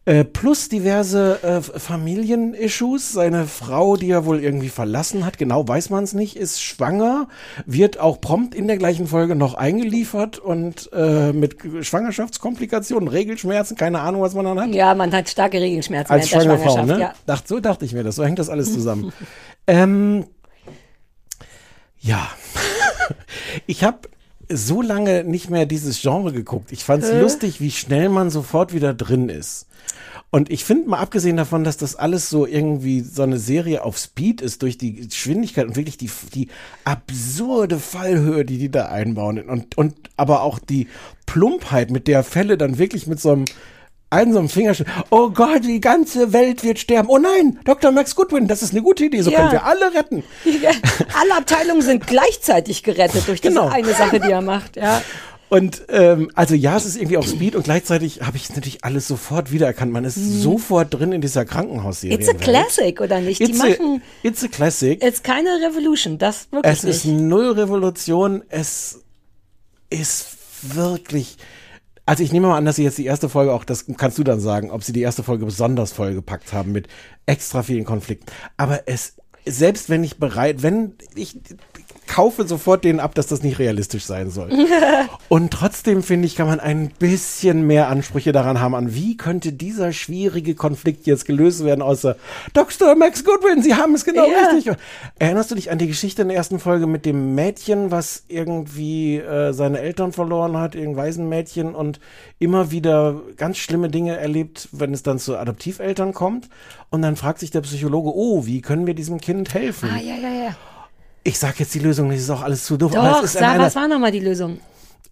Äh, plus diverse äh, Familienissues. Seine Frau, die er wohl irgendwie verlassen hat, genau weiß man es nicht, ist schwanger, wird auch prompt in der gleichen Folge noch eingeliefert und äh, mit Schwangerschaftskomplikationen, Regelschmerzen, keine Ahnung, was man dann hat. Ja, man hat starke Regelschmerzen Als schwangere Frau, ne? Ja. Dacht, so dachte ich mir das, so hängt das alles zusammen. ähm, ja, ich habe so lange nicht mehr dieses Genre geguckt. Ich fand es lustig, wie schnell man sofort wieder drin ist. Und ich finde mal abgesehen davon, dass das alles so irgendwie so eine Serie auf Speed ist durch die Geschwindigkeit und wirklich die, die absurde Fallhöhe, die die da einbauen und, und aber auch die Plumpheit, mit der Fälle dann wirklich mit so einem einen so einem Fingerschnitt. Oh Gott, die ganze Welt wird sterben. Oh nein, Dr. Max Goodwin, das ist eine gute Idee. So Ja. können wir alle retten. Alle Abteilungen sind gleichzeitig gerettet durch diese Genau. eine Sache, die er macht. Ja. Und ähm, also ja, es ist irgendwie auf Speed und gleichzeitig habe ich natürlich alles sofort wiedererkannt. Man ist sofort drin in dieser Krankenhausserie. It's a classic, oder nicht? Die It's a, machen, it's a classic. it's keine Revolution, das wirklich Es ist nicht. null Revolution. Es ist wirklich. Also ich nehme mal an, dass sie jetzt die erste Folge auch, das kannst du dann sagen, ob sie die erste Folge besonders vollgepackt haben mit extra vielen Konflikten. Aber es, selbst wenn ich bereit, wenn ich kaufe sofort denen ab, dass das nicht realistisch sein soll. Und trotzdem finde ich, kann man ein bisschen mehr Ansprüche daran haben, an wie könnte dieser schwierige Konflikt jetzt gelöst werden, außer Dr. Max Goodwin, Sie haben es genau Ja. richtig. Erinnerst du dich an die Geschichte in der ersten Folge mit dem Mädchen, was irgendwie äh, seine Eltern verloren hat, irgendein Waisenmädchen und immer wieder ganz schlimme Dinge erlebt, wenn es dann zu Adoptiveltern kommt? Und dann fragt sich der Psychologe, oh, wie können wir diesem Kind helfen? Ah, ja, ja, ja. Ich sag jetzt die Lösung, das ist auch alles zu doof. Doch, sag, was war nochmal die Lösung?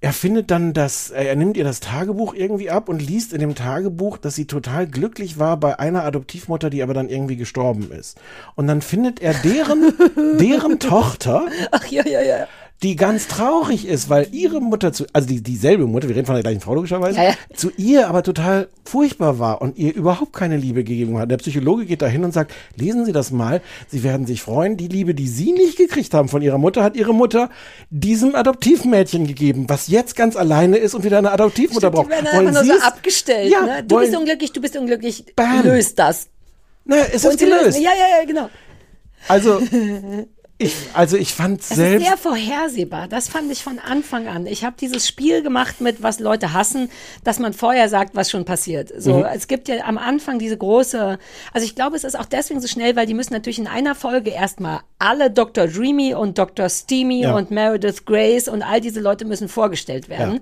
er findet dann das, er nimmt ihr das Tagebuch irgendwie ab und liest in dem Tagebuch, dass sie total glücklich war bei einer Adoptivmutter, die aber dann irgendwie gestorben ist. Und dann findet er deren, deren Tochter, Ach, ja, ja, ja. Die ganz traurig ist, weil ihre Mutter zu, also die, dieselbe Mutter, wir reden von der gleichen Frau logischerweise, Ja, ja. zu ihr aber total furchtbar war und ihr überhaupt keine Liebe gegeben hat. Der Psychologe geht da hin und sagt, lesen Sie das mal, Sie werden sich freuen, die Liebe, die Sie nicht gekriegt haben von Ihrer Mutter, hat Ihre Mutter diesem Adoptivmädchen gegeben, was jetzt ganz alleine ist und wieder eine Adoptivmutter Stimmt, die braucht. werden Wollen einfach nur so es? abgestellt. Ja, ne? Du wollen- bist unglücklich, du bist unglücklich. Bam. Löst das. Na, es Und ist lösen- gelöst. Ja, ja, ja, genau. Also, ich, also ich fand Es selbst. ist sehr vorhersehbar. Das fand ich von Anfang an. Ich habe dieses Spiel gemacht mit, was Leute hassen, dass man vorher sagt, was schon passiert. So, Mhm. es gibt ja am Anfang diese große, also ich glaube, es ist auch deswegen so schnell, weil die müssen natürlich in einer Folge erstmal alle Dr. Dreamy und Dr. Steamy Ja. und Meredith Grace und all diese Leute müssen vorgestellt werden. Ja.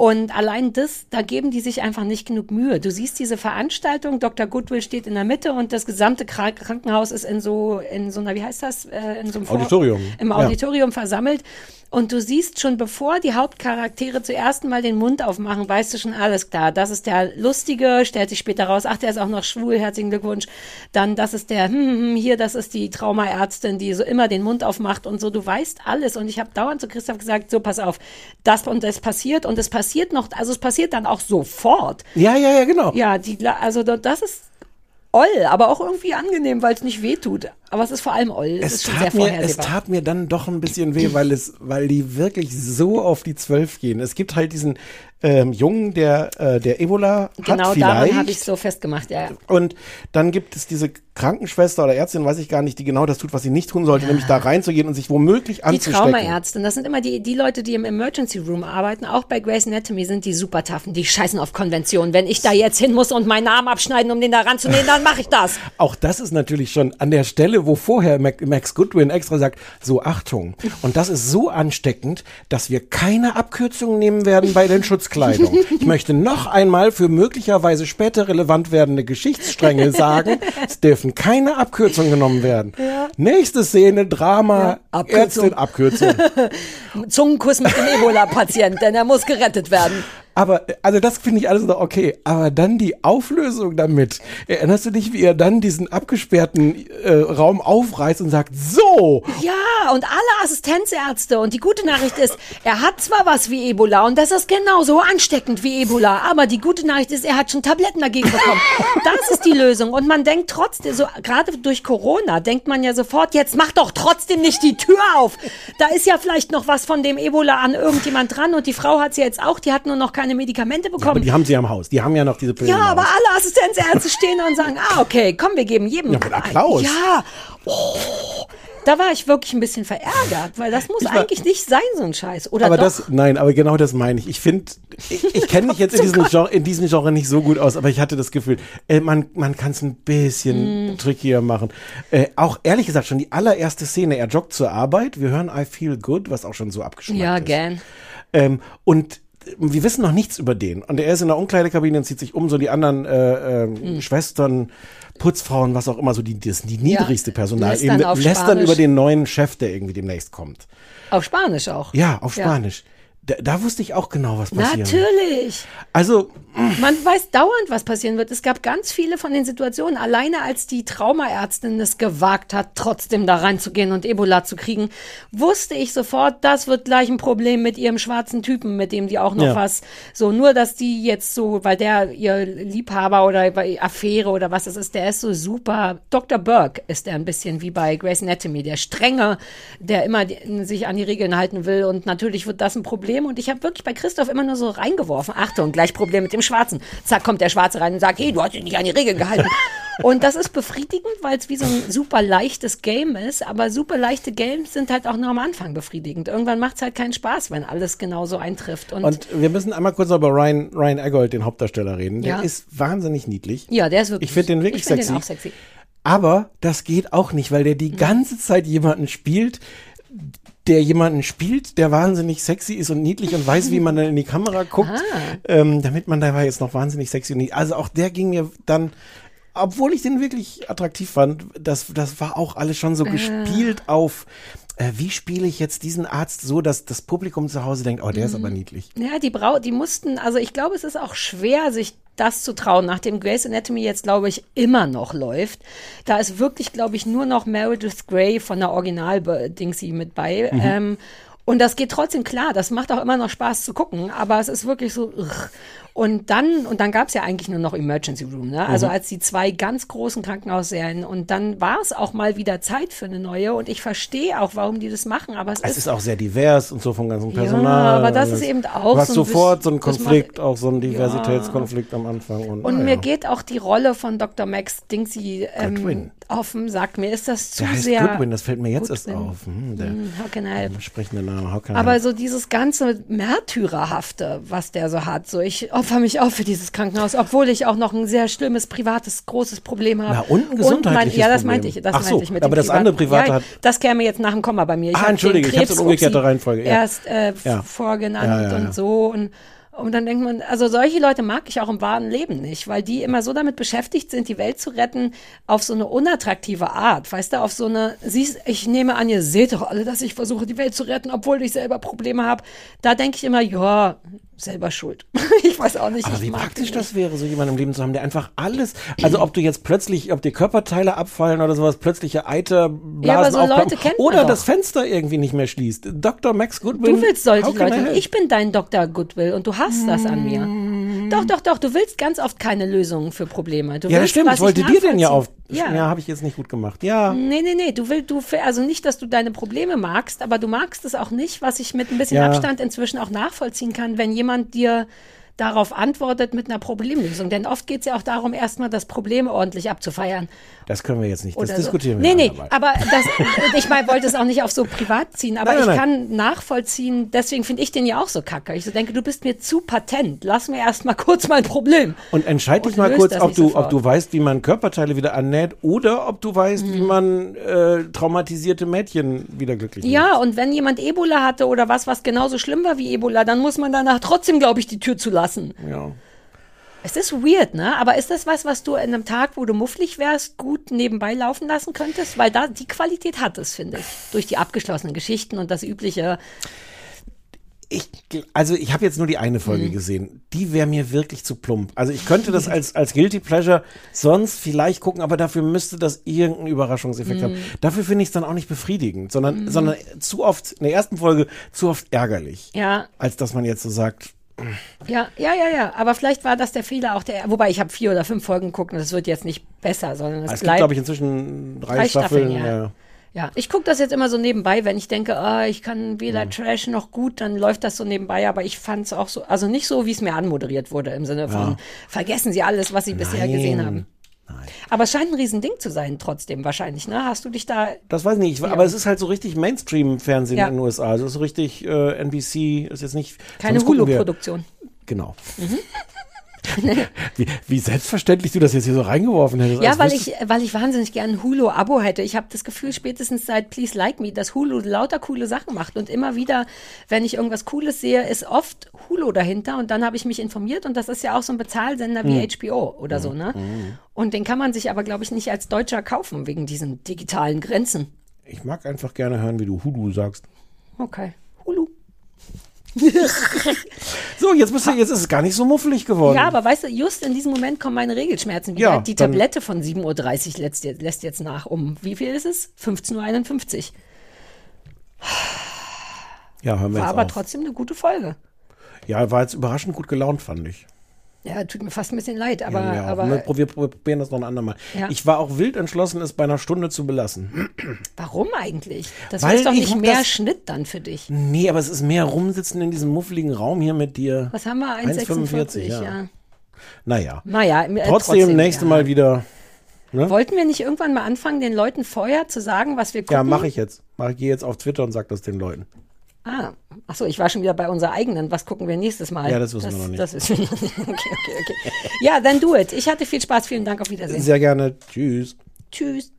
Und allein das, da geben die sich einfach nicht genug Mühe. Du siehst diese Veranstaltung, Dr. Goodwill steht in der Mitte und das gesamte Kra- Krankenhaus ist in so, in so einer, wie heißt das? Äh, in so einem Vor- Auditorium. Im Ja. Auditorium versammelt. Und du siehst schon, bevor die Hauptcharaktere zuerst mal den Mund aufmachen, weißt du schon alles klar. Das ist der Lustige, stellt sich später raus, ach, der ist auch noch schwul, herzlichen Glückwunsch. Dann, das ist der, hm, hm, hier, das ist die Traumaärztin, die so immer den Mund aufmacht und so. Du weißt alles. Und ich habe dauernd zu Christoph gesagt, so, pass auf, das und das passiert. Und es passiert noch, also es passiert dann auch sofort. Ja, ja, ja, genau. Ja, die, also das ist oll, aber auch irgendwie angenehm, weil es nicht weh tut. Aber es ist vor allem oll. Es, es ist schon sehr tat, mir, es tat mir dann doch ein bisschen weh, weil es, weil die wirklich so auf die Zwölf gehen. Es gibt halt diesen ähm, Jungen, der, äh, der Ebola Genau hat daran vielleicht. habe ich so festgemacht, ja. und dann gibt es diese Krankenschwester oder Ärztin, weiß ich gar nicht, die genau das tut, was sie nicht tun sollte, nämlich da reinzugehen und sich womöglich Die anzustecken. Traumaärztin, das sind immer die, die Leute, die im Emergency Room arbeiten, auch bei Grey's Anatomy sind die super taffen, die scheißen auf Konventionen. Wenn ich da jetzt hin muss und meinen Arm abschneiden, um den da ranzunehmen, dann mache ich das. Auch das ist natürlich schon an der Stelle, Szene, wo vorher Max Goodwin extra sagt, so Achtung, und das ist so ansteckend, dass wir keine Abkürzungen nehmen werden bei den Schutzkleidung. Ich möchte noch einmal für möglicherweise später relevant werdende Geschichtsstränge sagen, es dürfen keine Abkürzungen genommen werden. Nächste Szene, Drama, Abkürzung. Ärztin, Abkürzung. Zungenkuss mit dem Ebola-Patient, denn er muss gerettet werden. Aber, also das finde ich alles noch okay. Aber dann die Auflösung damit. Erinnerst du dich, wie er dann diesen abgesperrten äh, Raum aufreißt und sagt, so, Ja, und alle Assistenzärzte. Und die gute Nachricht ist, er hat zwar was wie Ebola und das ist genauso ansteckend wie Ebola, aber die gute Nachricht ist, er hat schon Tabletten dagegen bekommen. Das ist die Lösung. Und man denkt trotzdem, so gerade durch Corona, denkt man ja sofort, jetzt mach doch trotzdem nicht die Tür auf. Da ist ja vielleicht noch was von dem Ebola an irgendjemand dran und die Frau hat sie jetzt auch, die hat nur noch keine Medikamente aber bekommen. die haben sie am Haus. Die haben ja noch diese Pillen. Ja, im aber alle Assistenzärzte stehen da und sagen, ah, okay, komm, wir geben jedem. Ja, mit Applaus. Ja. Oh, da war ich wirklich ein bisschen verärgert, weil das muss war- eigentlich nicht sein, so ein Scheiß. Oder aber doch? das, nein, aber genau das meine ich. Ich finde, ich, ich kenne mich jetzt in diesem, Genre, in diesem Genre nicht so gut aus, aber ich hatte das Gefühl, äh, man, man kann es ein bisschen Mm. trickier machen. Äh, auch ehrlich gesagt, schon die allererste Szene, er joggt zur Arbeit, wir hören I Feel Good, was auch schon so abgeschmackt ja, ist. gern. Ähm, und wir wissen noch nichts über den. Und er ist in der Umkleidekabine und zieht sich um, so die anderen äh, ähm, Hm. Schwestern, Putzfrauen, was auch immer, so die, das, die niedrigste Personal, lästern auf lästern Spanisch. über den neuen Chef, der irgendwie demnächst kommt. Auf Spanisch auch. Ja, auf Ja. Da, da wusste ich auch genau, was passiert. Natürlich. Also, Man weiß dauernd, was passieren wird. Es gab ganz viele von den Situationen. Alleine als die Traumaärztin es gewagt hat, trotzdem da reinzugehen und Ebola zu kriegen, wusste ich sofort, das wird gleich ein Problem mit ihrem schwarzen Typen, mit dem die auch noch Ja. was. So, nur dass die jetzt so, weil der ihr Liebhaber oder Affäre oder was es ist, der ist so super. Dr. Burke ist der ein bisschen wie bei Grey's Anatomy, der strenge, der immer die, sich an die Regeln halten will. Und natürlich wird das ein Problem. Und ich habe wirklich bei Christoph immer nur so reingeworfen. Achtung, gleich Problem mit dem Schwarzen. Zack, kommt der Schwarze rein und sagt, hey, du hast dich nicht an die Regeln gehalten. Und das ist befriedigend, weil es wie so ein super leichtes Game ist. Aber super leichte Games sind halt auch nur am Anfang befriedigend. Irgendwann macht es halt keinen Spaß, wenn alles genauso eintrifft. Und, und wir müssen einmal kurz über Ryan, Ryan Eggold, den Hauptdarsteller, reden. Der Ja. ist wahnsinnig niedlich. ja, der ist wirklich. Ich finde den wirklich ich find sexy. Den auch sexy. Aber das geht auch nicht, weil der die ganze Zeit jemanden spielt, der jemanden spielt, der wahnsinnig sexy ist und niedlich und weiß, wie man dann in die Kamera guckt, ähm, damit man dabei jetzt noch wahnsinnig sexy und niedlich. Also auch der ging mir dann, obwohl ich den wirklich attraktiv fand, das, das war auch alles schon so gespielt auf, äh, wie spiele ich jetzt diesen Arzt so, dass das Publikum zu Hause denkt, oh, der ist aber niedlich. Ja, die Brau, die mussten, also ich glaube, es ist auch schwer, sich das zu trauen, nachdem Grey's Anatomy jetzt, glaube ich, immer noch läuft. Da ist wirklich, glaube ich, nur noch Meredith Grey von der Original-Dingsy mit bei. Mhm. Ähm, und das geht trotzdem klar, das macht auch immer noch Spaß zu gucken, aber es ist wirklich so. Ugh. Und dann, und dann gab es ja eigentlich nur noch Emergency Room, ne? Also Mhm. als die zwei ganz großen Krankenhausserien und dann war es auch mal wieder Zeit für eine neue und ich verstehe auch, warum die das machen, aber es, Es ist auch sehr divers und so vom ganzen Ja, Personal. aber das ist eben auch Du hast so ein sofort so einen Konflikt, auch so einen Diversitätskonflikt am Anfang. Und, Und naja. mir geht auch die Rolle von Dr. Max Dingsy ähm, den Sack. Mir ist das zu Der heißt sehr. Goodwin, das fällt mir jetzt erst Goodwin. auf. Hm, der Hm, how can I help? sprechende Name. How can I Aber help? so dieses ganze Märtyrerhafte, was der so hat, so ich opfer mich auf für dieses Krankenhaus, obwohl ich auch noch ein sehr schlimmes, privates, großes Problem habe. Na, und ein mein, gesundheitliches Ja, das meinte ich. Das Ach so, meinte ich mit aber dem das andere Private ja, hat- Das käme jetzt nach dem Komma bei mir. Ich Ah, entschuldige, ich hab's in Krebs- umgekehrter Reihenfolge, ja. Erst äh, Ja. vorgenannt und so und und dann denkt man, also solche Leute mag ich auch im wahren Leben nicht, weil die immer so damit beschäftigt sind, die Welt zu retten, auf so eine unattraktive Art. Weißt du, auf so eine, siehst, ich nehme an, ihr seht doch alle, dass ich versuche, die Welt zu retten, obwohl ich selber Probleme habe. Da denke ich immer, ja, selber schuld. ich weiß auch nicht. Aber wie praktisch das wäre, so jemanden im Leben zu haben, der einfach alles, also ob du jetzt plötzlich, ob dir Körperteile abfallen oder sowas, plötzliche Eiterblasen Ja, aber so oder das Fenster irgendwie nicht mehr schließt. Dr. Max Goodwin. Du willst solche Leute. Ich bin dein Dr. Goodwill und du hast das an mir. Doch, doch, doch. Du willst ganz oft keine Lösungen für Probleme. Du ja, das willst, stimmt. Ich wollte dir den ja auf. Ja, Ja. habe ich jetzt nicht gut gemacht. Ja. Nee, nee, nee, du willst, du, also nicht, dass du deine Probleme magst, aber du magst es auch nicht, was ich mit ein bisschen Ja. Abstand inzwischen auch nachvollziehen kann, wenn jemand dir darauf antwortet mit einer Problemlösung. Denn oft geht es ja auch darum, erstmal das Problem ordentlich abzufeiern. Das können wir jetzt nicht. Das Oder diskutieren so. wir Nee, nee, andermal. aber das, ich mein, wollte es auch nicht auf so privat ziehen, aber Nein, nein, ich nein. kann nachvollziehen, deswegen finde ich den ja auch so kacke. Ich so denke, du bist mir zu patent. Lass mir erst mal kurz mein Problem. Und entscheid dich mal kurz, ob du, ob du weißt, wie man Körperteile wieder annäht oder ob du weißt, wie man äh, traumatisierte Mädchen wieder glücklich macht. Ja, und wenn jemand Ebola hatte oder was, was genauso schlimm war wie Ebola, dann muss man danach trotzdem, glaube ich, die Tür zulassen. Ja. Es ist weird, ne? Aber ist das was, was du in einem Tag, wo du mufflig wärst, gut nebenbei laufen lassen könntest? Weil da die Qualität hat es, finde ich. Durch die abgeschlossenen Geschichten und das übliche. Ich, also ich habe jetzt nur die eine Folge gesehen. Die wäre mir wirklich zu plump. Also ich könnte das als, als Guilty Pleasure sonst vielleicht gucken, aber dafür müsste das irgendeinen Überraschungseffekt haben. Dafür finde ich es dann auch nicht befriedigend, sondern, sondern zu oft, in der ersten Folge, zu oft ärgerlich. Ja, Als dass man jetzt so sagt, ja, ja, ja, ja. Aber vielleicht war das der Fehler auch der. Wobei ich habe vier oder fünf Folgen geguckt und es wird jetzt nicht besser, sondern es es gibt, bleibt. glaube ich, inzwischen drei, Drei Staffeln. Staffeln, ja. ja. Ja, ich gucke das jetzt immer so nebenbei, wenn ich denke, ah, ich kann weder Trash noch gut, dann läuft das so nebenbei, aber ich fand es auch so, also nicht so, wie es mir anmoderiert wurde, im Sinne von, vergessen Sie alles, was Sie bisher gesehen Nein. Aber es scheint ein Riesending zu sein, trotzdem wahrscheinlich, ne? Hast du dich da, Das weiß ich nicht, aber es ist halt so richtig Mainstream-Fernsehen Ja. in den USA. Also es ist so richtig äh, NBC, ist jetzt nicht. keine Hulu-Produktion? Genau. Mhm. wie, wie selbstverständlich du das jetzt hier so reingeworfen hättest. Ja, als weil ich, weil ich wahnsinnig gern ein Hulu-Abo hätte. Ich habe das Gefühl, spätestens seit Please Like Me, dass Hulu lauter coole Sachen macht. Und immer wieder, wenn ich irgendwas Cooles sehe, ist oft Hulu dahinter. Und dann habe ich mich informiert. Und das ist ja auch so ein Bezahlsender wie Hm. HBO oder so, ne? Und den kann man sich aber, glaube ich, nicht als Deutscher kaufen, wegen diesen digitalen Grenzen. Ich mag einfach gerne hören, wie du Hudu sagst. Okay. So, jetzt bist du, jetzt ist es gar nicht so muffelig geworden. Ja, aber weißt du, just in diesem Moment kommen meine Regelschmerzen wieder. Ja, Die Tablette von 7.30 Uhr lässt, jetzt- lässt jetzt nach. Um wie viel ist es? 15.51 Uhr. ja hören wir War jetzt aber auf. trotzdem eine gute Folge. Ja, war jetzt überraschend gut gelaunt, fand ich. Ja, tut mir fast ein bisschen leid, aber, ja, aber ne, wir probieren das noch ein andermal. Ja. Ich war auch wild entschlossen, es bei einer Stunde zu belassen. warum eigentlich? Das Weil ist doch ich nicht mehr Schnitt dann für dich. Nee, aber es ist mehr rumsitzen in diesem muffligen Raum hier mit dir. Was haben wir? 1,45, 1,46, ja. ja. Naja. Naja, äh, Trotzdem, nächste ja. Mal wieder. Wollten wir nicht irgendwann mal anfangen, den Leuten vorher zu sagen, was wir gucken? Ja, mache ich jetzt. Mach, ich gehe jetzt auf Twitter und sag das den Leuten. Ah, ach so, ich war schon wieder bei unserer eigenen. Was gucken wir nächstes Mal? Ja, das wissen wir noch nicht. Das nicht. Okay, okay, okay. Ja, dann do it. Ich hatte viel Spaß. Vielen Dank. Auf Wiedersehen. Sehr gerne. Tschüss. Tschüss.